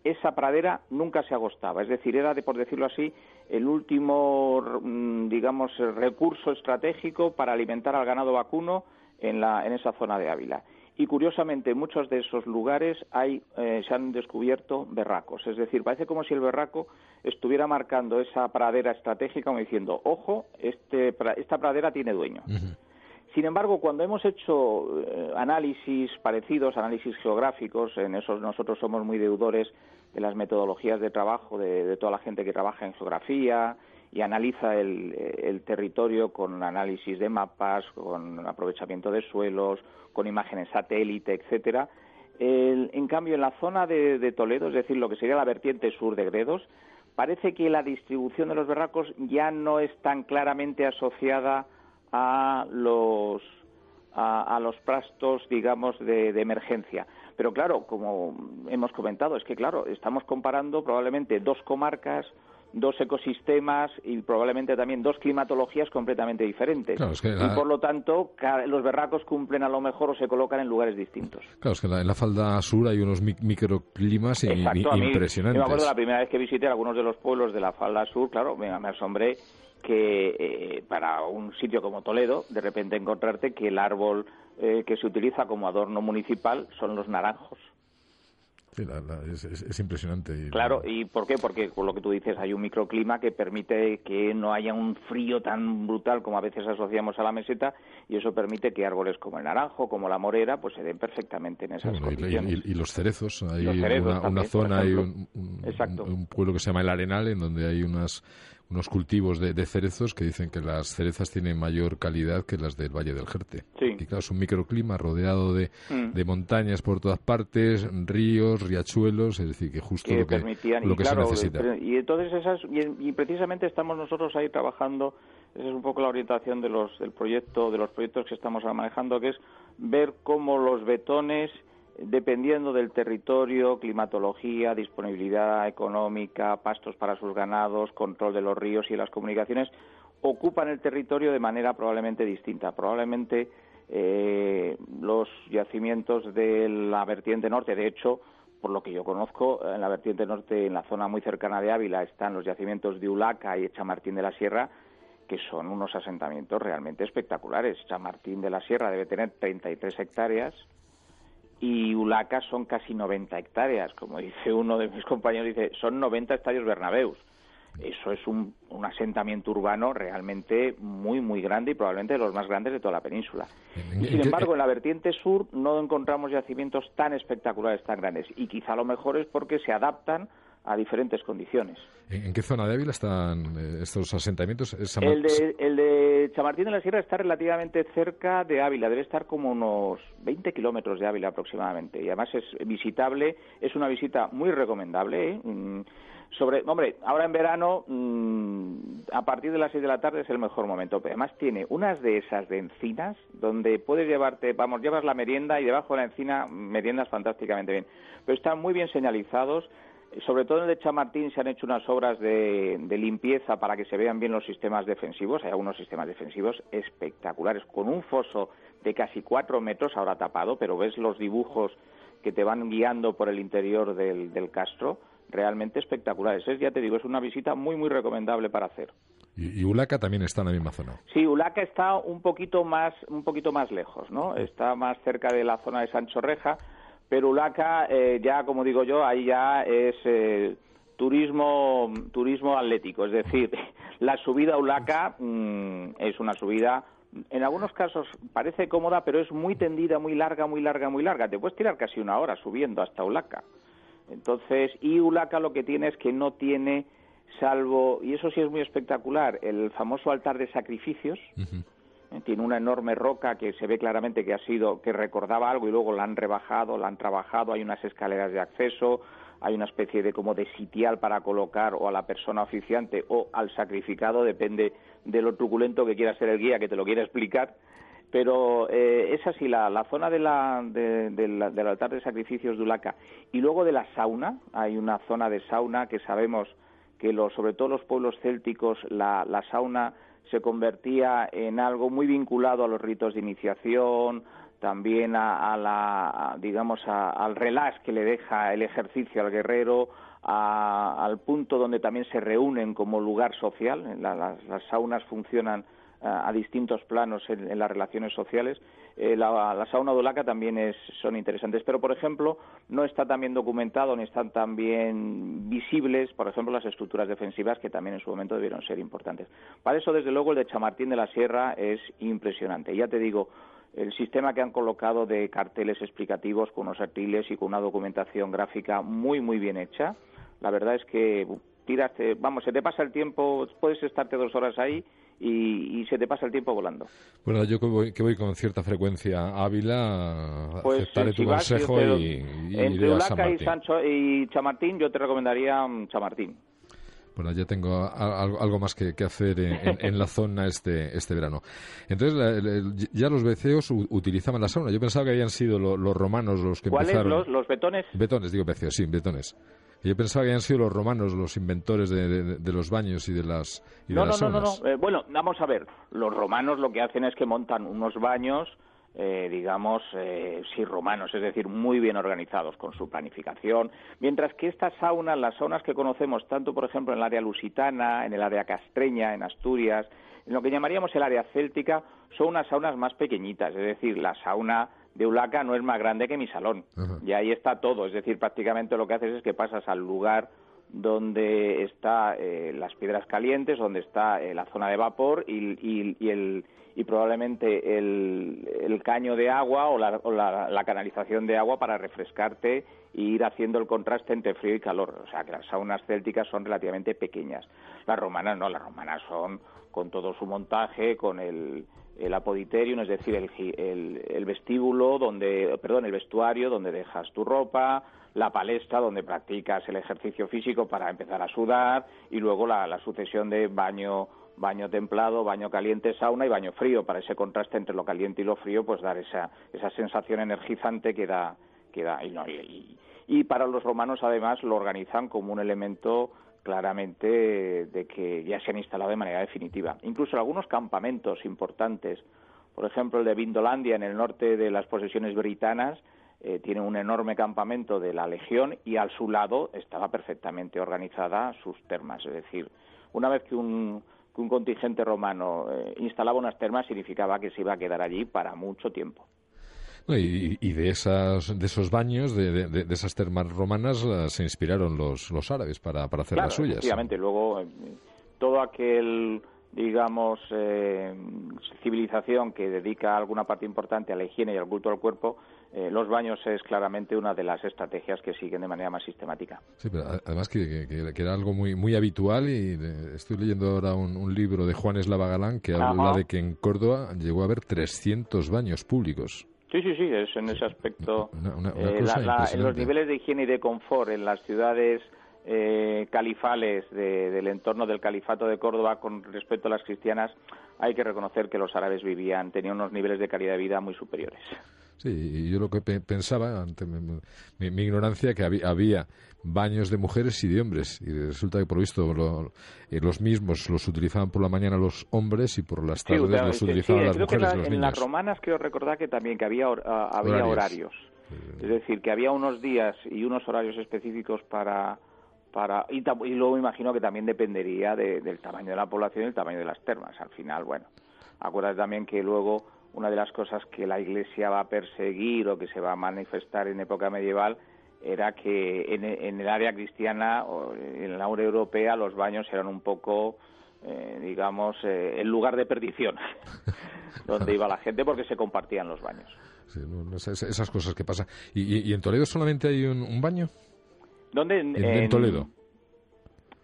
esa pradera nunca se agostaba. Es decir, era, de, por decirlo así, el último, mm, digamos, recurso estratégico para alimentar al ganado vacuno en, la, en esa zona de Ávila. Y curiosamente, en muchos de esos lugares hay, eh, se han descubierto berracos. Es decir, parece como si el berraco estuviera marcando esa pradera estratégica, como diciendo, ojo, este, esta pradera tiene dueño. Sin embargo, cuando hemos hecho eh, análisis parecidos, análisis geográficos, en esos nosotros somos muy deudores de las metodologías de trabajo de, toda la gente que trabaja en geografía y analiza el, territorio con análisis de mapas, con aprovechamiento de suelos, con imágenes satélite, etcétera. en cambio, en la zona de, de, Toledo, es decir, lo que sería la vertiente sur de Gredos, parece que la distribución de los berracos ya no es tan claramente asociada a los a, los pastos, digamos, de, emergencia. Pero claro, como hemos comentado, es que claro, estamos comparando probablemente dos comarcas, dos ecosistemas y probablemente también dos climatologías completamente diferentes. Y por lo tanto, los berracos cumplen a lo mejor o se colocan en lugares distintos. Claro, es que en la falda sur hay unos microclimas impresionantes. me acuerdo la primera vez que visité algunos de los pueblos de la falda sur, claro, me asombré que eh, para un sitio como Toledo, de repente encontrarte que el árbol eh, que se utiliza como adorno municipal son los naranjos. Es, impresionante. claro, ¿y por qué? Porque, por lo que tú dices, hay un microclima que permite que no haya un frío tan brutal como a veces asociamos a la meseta y eso permite que árboles como el naranjo, como la morera, pues se den perfectamente en esas condiciones. Y, los cerezos, hay una, zona, hay un, un, pueblo que se llama El Arenal, en donde hay unas unos cultivos de, cerezos que dicen que las cerezas tienen mayor calidad que las del Valle del Jerte. Sí. Y claro, es un microclima rodeado de, mm. de, montañas por todas partes, ríos, riachuelos, es decir, que justo lo que, lo que se necesita. Y entonces esas, y, precisamente estamos nosotros ahí trabajando, esa es un poco la orientación de los, del proyecto, de los proyectos que estamos manejando, que es ver cómo los betones dependiendo del territorio, climatología, disponibilidad económica, pastos para sus ganados, control de los ríos y las comunicaciones, ocupan el territorio de manera probablemente distinta. Probablemente eh, los yacimientos de la vertiente norte, de hecho, por lo que yo conozco, en la vertiente norte, en la zona muy cercana de Ávila, están los yacimientos de Ulaca y Chamartín de la Sierra, que son unos asentamientos realmente espectaculares. Chamartín de la Sierra debe tener 33 hectáreas, y Ulaca son casi 90 hectáreas. Como dice uno de mis compañeros, dice, son 90 estadios Bernabéus. Eso es un, asentamiento urbano realmente muy, muy grande y probablemente de los más grandes de toda la península. Y sin embargo, en la vertiente sur no encontramos yacimientos tan espectaculares, tan grandes. Y quizá lo mejor es porque se adaptan a diferentes condiciones. ¿En qué zona de Ávila están eh, estos asentamientos? El de, el de Chamartín de la Sierra está relativamente cerca de Ávila, debe estar como unos 20 kilómetros de Ávila aproximadamente. Y además es visitable, es una visita muy recomendable. ¿eh? Mm, sobre, hombre, ahora en verano, mm, a partir de las 6 de la tarde es el mejor momento. Pero además tiene unas de esas de encinas donde puedes llevarte, vamos, llevas la merienda y debajo de la encina meriendas fantásticamente bien. Pero están muy bien señalizados sobre todo en el de Chamartín se han hecho unas obras de, limpieza para que se vean bien los sistemas defensivos. Hay algunos sistemas defensivos espectaculares, con un foso de casi cuatro metros ahora tapado, pero ves los dibujos que te van guiando por el interior del, castro, realmente espectaculares. Es, ya te digo, es una visita muy, muy recomendable para hacer. Y, Ulaca también está en la misma zona. Sí, Ulaca está un poquito más, un poquito más lejos, ¿no? Está más cerca de la zona de Sancho Reja pero Ulaca eh, ya, como digo yo, ahí ya es eh, turismo, turismo atlético, es decir, la subida a Ulaca mm, es una subida en algunos casos parece cómoda, pero es muy tendida, muy larga, muy larga, muy larga. Te puedes tirar casi una hora subiendo hasta Ulaca. Entonces, y Ulaca lo que tiene es que no tiene, salvo, y eso sí es muy espectacular, el famoso altar de sacrificios. Tiene una enorme roca que se ve claramente que ha sido que recordaba algo y luego la han rebajado, la han trabajado, hay unas escaleras de acceso, hay una especie de como de sitial para colocar o a la persona oficiante o al sacrificado, depende de lo truculento que quiera ser el guía que te lo quiera explicar. Pero eh, es así, la, la zona de la, del altar de sacrificios de Ulaca. Y luego de la sauna, hay una zona de sauna que sabemos que los, sobre todo los pueblos célticos, la sauna se convertía en algo muy vinculado a los ritos de iniciación, también a, la, digamos, al relax que le deja el ejercicio al guerrero, al punto donde también se reúnen como lugar social. las saunas funcionan a distintos planos en, las relaciones sociales. Eh, la, sauna de también es, son interesantes, pero por ejemplo no está tan bien documentado ni están tan bien visibles, por ejemplo, las estructuras defensivas que también en su momento debieron ser importantes. Para eso, desde luego, el de Chamartín de la Sierra es impresionante. Ya te digo, el sistema que han colocado de carteles explicativos con unos artiles y con una documentación gráfica muy, muy bien hecha. La verdad es que tiraste, vamos, se te pasa el tiempo, puedes estarte dos horas ahí y, se te pasa el tiempo volando. Bueno, yo que voy, que voy con cierta frecuencia Ávila, pues, aceptaré tu consejo y, y, Entre Ulaca y, Sancho, y Chamartín, yo te recomendaría mm, Chamartín. Bueno, ya tengo algo, más que, hacer en, la zona este, este verano. Entonces, ya los veceos utilizaban la sauna. Yo pensaba que habían sido los romanos los que empezaron... ¿Cuáles? Los, betones? Betones, digo veceos, sí, betones. Yo pensaba que habían sido los romanos los inventores de, los baños y de las, y no, no, no, no, no, eh, bueno, vamos a ver. Los romanos lo que hacen es que montan unos baños eh, digamos, eh, sí romanos, es decir, muy bien organizados con su planificación, mientras que estas saunas, las saunas que conocemos tanto, por ejemplo, en el área lusitana, en el área castreña, en Asturias, en lo que llamaríamos el área céltica, son unas saunas más pequeñitas, es decir, la sauna de Ulaca no es más grande que mi salón, y ahí está todo, es decir, prácticamente lo que haces es que pasas al lugar donde están eh, las piedras calientes, donde está la zona de vapor y el y probablemente el, caño de agua o, la, canalización de agua para refrescarte e ir haciendo el contraste entre frío y calor. O sea, que las saunas célticas son relativamente pequeñas. Las romanas no, las romanas son con todo su montaje, con el, el apoditerium, es decir, el, el, vestíbulo, donde, perdón, el vestuario donde dejas tu ropa, la palestra donde practicas el ejercicio físico para empezar a sudar y luego la, sucesión de baño baño templado, baño caliente, sauna y baño frío, para ese contraste entre lo caliente y lo frío, pues dar esa, esa sensación energizante que da, que da. Y, y, para los romanos además lo organizan como un elemento claramente de que ya se han instalado de manera definitiva. Incluso algunos campamentos importantes, por ejemplo el de Vindolandia en el norte de las posesiones britanas, eh, tiene un enorme campamento de la Legión y al su lado estaba perfectamente organizada sus termas. Es decir, una vez que un, que un contingente romano eh, instalaba unas termas significaba que se iba a quedar allí para mucho tiempo. Y, de, esas, de esos baños, de, de, esas termas romanas, eh, se inspiraron los, los árabes para, para hacer las suyas. Efectivamente, luego eh, todo aquel digamos, eh, civilización que dedica alguna parte importante a la higiene y al culto al cuerpo, eh, los baños es claramente una de las estrategias que siguen de manera más sistemática. Sí, pero además que, era algo muy, muy habitual y estoy leyendo ahora un, libro de Juan Eslava Galán que habla de que en Córdoba llegó a haber 300 baños públicos. Sí, sí, sí, es en ese aspecto. Eh, en los niveles de higiene y de confort en las ciudades eh, califales del entorno del califato de Córdoba con respecto a las cristianas, hay que reconocer que los árabes vivían, tenían unos niveles de calidad de vida muy superiores. Sí, y yo lo que pensaba, ante mi, ignorancia, que había, baños de mujeres y de hombres, y resulta que por visto eh, los mismos los utilizaban por la mañana los hombres y por las tardes los utilizaban las mujeres y los niños. En las romanas creo recordar que también que había, ah, había horarios. Es decir, que había unos días y unos horarios específicos para para y, y luego imagino que también dependería del tamaño de la población y el tamaño de las termas. Al final, bueno, acuérdate también que luego una de las cosas que la Iglesia va a perseguir o que se va a manifestar en época medieval era que en, el área cristiana o en la área europea los baños eran un poco eh, digamos eh, el lugar de perdición donde iba la gente porque se compartían los baños sí, esas cosas que pasan ¿Y, en Toledo solamente hay un baño ¿Dónde? En, Toledo.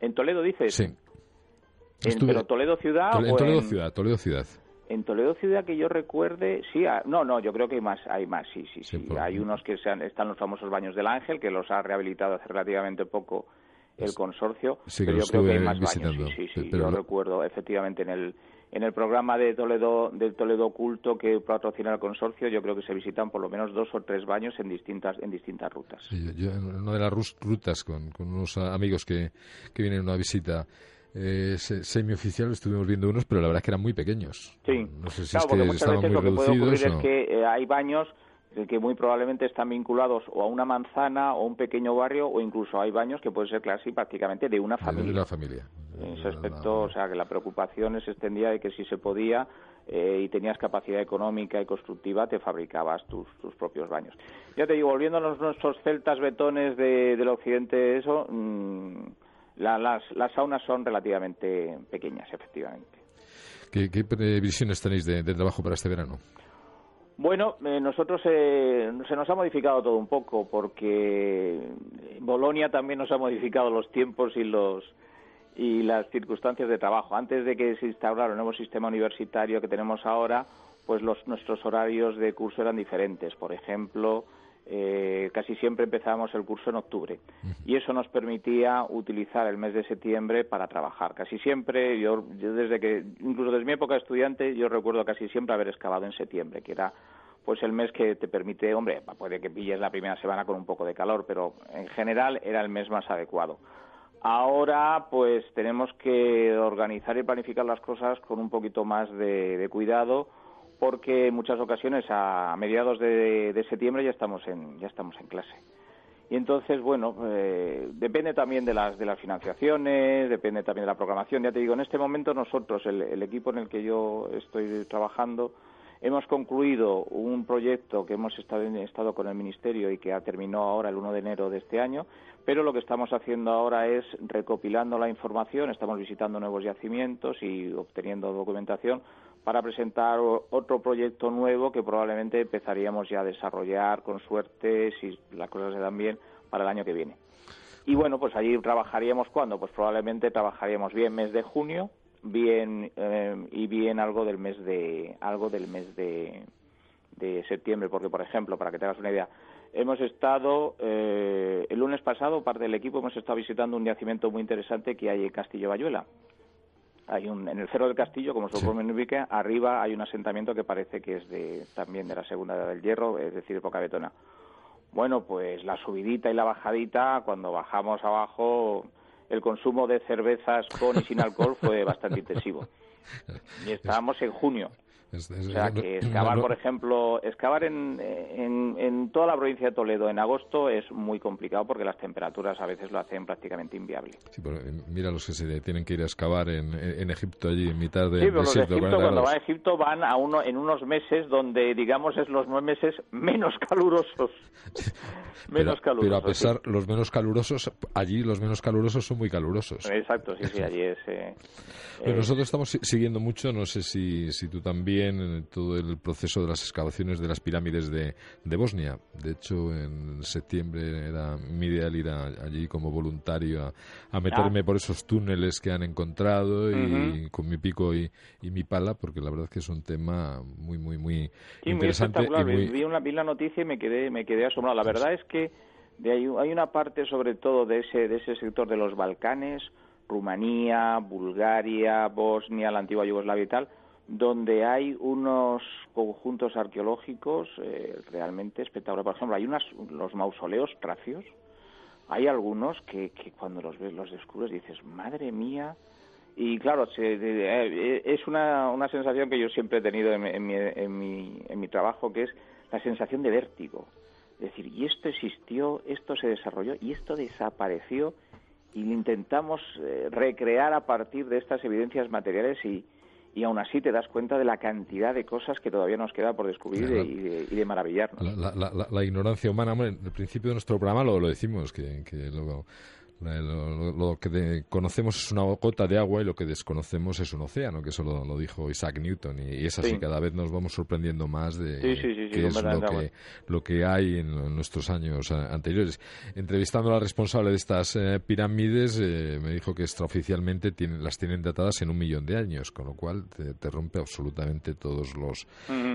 ¿En Toledo dices? Sí. ¿En, ¿Pero Toledo ciudad en Toledo ciudad, Toledo ciudad. En Toledo ciudad que yo recuerde, sí, ah, no, no, yo creo que hay más, hay más, sí, sí, sí. Hay unos que están los famosos baños del Ángel, que los ha rehabilitado hace relativamente poco el consorcio, sí, pero yo creo que hay más baños, sí, sí, sí. Pero yo recuerdo efectivamente en el en el programa de Toledo, del Toledo Oculto que patrocina el consorcio, yo creo que se visitan por lo menos dos o tres baños en distintas, en distintas rutas. Sí, yo en una de las rutas con, con unos amigos que, que vienen a una visita eh, semioficial estuvimos viendo unos, pero la verdad es que eran muy pequeños. Sí, no sé si claro, es que muchas estaban veces muy lo que puede ocurrir es que eh, hay baños que muy probablemente están vinculados o a una manzana o a un pequeño barrio o incluso hay baños que pueden ser casi prácticamente de una De familia. la familia. En ese aspecto, o sea, que la preocupación se extendía de que si se podía eh, y tenías capacidad económica y constructiva, te fabricabas tus, tus propios baños. Ya te digo, volviendo a los, nuestros celtas betones de- del occidente, eso, mm, la- las, las saunas son relativamente pequeñas, efectivamente. ¿Qué, qué previsiones tenéis de, de trabajo para este verano? Bueno, eh, nosotros eh, se nos ha modificado todo un poco porque Bolonia también nos ha modificado los tiempos y los y las circunstancias de trabajo. Antes de que se instaurara el nuevo sistema universitario que tenemos ahora, pues los, nuestros horarios de curso eran diferentes. Por ejemplo, eh, casi siempre empezábamos el curso en octubre y eso nos permitía utilizar el mes de septiembre para trabajar. Casi siempre, yo, yo desde que, incluso desde mi época de estudiante, yo recuerdo casi siempre haber excavado en septiembre, que era pues el mes que te permite, hombre, puede que pilles la primera semana con un poco de calor, pero en general era el mes más adecuado. Ahora, pues tenemos que organizar y planificar las cosas con un poquito más de, de cuidado, porque en muchas ocasiones a mediados de, de septiembre ya estamos en ya estamos en clase. Y entonces, bueno, eh, depende también de las de las financiaciones, depende también de la programación. Ya te digo, en este momento nosotros, el, el equipo en el que yo estoy trabajando, hemos concluido un proyecto que hemos estado, estado con el Ministerio y que ha terminado ahora el 1 de enero de este año, pero lo que estamos haciendo ahora es recopilando la información, estamos visitando nuevos yacimientos y obteniendo documentación para presentar otro proyecto nuevo que probablemente empezaríamos ya a desarrollar con suerte, si las cosas se dan bien, para el año que viene. Y bueno, pues allí trabajaríamos cuándo? Pues probablemente trabajaríamos bien mes de junio, bien eh, y bien algo del mes de algo del mes de, de septiembre, porque por ejemplo, para que te hagas una idea, hemos estado eh, el lunes pasado parte del equipo hemos estado visitando un yacimiento muy interesante que hay en Castillo Bayuela. Hay un, en el cerro del castillo, como se Sí. pone en ubica, arriba hay un asentamiento que parece que es de, también de la segunda edad del hierro, es decir, época betona. Bueno, pues la subidita y la bajadita, cuando bajamos abajo, el consumo de cervezas con y sin alcohol fue bastante intensivo. Y estábamos en junio. Es- es- O sea, que excavar, no- por ejemplo, excavar en, en, en toda la provincia de Toledo en agosto es muy complicado porque las temperaturas a veces lo hacen prácticamente inviable. Sí, pero, eh, mira los que se tienen que ir a excavar en, en Egipto allí en mitad del Sí, pero los de. Egipto, 40 cuando van a. Egipto, van a uno, en unos meses donde, digamos, es los meses menos calurosos. menos pero, calurosos. pero a sí. pesar, los menos calurosos, allí los menos calurosos son muy calurosos. Exacto, sí, sí, allí es... eh, Pero eh, nosotros estamos si- siguiendo mucho, no sé si, si tú también, en todo el proceso de las excavaciones de las pirámides de, de Bosnia. De hecho, en septiembre era mi ideal ir a- allí como voluntario a, a meterme por esos túneles que han encontrado y Ah. Con mi pico y, y mi pala, porque la verdad es que es un tema muy, muy, muy Sí, muy interesante. espectacular. y muy- Vi, una, vi la noticia y me quedé, me quedé asombrado. La verdad es que de ahí, hay una parte, sobre todo, de ese, de ese sector de los Balcanes, Rumanía, Bulgaria, Bosnia, la antigua Yugoslavia y tal, donde hay unos conjuntos arqueológicos eh, realmente espectaculares. Por ejemplo, hay unas, los mausoleos tracios. Hay algunos que, que cuando los ves, los descubres, dices, madre mía, y claro, de- eh, es una, una sensación que yo siempre he tenido en, en mi, en, mi, en mi trabajo, que es la sensación de vértigo. Es decir, y esto existió, esto se desarrolló y esto desapareció y intentamos eh, recrear a partir de estas evidencias materiales y, y aún así te das cuenta de la cantidad de cosas que todavía nos queda por descubrir y de, y de, y de maravillarnos. La, la- la- la ignorancia humana, hombre, en el principio de nuestro programa lo, lo decimos, que, que lo, lo- lo que conocemos es una gota de agua y lo que desconocemos es un océano, que eso lo, lo dijo Isaac Newton. Y, y es así, Sí. cada vez nos vamos sorprendiendo más de Sí, sí, qué es lo que, lo que hay en, en nuestros años anteriores. Entrevistando a la responsable de estas eh, pirámides, eh, me dijo que extraoficialmente tienen, las tienen datadas en un millón de años, con lo cual te, te rompe absolutamente todos los,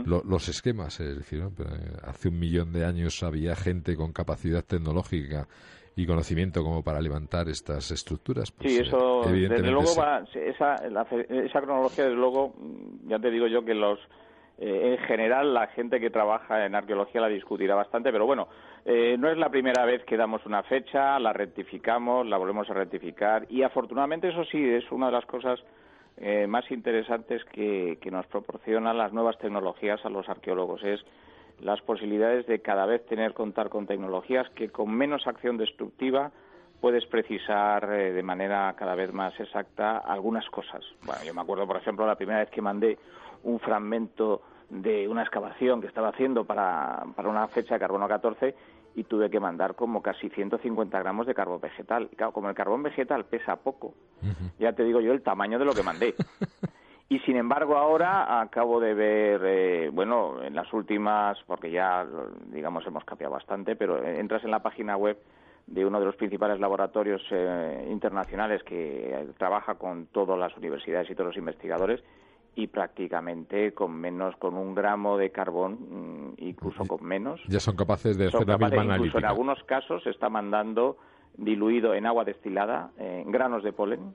lo- los esquemas. Es decir, eh, hace un millón de años había gente con capacidad tecnológica y conocimiento como para levantar estas estructuras. Pues, Sí, eh, eso, desde evidentemente luego, va, esa, la- esa cronología, desde luego, mm, ya te digo yo que los, eh, en general, la gente que trabaja en arqueología la discutirá bastante, pero bueno, Eh, no es la primera vez que damos una fecha, la rectificamos, la volvemos a rectificar y afortunadamente eso sí es una de las cosas eh, más interesantes que, que nos proporcionan las nuevas tecnologías a los arqueólogos. Es las posibilidades de cada vez tener contar con tecnologías que con menos acción destructiva puedes precisar eh, de manera cada vez más exacta algunas cosas. Bueno, yo me acuerdo, por ejemplo, la primera vez que mandé un fragmento de una excavación que estaba haciendo para, para una fecha de carbono 14 y tuve que mandar como casi 150 gramos de carbón vegetal. Y claro, como el carbón vegetal pesa poco, ya te digo yo el tamaño de lo que mandé. Y sin embargo ahora acabo de ver, eh, bueno, en las últimas, porque ya digamos hemos cambiado bastante, pero entras en la página web de uno de los principales laboratorios eh, internacionales que trabaja con todas las universidades y todos los investigadores y prácticamente con menos, con un gramo de carbón, mm, incluso con menos. Ya son capaces de hacer la misma incluso en algunos casos se está mandando diluido en agua destilada en granos de polen,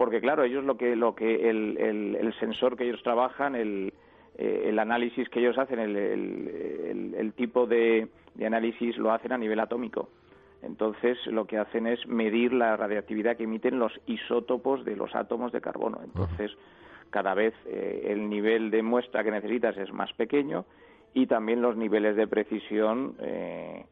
porque claro, ellos lo que, lo que el, el, sensor que ellos trabajan, el, eh, el análisis que ellos hacen, el, el tipo de, de análisis lo hacen a nivel atómico. Entonces, lo que hacen es medir la radiactividad que emiten los isótopos de los átomos de carbono. Entonces, cada vez eh, el nivel de muestra que necesitas es más pequeño y también los niveles de precisión eh,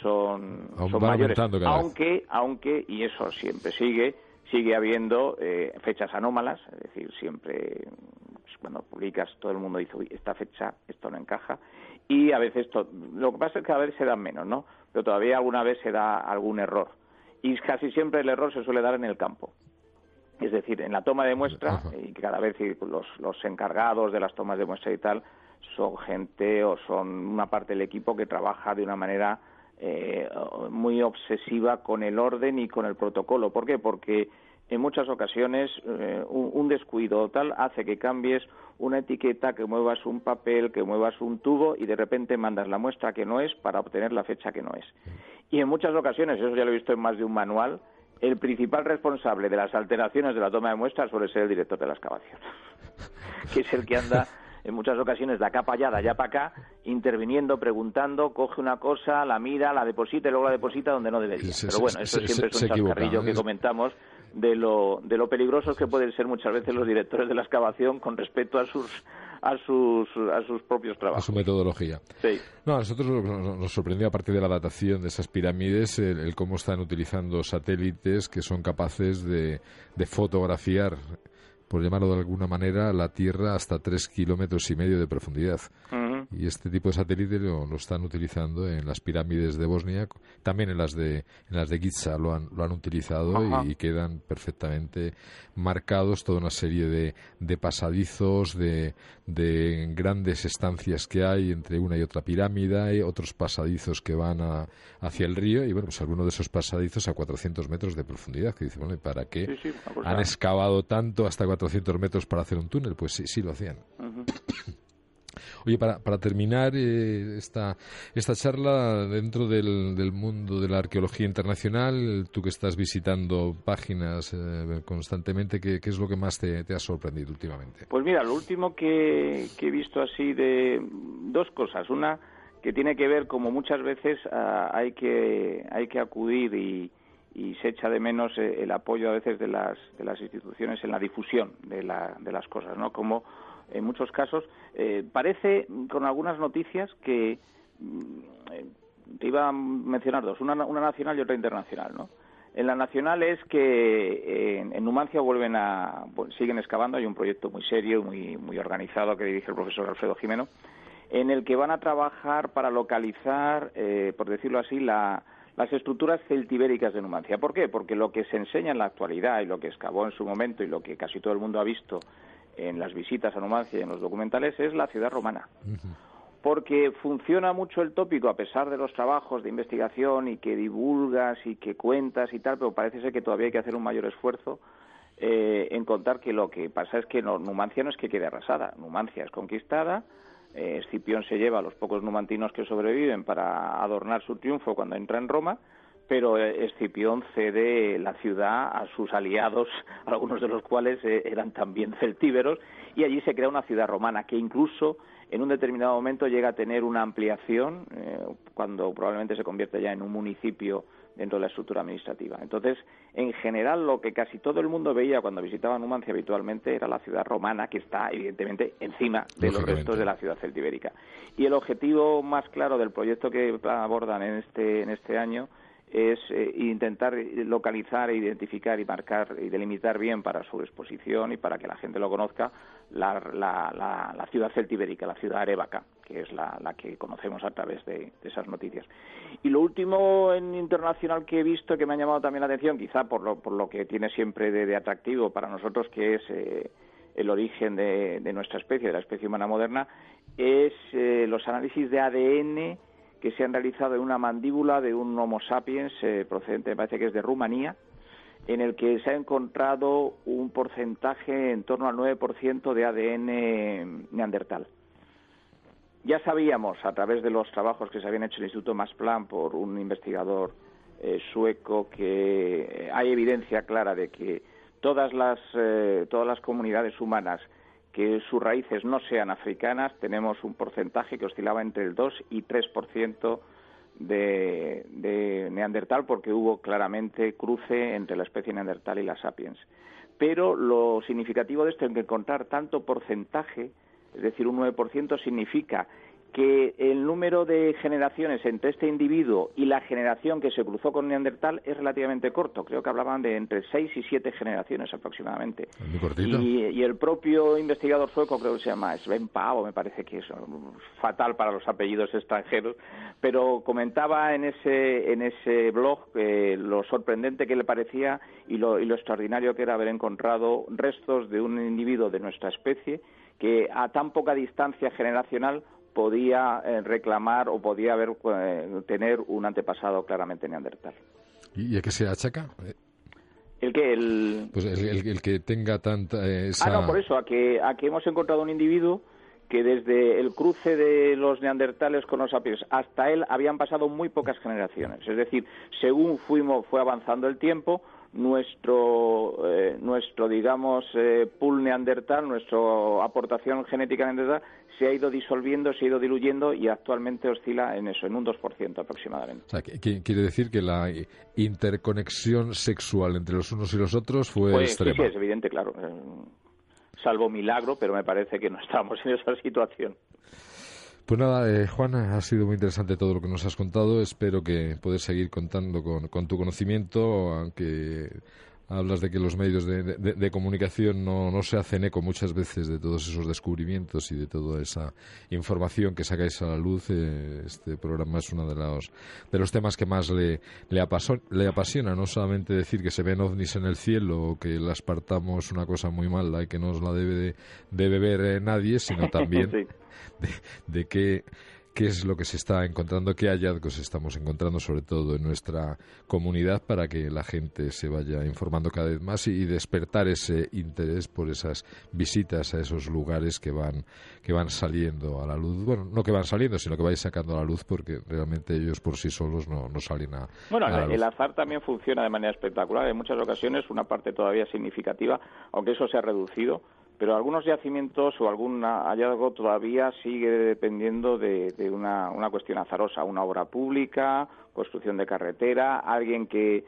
son, son mayores. Aunque, aunque, y eso siempre sigue, sigue habiendo eh, fechas anómalas, es decir, siempre pues, cuando publicas todo el mundo dice, uy, esta fecha, esto no encaja, y a veces, lo que pasa es que cada vez se dan menos, ¿no? Pero todavía alguna vez se da algún error. Y casi siempre el error se suele dar en el campo. Es decir, en la toma de muestra, y cada vez los, los encargados de las tomas de muestra y tal son gente o son una parte del equipo que trabaja de una manera eh, muy obsesiva con el orden y con el protocolo. ¿Por qué? Porque en muchas ocasiones eh, un, descuido tal hace que cambies una etiqueta, que muevas un papel, que muevas un tubo y de repente mandas la muestra que no es para obtener la fecha que no es. Y en muchas ocasiones, eso ya lo he visto en más de un manual, el principal responsable de las alteraciones de la toma de muestras suele ser el director de la excavación, que es el que anda en muchas ocasiones de acá para allá, de allá para acá, interviniendo, preguntando, coge una cosa, la mira, la deposita y luego la deposita donde no debería. Pero bueno, eso siempre es un chascarrillo que comentamos de lo, de lo peligrosos que pueden ser muchas veces los directores de la excavación con respecto a sus a sus, a sus propios trabajos. A su metodología. Sí. No, a nosotros nos sorprendió a partir de la datación de esas pirámides el, cómo están utilizando satélites que son capaces de, de fotografiar por llamarlo de alguna manera, la Tierra hasta tres kilómetros y medio de profundidad. Y este tipo de satélite lo, están utilizando en las pirámides de Bosnia, también en las de, en las de Giza lo han, lo han utilizado y, quedan perfectamente marcados toda una serie de, de pasadizos, de, de grandes estancias que hay entre una y otra pirámide, hay otros pasadizos que van hacia el río y bueno, pues algunos de esos pasadizos a 400 metros de profundidad, que dice, bueno, ¿para qué han excavado tanto hasta 400 metros para hacer un túnel? Pues sí, sí lo hacían. Oye, para, para terminar eh, esta, esta charla dentro del, del, mundo de la arqueología internacional, tú que estás visitando páginas eh, constantemente, ¿qué, ¿qué, es lo que más te, ha sorprendido últimamente? Pues mira, lo último que, que, he visto así de dos cosas. Una que tiene que ver como muchas veces uh, hay, que, hay que acudir y, y se echa de menos eh, el apoyo a veces de las, de las instituciones en la difusión de, la, de las cosas, ¿no? Como en muchos casos. Eh, parece, con algunas noticias, que mm, eh, te iba a mencionar dos, una, una, nacional y otra internacional, ¿no? En la nacional es que en, Numancia vuelven a siguen excavando, hay un proyecto muy serio, muy muy organizado que dirige el profesor Alfredo Jimeno, en el que van a trabajar para localizar, eh, por decirlo así, la, las estructuras celtibéricas de Numancia. ¿Por qué? Porque lo que se enseña en la actualidad y lo que excavó en su momento y lo que casi todo el mundo ha visto en las visitas a Numancia y en los documentales es la ciudad romana. Porque funciona mucho el tópico a pesar de los trabajos de investigación y que divulgas y que cuentas y tal, pero parece ser que todavía hay que hacer un mayor esfuerzo eh, en contar que lo que pasa es que Numancia no es que quede arrasada, Numancia es conquistada, eh, Escipión se lleva a los pocos numantinos que sobreviven para adornar su triunfo cuando entra en Roma, pero eh, Escipión cede la ciudad a sus aliados, algunos de los cuales eh, eran también celtíberos, y allí se crea una ciudad romana que incluso en un determinado momento llega a tener una ampliación eh, cuando probablemente se convierte ya en un municipio dentro de la estructura administrativa. Entonces, en general, lo que casi todo el mundo veía cuando visitaba Numancia habitualmente era la ciudad romana, que está evidentemente encima de los restos de la ciudad celtibérica. Y el objetivo más claro del proyecto que abordan en este, en este año es eh, intentar localizar, e identificar y marcar y delimitar bien para su exposición y para que la gente lo conozca la, la, ciudad celtibérica, la ciudad arevaca, que es la, que conocemos a través de, esas noticias. Y lo último en internacional que he visto que me ha llamado también la atención, quizá por lo, por lo que tiene siempre de, atractivo para nosotros, que es eh, el origen de, nuestra especie, de la especie humana moderna, es eh, los análisis de ADN que se han realizado en una mandíbula de un Homo sapiens eh, procedente, me parece que es de Rumanía, en el que se ha encontrado un porcentaje en torno al 9% de ADN neandertal. Ya sabíamos, a través de los trabajos que se habían hecho en el Instituto Max Planck por un investigador eh, sueco, que hay evidencia clara de que todas las, eh, todas las comunidades humanas que sus raíces no sean africanas, tenemos un porcentaje que oscilaba entre el 2 y 3% de, de neandertal, porque hubo claramente cruce entre la especie neandertal y la sapiens. Pero lo significativo de esto es que encontrar tanto porcentaje, es decir, un 9%, significa que el número de generaciones entre este individuo y la generación que se cruzó con Neandertal es relativamente corto. Creo que hablaban de entre seis y siete generaciones aproximadamente. Y, y, el propio investigador sueco, creo que se llama Sven Pavo, me parece que es fatal para los apellidos extranjeros, pero comentaba en ese, en ese blog eh, lo sorprendente que le parecía y lo, y lo extraordinario que era haber encontrado restos de un individuo de nuestra especie que a tan poca distancia generacional podía eh, reclamar o podía haber eh, tener un antepasado claramente neandertal. ¿Y a qué se achaca? ¿El que El... Pues el, que tenga tanta... Esa... Ah, no, por eso, a que, a que hemos encontrado un individuo que desde el cruce de los neandertales con los sapiens hasta él habían pasado muy pocas generaciones. Es decir, según fuimos, fue avanzando el tiempo, nuestro, eh, nuestro digamos, eh, pool neandertal, nuestra aportación genética neandertal, se ha ido disolviendo, se ha ido diluyendo y actualmente oscila en eso, en un 2% aproximadamente. O sea, quiere decir que la interconexión sexual entre los unos y los otros fue pues, extrema. Sí, es evidente, claro. Salvo milagro, pero me parece que no estamos en esa situación. Pues nada, eh, Juan, ha sido muy interesante todo lo que nos has contado. Espero que puedas seguir contando con, con tu conocimiento, aunque hablas de que los medios de, comunicación no, no, se hacen eco muchas veces de todos esos descubrimientos y de toda esa información que sacáis a la luz. Eh, este programa es uno de los, de los temas que más le, le, apasiona, no solamente decir que se ven ovnis en el cielo o que las partamos una cosa muy mala y que no os la debe de, beber eh, nadie, sino también de, de que qué es lo que se está encontrando, qué hallazgos estamos encontrando, sobre todo en nuestra comunidad, para que la gente se vaya informando cada vez más y, despertar ese interés por esas visitas a esos lugares que van, que van saliendo a la luz. Bueno, no que van saliendo, sino que vais sacando a la luz porque realmente ellos por sí solos no, no salen a. Bueno, el azar también funciona de manera espectacular. En muchas ocasiones, una parte todavía significativa, aunque eso se ha reducido pero algunos yacimientos o algún hallazgo todavía sigue dependiendo de, una, cuestión azarosa, una obra pública, construcción de carretera, alguien que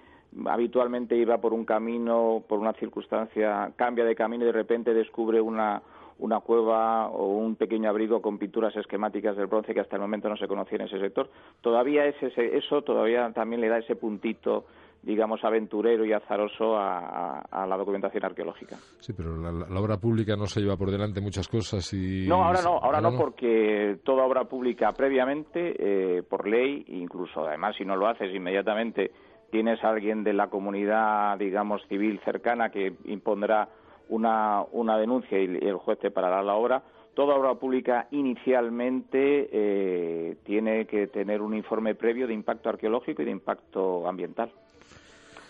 habitualmente iba por un camino, por una circunstancia, cambia de camino y de repente descubre una, una cueva o un pequeño abrigo con pinturas esquemáticas del bronce que hasta el momento no se conocía en ese sector. Todavía eso todavía también le da ese puntito digamos, aventurero y azaroso a, la documentación arqueológica. Sí, pero la, obra pública no se lleva por delante muchas cosas y... No, ahora no, ahora, no, porque toda obra pública previamente, eh, por ley, incluso además si no lo haces inmediatamente, tienes a alguien de la comunidad, digamos, civil cercana que impondrá una, una denuncia y el juez te parará la obra, toda obra pública inicialmente eh, tiene que tener un informe previo de impacto arqueológico y de impacto ambiental.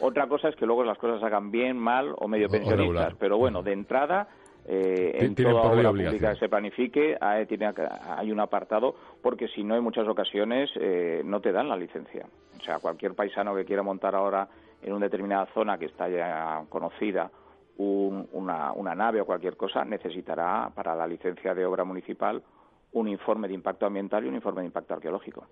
Otra cosa es que luego las cosas hagan bien, mal o medio pensionistas, pero bueno, de entrada eh, en toda obra pública que se planifique hay, tiene, hay un apartado porque si no en muchas ocasiones eh, no te dan la licencia. O sea, cualquier paisano que quiera montar ahora en una determinada zona que está ya conocida una, una nave o cualquier cosa necesitará para la licencia de obra municipal un informe de impacto ambiental y un informe de impacto arqueológico.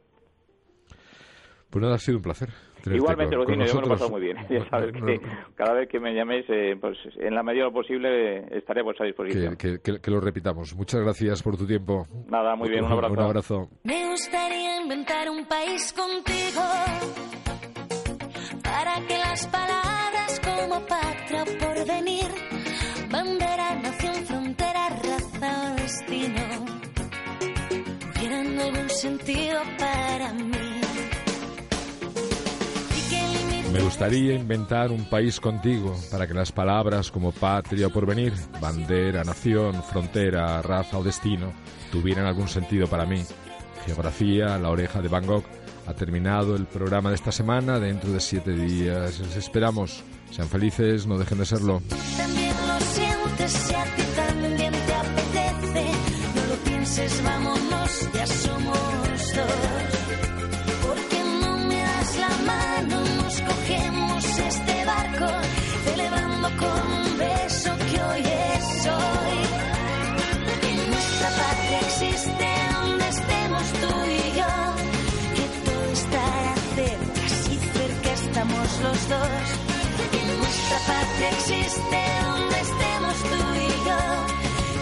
Pues nada, ha sido un placer. Igualmente, lo tiene, yo me lo he pasado muy bien. Ya sabes que cada vez que me llaméis, eh, pues en la medida de lo posible estaré a vuestra disposición. Que, que, lo repitamos. Muchas gracias por tu tiempo. Nada, muy bien, un abrazo. Un abrazo. Me gustaría inventar un país contigo para que las palabras como patria por venir, bandera, nación, frontera, raza o destino, tuvieran algún sentido para mí. Me gustaría inventar un país contigo para que las palabras como patria o porvenir, bandera, nación, frontera, raza o destino tuvieran algún sentido para mí. Geografía, la oreja de Van Gogh. Ha terminado el programa de esta semana. Dentro de siete días les esperamos. Sean felices, no dejen de serlo. También lo sientes también te apetece. No lo pienses, vámonos, ya somos. Los dos. En nuestra patria existe donde estemos tú y yo,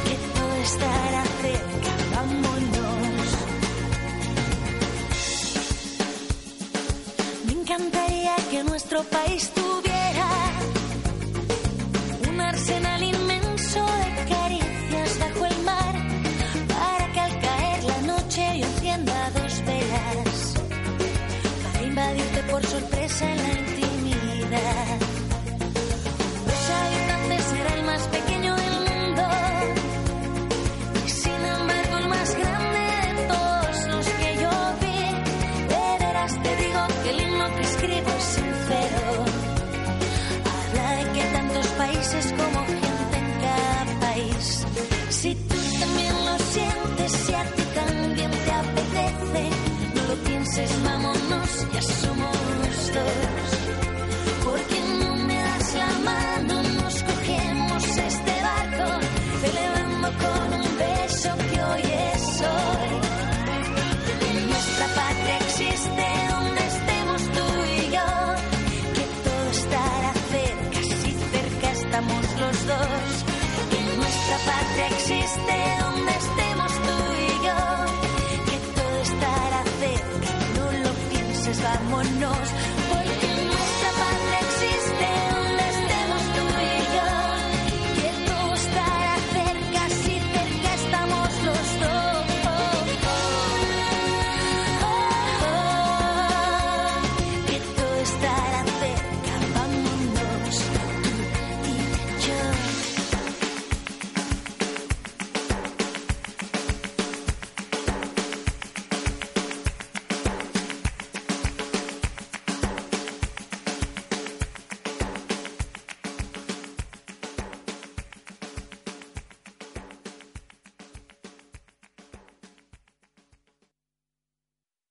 que todo estará cerca, vámonos. Me encantaría que nuestro país tuviera arsenal inmenso de caricias bajo el mar, para que al caer la noche yo encienda dos velas, para invadirte por sorpresa